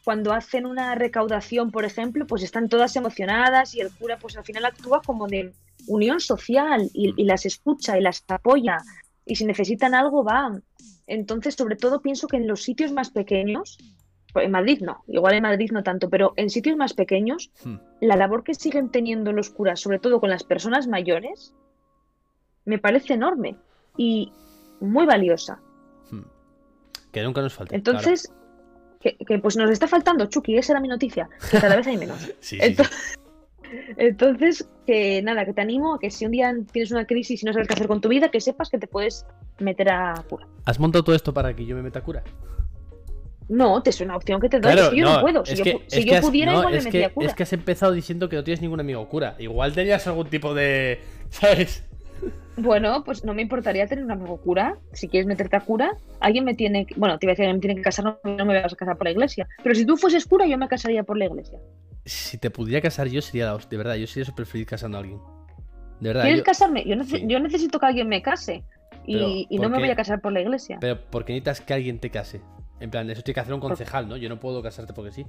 Cuando hacen una recaudación, por ejemplo, pues están todas emocionadas y el cura pues al final actúa como de unión social y, y las escucha y las apoya y si necesitan algo va. Entonces, sobre todo pienso que en los sitios más pequeños, pues en Madrid no, igual en Madrid no tanto, pero en sitios más pequeños, Hmm. la labor que siguen teniendo los curas, sobre todo con las personas mayores, me parece enorme y muy valiosa. Hmm. Que nunca nos falte. Entonces, que, que, pues nos está faltando, Chucky, esa era mi noticia, que cada vez hay menos. (laughs) Sí, sí. (laughs) Entonces, que nada, que te animo a que si un día tienes una crisis y no sabes qué hacer con tu vida, que sepas que te puedes meter a cura. ¿Has montado todo esto para que yo me meta cura? No, te es una opción que te doy, Claro, es que yo no, puedo. Si es yo, que- pu- si es yo que has- pudiera, no, igual me es metía que, a cura. es que has empezado diciendo que no tienes ningún amigo cura. Igual tenías algún tipo de. (laughs) ¿Sabes? Bueno, pues no me importaría tener un amigo cura. Si quieres meterte a cura, alguien me tiene que... Bueno, te iba a decir que me tiene que casar, no, no me vas a casar por la iglesia. Pero si tú fueses cura, yo me casaría por la iglesia. Si te pudiera casar yo, sería la hostia. De verdad, yo sería súper feliz casando a alguien. De verdad. ¿Quieres yo- casarme? Yo, nece- Sí. yo necesito que alguien me case. Y, y ¿por no me qué? voy a casar por la iglesia. Pero porque necesitas que alguien te case. En plan, eso tiene que hacer un concejal, ¿no? Yo no puedo casarte porque sí.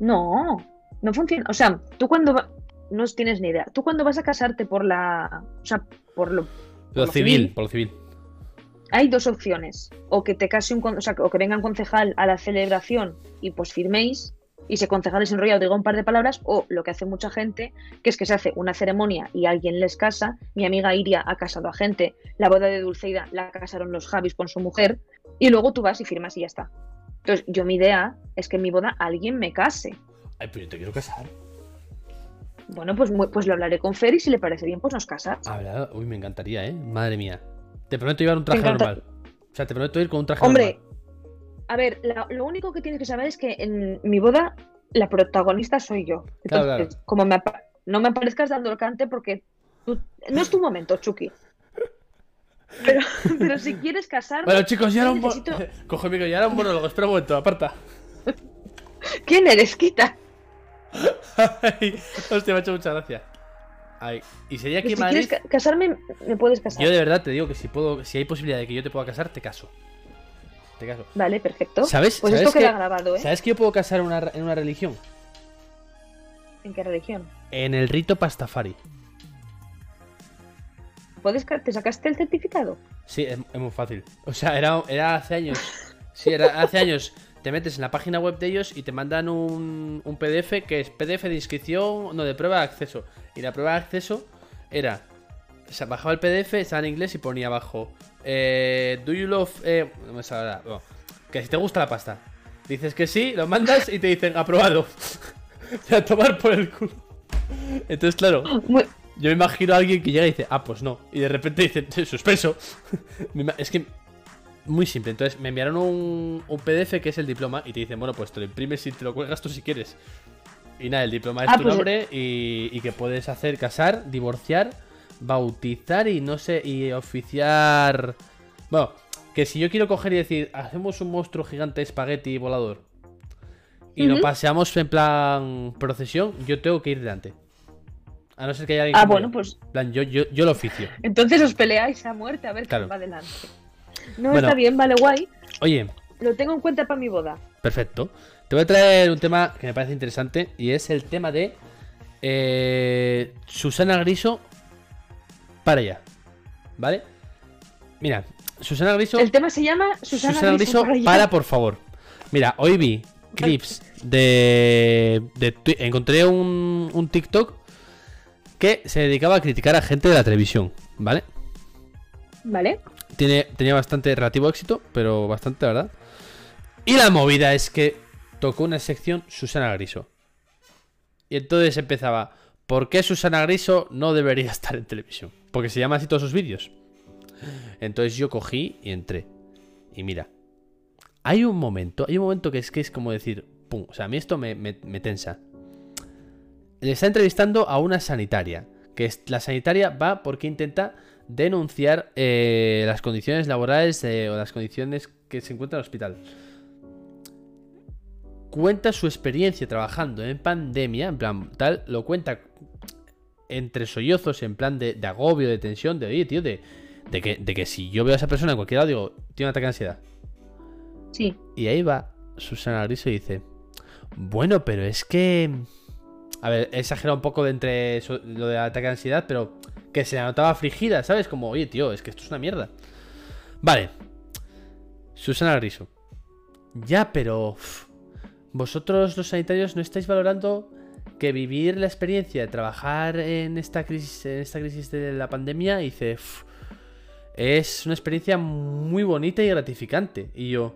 No, no funciona. O sea, tú cuando va- no tienes ni idea. Tú cuando vas a casarte por la, o sea, por lo, Por lo lo civil, civil. por lo civil. hay dos opciones. O que te case un, o sea, o que venga un concejal a la celebración y pues firméis y ese concejal es enrollado diga un par de palabras o lo que hace mucha gente que es que se hace una ceremonia y alguien les casa. Mi amiga Iria ha casado a gente. La boda de Dulceida la casaron los Javis con su mujer y luego tú vas y firmas y ya está. Entonces, yo mi idea es que en mi boda alguien me case. Ay, pero yo te quiero casar. Bueno, pues, pues lo hablaré con Fer y si le parece bien, pues nos casas. Habla- Uy, me encantaría, ¿eh? Madre mía. Te prometo llevar un traje normal. O sea, te prometo ir con un traje Hombre, normal. a ver, la- lo único que tienes que saber es que en mi boda la protagonista soy yo. Claro, Entonces, como me apa- no me aparezcas dando el cante porque tú- no es tu momento, Chucky. (laughs) Pero, pero si quieres casarme, Bueno, chicos, ya era un necesito-. (laughs) Coge el micro, ya era un monólogo. Espera un momento, aparta. (laughs) ¿quién eres? Quita. Ay, hostia, me ha hecho mucha gracia. Ay, y sería si Madrid. quieres ca- casarme, me puedes casar. Yo de verdad te digo que si puedo, si hay posibilidad de que yo te pueda casar, te caso. Te caso. Vale, perfecto. ¿Sabes? Pues ¿Sabes esto queda que- grabado, ¿eh? ¿Sabes que yo puedo casar en una, en una religión? ¿En qué religión? En el rito Pastafari. ¿Puedes ¿Te sacaste el certificado? Sí, es, es muy fácil. O sea, era, era hace años. Sí, era hace años. Te metes en la página web de ellos y te mandan un, un PDF que es PDF de inscripción, no, de prueba de acceso. Y la prueba de acceso era. O sea, bajaba el PDF, estaba en inglés y ponía abajo. Eh, do you love. Eh, no me sale que si te gusta la pasta. Dices que sí, lo mandas y te dicen aprobado. (laughs) A tomar por el culo. Entonces, claro, Muy- yo me imagino a alguien que llega y dice, ah, pues no. Y de repente dice, suspenso. (laughs) Es que. Muy simple. Entonces me enviaron un, un PDF que es el diploma y te dicen, bueno, pues te lo imprimes y te lo cuelgas tú si quieres. Y nada, el diploma es Ah, tu pues- nombre y, y que puedes hacer casar, divorciar, bautizar y no sé, y oficiar. Bueno, que si yo quiero coger y decir, hacemos un monstruo gigante espagueti volador y lo paseamos en plan procesión, yo tengo que ir delante. A no ser que haya alguien Ah, bueno, yo. pues En plan, yo, yo, yo lo oficio. entonces os peleáis a muerte a ver Claro. quién va adelante. No, Bueno. está bien, vale, guay. Oye, Lo tengo en cuenta para mi boda. perfecto. Te voy a traer un tema que me parece interesante y es el tema de eh, Susana Griso para allá. ¿Vale? Mira, Susana Griso. El tema se llama Susana, Susana Griso Griso, para por favor. Mira, hoy vi clips de. de encontré un, un TikTok que se dedicaba a criticar a gente de la televisión, ¿vale? Vale. Tenía bastante relativo éxito, pero bastante, verdad. Y la movida es que tocó una sección Susana Griso. Y entonces empezaba, ¿por qué Susana Griso no debería (laughs) estar en televisión? Porque se llama así todos sus vídeos. Entonces yo cogí y entré. Y mira, hay un momento, hay un momento que es que es como decir, pum. O sea, a mí esto me, me- me tensa. Le está entrevistando a una sanitaria. Que es, la sanitaria va porque intenta denunciar eh, las condiciones laborales eh, o las condiciones que se encuentra en el hospital. Cuenta su experiencia trabajando en pandemia, en plan, tal, lo cuenta entre sollozos, en plan de, de agobio, de tensión, de oye, tío, de, de que, de que si yo veo a esa persona en cualquier lado, digo, tiene un ataque de ansiedad. Sí. Y ahí va Susana Griso y dice: Bueno, pero es que. A ver, he exagerado un poco de entre eso- lo de ataque de ansiedad, pero que se la notaba afligida, ¿sabes? Como, oye, tío, es que esto es una mierda. Vale. Susana Griso. Ya, pero. vosotros los sanitarios no estáis valorando que vivir la experiencia de trabajar en esta crisis, en esta crisis de la pandemia, dice, "Uf, es una experiencia muy bonita y gratificante. Y yo,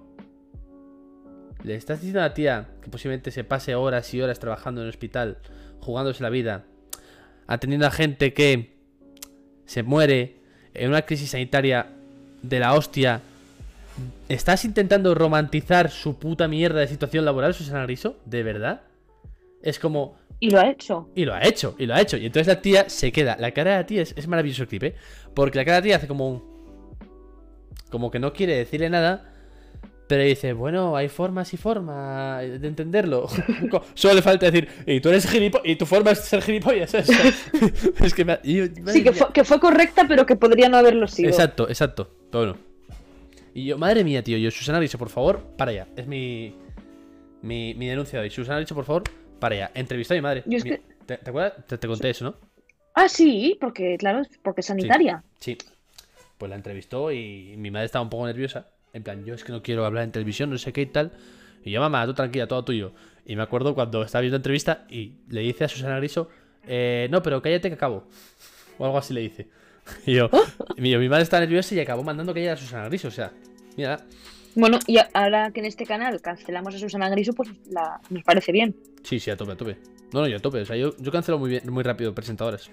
¿le estás diciendo a la tía que posiblemente se pase horas y horas trabajando en el hospital, jugándose la vida, atendiendo a gente que se muere en una crisis sanitaria de la hostia? ¿Estás intentando romantizar su puta mierda de situación laboral, Susana Griso? ¿De verdad? Es como, Y lo ha hecho. y lo ha hecho, y lo ha hecho. Y entonces la tía se queda. La cara de la tía es, es maravilloso el clip, ¿eh? Porque la cara de la tía hace como un. Como que no quiere decirle nada. Pero dice, bueno, hay formas y formas de entenderlo. (laughs) Solo le falta decir, y tú eres gilipollas, y tu forma es ser gilipollas. (laughs) ¿sabes? (laughs) es que me yo- Sí, que fue, que fue correcta, pero que podría no haberlo sido. Exacto, exacto. Pero bueno. Y yo, madre mía, tío, yo, Susana Griso, por favor, para allá. Es mi. Mi, mi denuncia de hoy. Susana Griso, por favor, para allá. Entrevista a mi madre. Yo es Mi- que- ¿Te, te acuerdas? Te, te conté eso, ¿no? Ah, sí, porque, claro, porque es sanitaria. Sí. Pues la entrevistó y mi madre estaba un poco nerviosa. En plan, yo es que no quiero hablar en televisión, no sé qué y tal. Y yo, mamá, tú tranquila, todo tuyo. Y me acuerdo cuando estaba viendo la entrevista y le dice a Susana Griso, eh, no, pero cállate que acabo. O algo así le dice. (laughs) Y yo, y yo, mi madre estaba nerviosa y acabó mandando callar a Susana Griso. O sea, mira, Bueno, y ahora que en este canal cancelamos a Susana Griso, pues la, nos parece bien. sí, sí, a tope, a tope. No, no, yo a tope. O sea, yo, yo cancelo muy bien, muy rápido presentadores.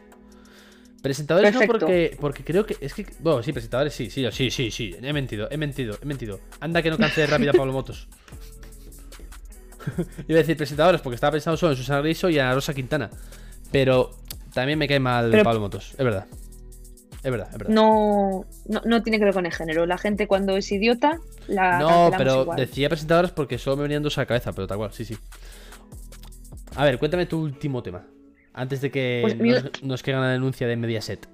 Presentadores Perfecto. no porque, porque creo que. Es que. Bueno, sí, presentadores sí, sí, sí, sí, sí. He mentido, he mentido, he mentido. Anda que no cancele rápido a Pablo Motos. (laughs) Iba a decir presentadores porque estaba pensando solo en Susana Griso y a Rosa Quintana. Pero también me cae mal Pero- Pablo Motos. Es verdad. Es verdad, es verdad. No, no, no tiene que ver con el género. La gente cuando es idiota la No, pero igual. decía presentadoras porque solo me venían dos a la cabeza, pero tal cual, sí, sí. A ver, cuéntame tu último tema. Antes de que Pues mi- nos, nos caiga la denuncia de Mediaset.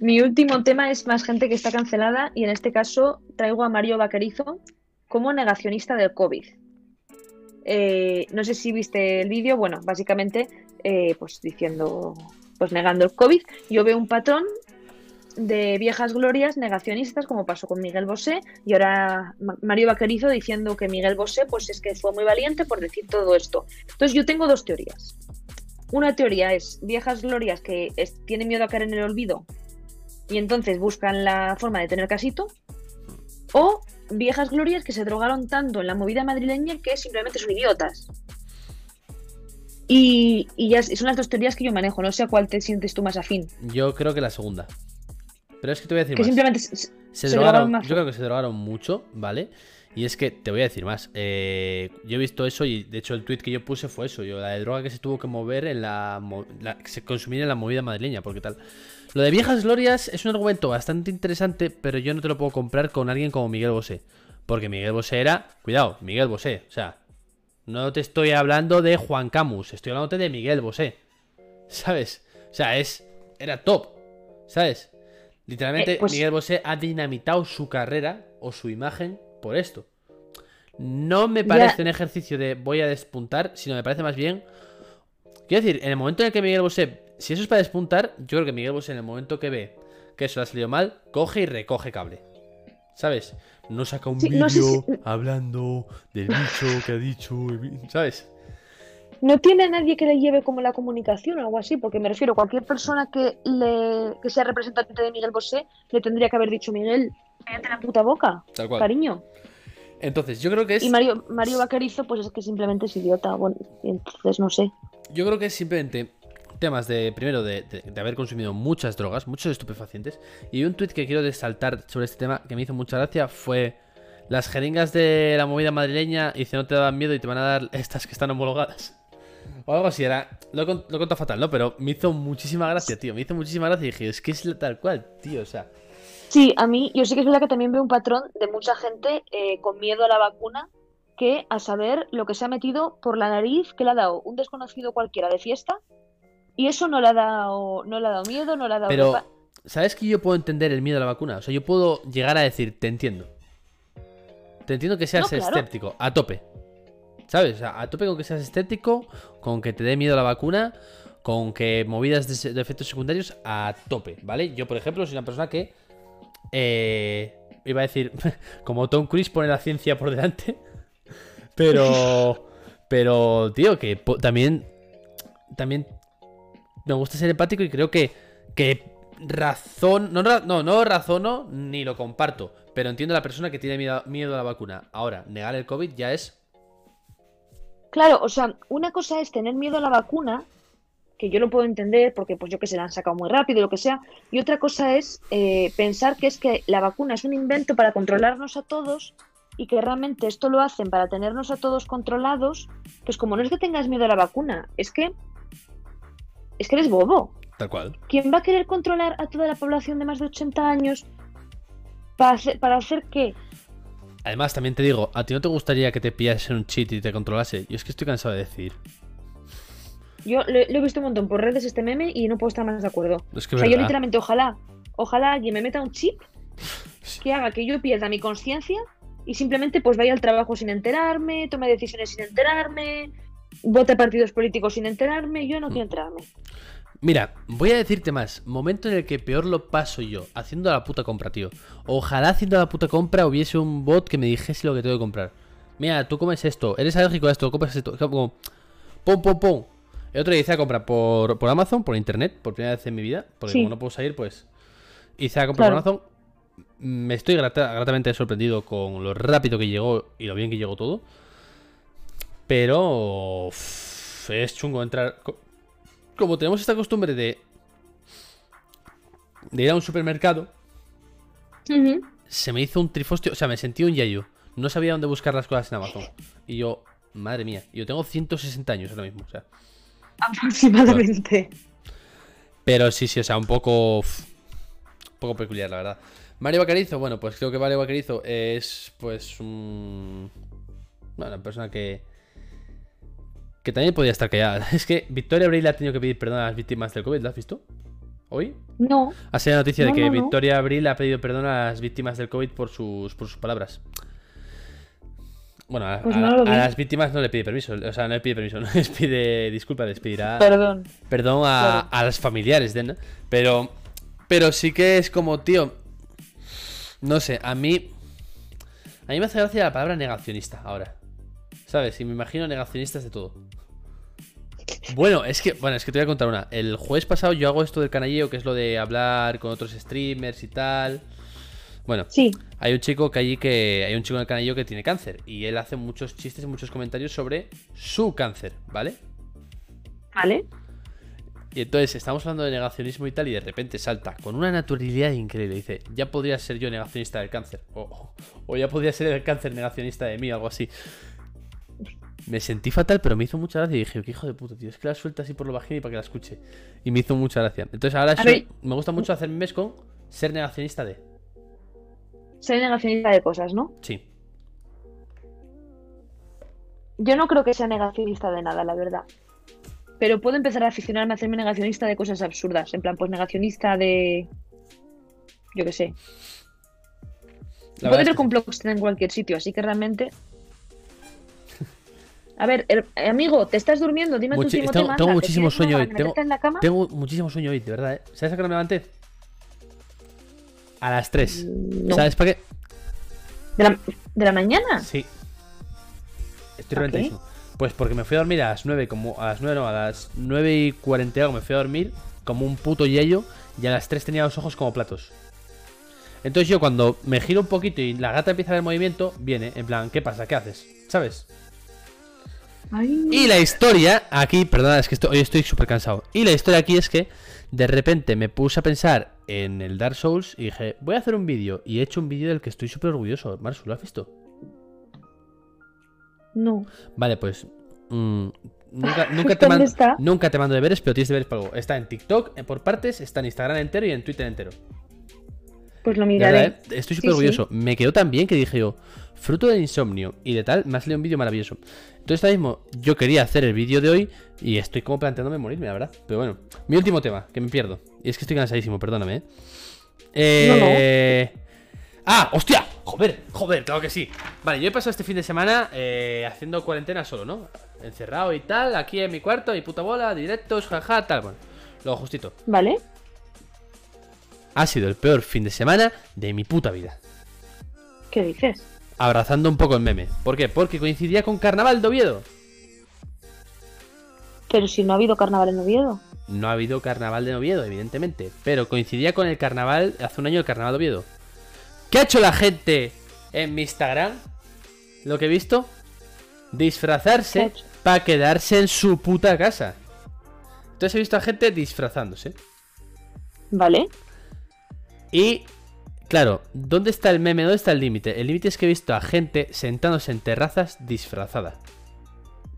Mi último tema es más gente que está cancelada y en este caso traigo a Mario Vaquerizo como negacionista del COVID. Eh, no sé si viste el vídeo, bueno, básicamente eh, pues diciendo, pues negando el COVID. Yo veo un patrón de viejas glorias negacionistas como pasó con Miguel Bosé y ahora Ma- Mario Vaquerizo diciendo que Miguel Bosé pues es que fue muy valiente por decir todo esto. Entonces yo tengo dos teorías. Una teoría es viejas glorias que es- tienen miedo a caer en el olvido y entonces buscan la forma de tener casito. O viejas glorias que se drogaron tanto en la movida madrileña que simplemente son idiotas. Y, y ya son las dos teorías que yo manejo. No sé a cuál te sientes tú más afín. Yo creo que la segunda. Pero es que te voy a decir Que más. simplemente se- drogaron, drogaron más. yo creo que se drogaron mucho, ¿vale? Y es que te voy a decir más. eh, yo he visto eso y de hecho el tweet que yo puse fue eso. Yo, la de droga que se tuvo que mover en la, la- que se consumir en la movida madrileña, porque tal. Lo de viejas glorias es un argumento bastante interesante, pero yo no te lo puedo comprar con alguien como Miguel Bosé. Porque Miguel Bosé era. Cuidado, Miguel Bosé. O sea, no te estoy hablando de Juan Camus, estoy hablando de Miguel Bosé. ¿Sabes? O sea, es. Era top. ¿Sabes? Literalmente, Eh, pues- Miguel Bosé ha dinamitado su carrera o su imagen por esto. No me Ya. parece un ejercicio de voy a despuntar, sino me parece más bien. Quiero decir, en el momento en el que Miguel Bosé, si eso es para despuntar, yo creo que Miguel Bosé, en el momento que ve que eso le ha salido mal, coge y recoge cable. ¿Sabes? No saca un Sí, vídeo no sé si- hablando del bicho que ha dicho, ¿sabes? No tiene nadie que le lleve como la comunicación o algo así, porque me refiero, cualquier persona que, le, que sea representante de Miguel Bosé le tendría que haber dicho, Miguel, cállate la puta boca, Tal cual. cariño. Entonces, yo creo que es. Y Mario, Mario Vaquerizo, pues es que simplemente es idiota. Bueno, entonces no sé. Yo creo que es simplemente temas de, primero, de, de- de haber consumido muchas drogas, muchos estupefacientes. Y un tuit que quiero desaltar sobre este tema que me hizo mucha gracia fue las jeringas de la movida madrileña y si no te dan miedo y te van a dar estas que están homologadas. O algo así, era. Lo, lo he contado fatal, ¿no? Pero me hizo muchísima gracia, tío. Me hizo muchísima gracia y dije, es que es tal cual, tío. O sea, Sí, a mí, yo sí que es verdad que también veo un patrón de mucha gente eh, con miedo a la vacuna que a saber lo que se ha metido por la nariz que le ha dado un desconocido cualquiera de fiesta y eso no le ha dado, no le ha dado miedo, no le ha dado pero. ¿Sabes que yo puedo entender el miedo a la vacuna? O sea, yo puedo llegar a decir, te entiendo. Te entiendo que seas No, claro. escéptico, a tope. ¿Sabes? A tope con que seas escéptico, con que te dé miedo la vacuna, con que movidas de, efectos secundarios, a tope, ¿vale? Yo, por ejemplo, soy una persona que. eh, iba a decir, (laughs) como Tom Cruise pone la ciencia por delante. (laughs) Pero. Pero, tío, que también. También. Me gusta ser empático y creo que. Que razón. No, no, no razono ni lo comparto. Pero entiendo a la persona que tiene miedo a la vacuna. Ahora, negar el COVID ya es. Claro, o sea, una cosa es tener miedo a la vacuna, que yo lo puedo entender porque pues yo que se la han sacado muy rápido, lo que sea, y otra cosa es eh, pensar que es que la vacuna es un invento para controlarnos a todos y que realmente esto lo hacen para tenernos a todos controlados, pues como no es que tengas miedo a la vacuna, es que es que eres bobo. Tal cual. ¿Quién va a querer controlar a toda la población de más de 80 años para hacer, para hacer qué? Además, también te digo, ¿a ti no te gustaría que te pillase un cheat y te controlase? Yo es que estoy cansado de decir. Yo lo, lo he visto un montón por redes este meme y no puedo estar más de acuerdo. Es que O sea, yo literalmente, ojalá, ojalá alguien me meta un chip que haga que yo pierda mi conciencia y simplemente pues vaya al trabajo sin enterarme, tome decisiones sin enterarme, vote partidos políticos sin enterarme, yo no quiero enterarme. Mira, voy a decirte más. Momento en el que peor lo paso yo, haciendo la puta compra, tío. Ojalá haciendo la puta compra hubiese un bot que me dijese lo que tengo que comprar. Mira, tú comes esto, eres alérgico a esto, compras esto. Como, pum, pum, pum. El otro día hice la compra por, por Amazon, por internet, por primera vez en mi vida. Porque Sí. como no puedo salir, pues hice la compra Claro. por Amazon. Me estoy grata- gratamente sorprendido con lo rápido que llegó y lo bien que llegó todo. Pero es chungo entrar. Co- Como tenemos esta costumbre de, de ir a un supermercado, se me hizo un trifostio. O sea, me sentí un yayo. No sabía dónde buscar las cosas en Amazon. Y yo, madre mía, yo tengo 160 años ahora mismo. O sea, Aproximadamente. Pero sí, sí, o sea, un poco. Un poco peculiar, la verdad. Mario Bacarizo, bueno, pues creo que Mario Bacarizo es, pues, un. Bueno, una persona que. Que también podía estar callada. (laughs) Es que Victoria Abril ha tenido que pedir perdón a las víctimas del COVID, ¿lo has visto? ¿Hoy? No, Ha sido la noticia de que no, no. Victoria Abril ha pedido perdón a las víctimas del COVID por sus, por sus palabras. Bueno, a, Pues a- a las víctimas no le pide permiso. O sea, no le pide permiso, (laughs) no les pide disculpas, les pedirá perdón. perdón a, Claro. a los familiares de, ¿no? Pero, pero sí que es como, tío. No sé, a mí. A mí me hace gracia la palabra negacionista ahora. ¿Sabes? Y me imagino negacionistas de todo. Bueno, es que, bueno, es que te voy a contar una. El jueves pasado yo hago esto del canalleo, que es lo de hablar con otros streamers y tal. Bueno, Sí, hay un chico que allí que. Hay un chico en el canalleo que tiene cáncer. Y él hace muchos chistes y muchos comentarios sobre su cáncer, ¿vale? vale. Y entonces estamos hablando de negacionismo y tal, y de repente salta con una naturalidad increíble. Dice, ya podría ser yo negacionista del cáncer. O, o- o ya podría ser el cáncer negacionista de mí, algo así. Me sentí fatal, pero me hizo mucha gracia. Y dije, qué hijo de puta, tío. Es que la suelta así por lo bajito y para que la escuche. Y me hizo mucha gracia. Entonces ahora eso- ver. me gusta mucho hacer memes con ser negacionista de. Soy negacionista de cosas, ¿no? Sí. Yo no creo que sea negacionista de nada, la verdad. Pero puedo empezar a aficionarme a hacerme negacionista de cosas absurdas. En plan, pues negacionista de. Yo qué sé. La sí. complots en cualquier sitio, así que realmente. A ver, el- eh, amigo, te estás durmiendo, dime tu Muchi- último tengo- tema. tengo anda, ¿te muchísimo sueño hoy, tengo- meterte en la cama? Tengo muchísimo sueño hoy, de verdad, ¿eh? ¿Sabes a qué hora me levanté? A las 3. Mm, No. ¿Sabes para qué? ¿De la, de la mañana? Sí. Estoy ¿Para qué? reventadísimo. Pues porque me fui a dormir a las 9, como a las 9 no, a las 9 y 40 y algo me fui a dormir como un puto yello y a las 3 tenía los ojos como platos. Entonces yo cuando me giro un poquito y la gata empieza a ver movimiento, viene en plan, ¿qué pasa? ¿Qué haces? ¿Sabes? Ay, Y la historia aquí, perdona, es que estoy, hoy estoy súper cansado. Y la historia aquí es que de repente me puse a pensar en el Dark Souls y dije, voy a hacer un vídeo. Y he hecho un vídeo del que estoy súper orgulloso. Marsu, ¿lo has visto? No. Vale, pues. mm, nunca, (laughs) te mando, está. nunca te mando deberes, pero tienes deberes para algo. Está en TikTok eh, por partes, está en Instagram entero y en Twitter entero. Pues lo miraré. verdad, ¿eh? Estoy súper Sí, sí. orgulloso. Me quedó tan bien que dije yo, fruto del insomnio y de tal, me ha salido un vídeo maravilloso. Entonces, ahora mismo, yo quería hacer el vídeo de hoy y estoy como planteándome morirme, la verdad. Pero bueno, mi último tema, que me pierdo. Y es que estoy cansadísimo, perdóname, ¿eh? Eh, Ah, hostia, joder, joder, claro que sí. Vale, yo he pasado este fin de semana eh, haciendo cuarentena solo, ¿no? Encerrado y tal, aquí en mi cuarto, mi puta bola, directos, jaja, tal, bueno. Lo justito. ¿Vale? Ha sido el peor fin de semana de mi puta vida. ¿Qué dices? Abrazando un poco el meme. ¿Por qué? Porque coincidía con Carnaval de Oviedo. Pero si no ha habido carnaval en Oviedo. No ha habido Carnaval de Oviedo, evidentemente, pero coincidía con el Carnaval, hace un año el Carnaval de Oviedo. ¿Qué ha hecho la gente en mi Instagram? Lo que he visto, ¿Qué ha disfrazarse para quedarse en su puta casa. Entonces he visto a gente disfrazándose. ¿Vale? Y, claro, ¿dónde está el meme? ¿Dónde está el límite? El límite es que he visto a gente sentándose en terrazas disfrazada.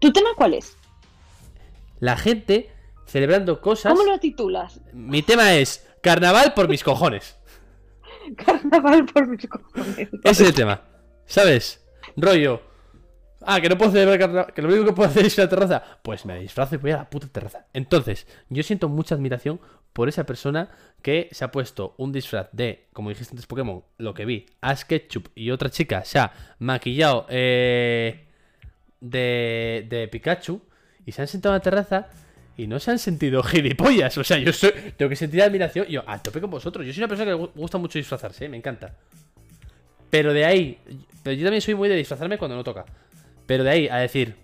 ¿Tu tema cuál es? La gente celebrando cosas. ¿Cómo lo titulas? Mi tema es carnaval por mis cojones. (laughs) Carnaval por mis cojones. Ese es el tema. ¿Sabes? Rollo. Ah, que no puedo celebrar carnaval. Que lo único que puedo hacer es ir a la terraza. Pues me disfrazo y voy a la puta terraza. Entonces, yo siento mucha admiración por esa persona que se ha puesto un disfraz de, como dijiste antes, Pokémon, lo que vi, Ash Ketchup y otra chica se ha maquillado eh, de, de Pikachu y se han sentado en la terraza y no se han sentido (laughs) gilipollas. O sea, yo soy, tengo que sentir admiración. Yo, a tope con vosotros. Yo soy una persona que gu- gusta mucho disfrazarse, ¿eh? me encanta. Pero de ahí, pero yo también soy muy de disfrazarme cuando no toca. Pero de ahí a decir,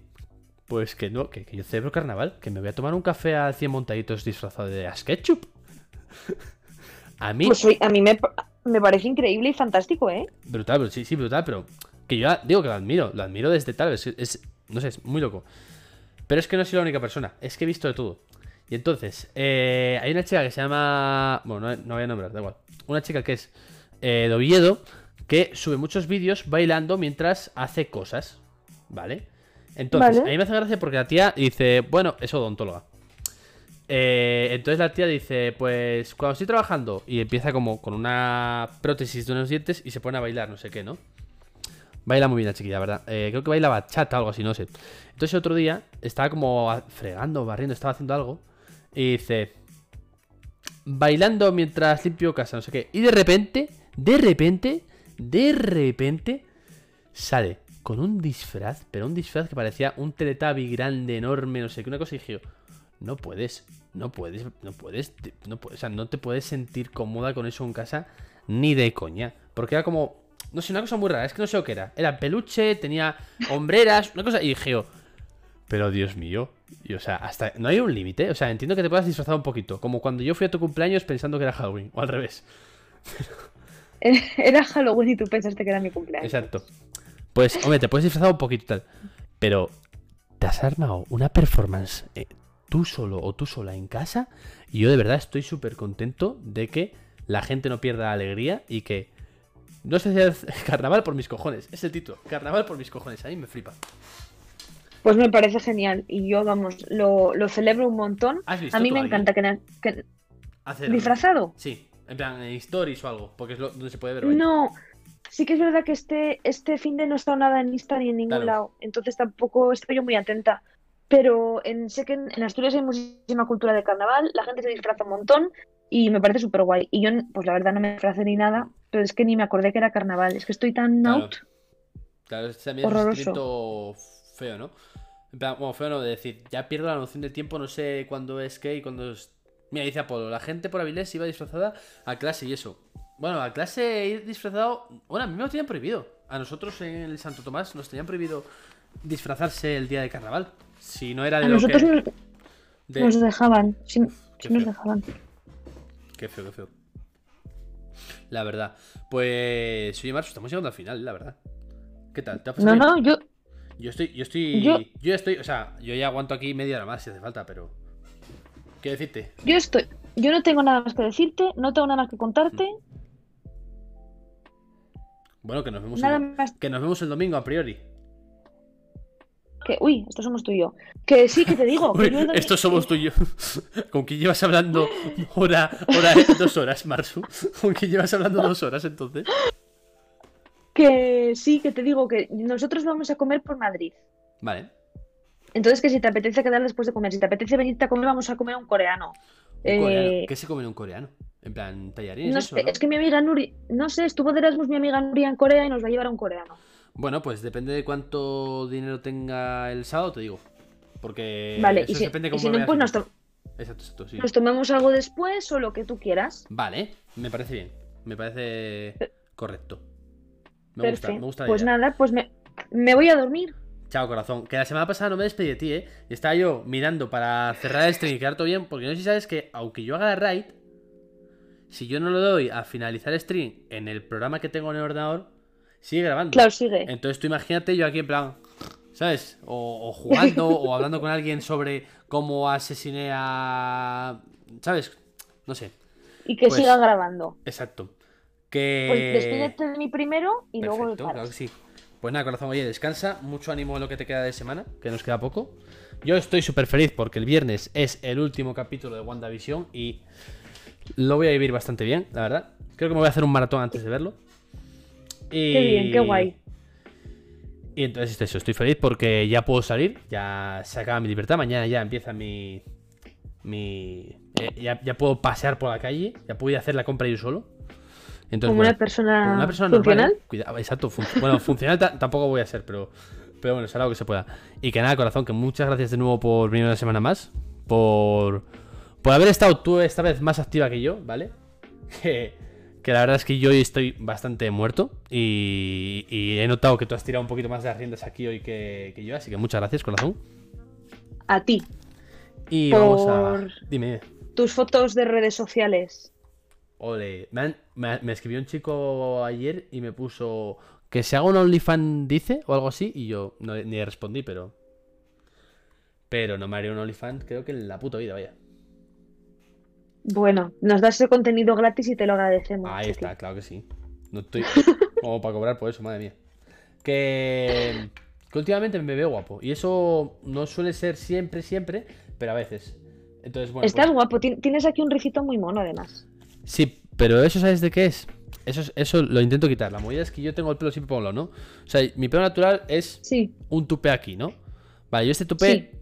pues que no, que, que yo celebro carnaval, que me voy a tomar un café a 100 montaditos disfrazado de Ash Ketchup. A mí, Pues a mí me, me parece increíble y fantástico, ¿eh? brutal, pero sí, sí, brutal, pero que yo digo que lo admiro, lo admiro desde tal, es, es- no sé, es muy loco. Pero es que no soy la única persona, es que he visto de todo. Y entonces, eh, hay una chica que se llama, bueno, no, no voy a nombrar, da igual. Una chica que es eh, de Oviedo, que sube muchos vídeos bailando mientras hace cosas, ¿vale? Entonces, Vale. a mí me hace gracia porque la tía dice, bueno, es odontóloga. Eh, entonces la tía dice, pues cuando estoy trabajando y empieza como con una prótesis de unos dientes y se pone a bailar, no sé qué, ¿no? Baila muy bien la chiquilla, ¿verdad? Eh, creo que baila bachata o algo así, no sé. Entonces otro día estaba como fregando, barriendo, estaba haciendo algo y dice, bailando mientras limpio casa, no sé qué. Y de repente, de repente, de repente, sale con un disfraz, pero un disfraz que parecía un teletabi grande, enorme, no sé qué, una cosa y dije, yo, no puedes, no puedes, no puedes, no puedes, o sea, no te puedes sentir cómoda con eso en casa ni de coña, porque era como, no sé, una cosa muy rara, es que no sé lo que era, era peluche, tenía hombreras, una cosa, y dije yo, pero Dios mío, y o sea, hasta, no hay un límite, o sea, entiendo que te puedas disfrazar un poquito, como cuando yo fui a tu cumpleaños pensando que era Halloween, o al revés, (laughs) Era Halloween y tú pensaste que era mi cumpleaños. exacto. Pues, hombre, te puedes disfrazar un poquito y tal. Pero, ¿te has armado una performance eh, tú solo o tú sola en casa? Y yo de verdad estoy súper contento de que la gente no pierda la alegría y que... No sé si es (laughs) carnaval por mis cojones. Es el título. Carnaval por mis cojones. A mí me flipa. Pues me parece genial y yo, vamos, lo, lo celebro un montón. ¿Has visto A mí me alguien encanta que, que- ¿Disfrazado? Sí. En plan, en stories o algo. Porque es lo, donde se puede ver. vaya. No, sí que es verdad que este, este fin de no he estado nada en Insta ni en ningún Claro. lado, entonces tampoco estoy yo muy atenta. Pero en, sé que en, en Asturias hay muchísima cultura de carnaval, la gente se disfraza un montón y me parece súper guay. Y yo, pues la verdad, no me disfracé ni nada, pero es que ni me acordé que era carnaval. Es que estoy tan Claro. out. Claro, es también Horroroso. feo, ¿no? En plan, bueno, feo no, de decir, ya pierdo la noción del tiempo, no sé cuándo es qué y cuándo es... Mira, dice Apolo, la gente por Avilés iba disfrazada a clase y eso. Bueno, a clase ir disfrazado... Bueno, a mí me lo tenían prohibido. A nosotros en el Santo Tomás nos tenían prohibido disfrazarse el día de carnaval. Si no era de A lo nosotros que... nos, de- nos dejaban, sí, nos dejaban. Qué feo, qué feo. La verdad. Pues, oye, Marzo, estamos llegando al final, la verdad. ¿Qué tal? ¿Te ha pasado No, bien? no, yo, Yo estoy, yo estoy, Yo- estoy, o sea, yo ya aguanto aquí media hora más si hace falta, pero ¿qué decirte? yo estoy, yo no tengo nada más que decirte, no tengo nada más que contarte, Bueno, que nos vemos, nada el, más. que nos vemos el domingo a priori. que, uy, esto somos tú y yo. Que sí, que te digo. que (laughs) Uy, yo he dormi- esto somos tú y yo. (laughs) ¿Con quién llevas hablando hora, hora, dos horas, Marsu? (laughs) ¿Con quién llevas hablando dos horas entonces? Que sí, que te digo que nosotros vamos a comer por Madrid. Vale. Entonces, que si te apetece quedar después de comer, si te apetece venirte a comer, vamos a comer un coreano. Un coreano. Eh, ¿Qué se come en un coreano? En plan, tallarines, no sé, ¿no? es que mi amiga Nuri, no sé, estuvo de Erasmus mi amiga Nuri en Corea y nos va a llevar a un coreano. Bueno, pues depende de cuánto dinero tenga el sábado, te digo. Porque vale, eso y si, depende y cómo si no, pues nos, to- Exacto, exacto, sí. nos tomemos algo después o lo que tú quieras. Vale, me parece bien. Me parece correcto. Me gusta, Perfecto. me gusta Pues idea. nada, pues me, me voy a dormir. Chao, corazón. Que la semana pasada no me despedí de ti, ¿eh? Y estaba yo mirando para cerrar el stream y quedar todo bien. Porque no sé si sabes que, aunque yo haga la raid, si yo no lo doy a finalizar el stream en el programa que tengo en el ordenador, sigue grabando. Claro, sigue. Entonces tú imagínate yo aquí en plan, ¿sabes? O, o jugando o hablando con alguien sobre cómo asesiné a... ¿Sabes? No sé. Y que pues- siga grabando. Exacto. Que... Pues despídete de mí primero y luego Perfecto, claro que sí. Pues nada, corazón, oye, descansa. Mucho ánimo en lo que te queda de semana, que nos queda poco. Yo estoy súper feliz porque el viernes es el último capítulo de WandaVision y lo voy a vivir bastante bien, la verdad. Creo que me voy a hacer un maratón antes de verlo. Y... Qué bien, qué guay. Y entonces es eso, estoy feliz porque ya puedo salir, ya se acaba mi libertad, mañana ya empieza mi... mi eh, ya, ya puedo pasear por la calle, ya puedo ir a hacer la compra yo solo. Entonces, Como bueno, una persona, como una persona funcional. ¿eh? Cuidado, exacto. fun- bueno, funcional ta- tampoco voy a ser, pero, pero bueno, será lo que se pueda. Y que nada, corazón, que muchas gracias de nuevo por venir una semana más. Por, por haber estado tú esta vez más activa que yo, ¿vale? (laughs) Que, que la verdad es que yo hoy estoy bastante muerto. Y, y he notado que tú has tirado un poquito más de las riendas aquí hoy que, que yo. Así que muchas gracias, corazón. A ti. Y Por- vamos a. Dime. Tus fotos de redes sociales. Ole, me, han- me- me escribió un chico ayer y me puso que se haga un OnlyFans, dice, o algo así, y yo no, ni le respondí, pero. Pero no me haré un OnlyFans, creo que en la puta vida, vaya. Bueno, nos das ese contenido gratis y te lo agradecemos. Ahí está, claro que sí. No estoy (laughs) como para cobrar por eso, madre mía. Que, que últimamente me veo guapo. Y eso no suele ser siempre, siempre, pero a veces. Entonces, bueno. Estás pues- guapo, ti- tienes aquí un ricito muy mono además. Sí, pero eso ¿sabes de qué es? Eso, es- eso lo intento quitar. La movida es que yo tengo el pelo siempre por un lado, ¿no? O sea, mi pelo natural es Sí. un tupé aquí, ¿no? Vale, yo este tupé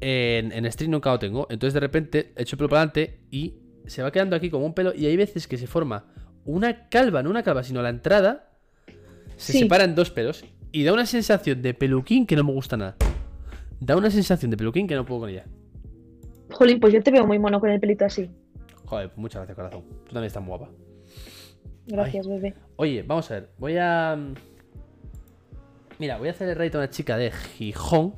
en, en stream nunca lo tengo. Entonces de repente echo el pelo para adelante y se va quedando aquí como un pelo. Y hay veces que se forma una calva, no una calva, sino la entrada. Se Sí. separan dos pelos. Y da una sensación de peluquín que no me gusta nada. Da una sensación de peluquín que no puedo con ella. Jolín, pues yo te veo muy mono con el pelito así. Joder, pues muchas gracias, corazón. Tú también estás muy guapa. Gracias, bebé. Oye, vamos a ver. Voy a. mm, Mira, voy a hacer el raid a una chica de Gijón.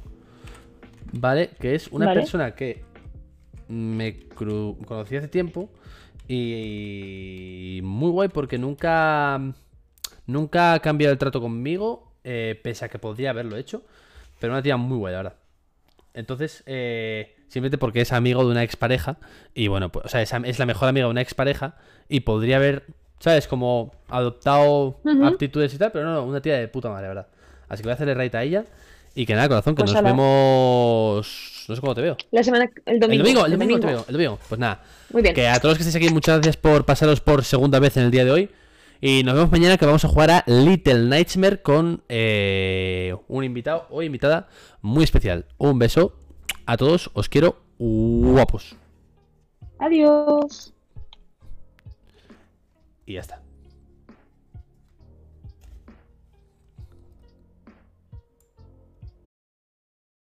¿Vale? Que es una Vale. persona que me conocí hace tiempo. Y muy guay porque nunca. Nunca ha cambiado el trato conmigo. eh, pese a que podría haberlo hecho. Pero una tía muy guay, la verdad. Entonces, eh, simplemente porque es amigo de una expareja. Y bueno, pues, o sea, es, la mejor amiga de una expareja. Y podría haber, ¿sabes? Como adoptado Ujú. aptitudes y tal. Pero no, no, una tía de puta madre, la ¿verdad? Así que voy a hacerle raid a ella. Y que nada, corazón, que Pues nos vemos. No sé cómo te veo. La semana, el domingo. el domingo, el el domingo te veo. El domingo. Pues nada. Muy bien. Que a todos los que estéis aquí, muchas gracias por pasaros por segunda vez en el día de hoy. Y nos vemos mañana que vamos a jugar a Little Nightmare con eh, un invitado o invitada muy especial. Un beso a todos, os quiero guapos. Adiós. Y ya está.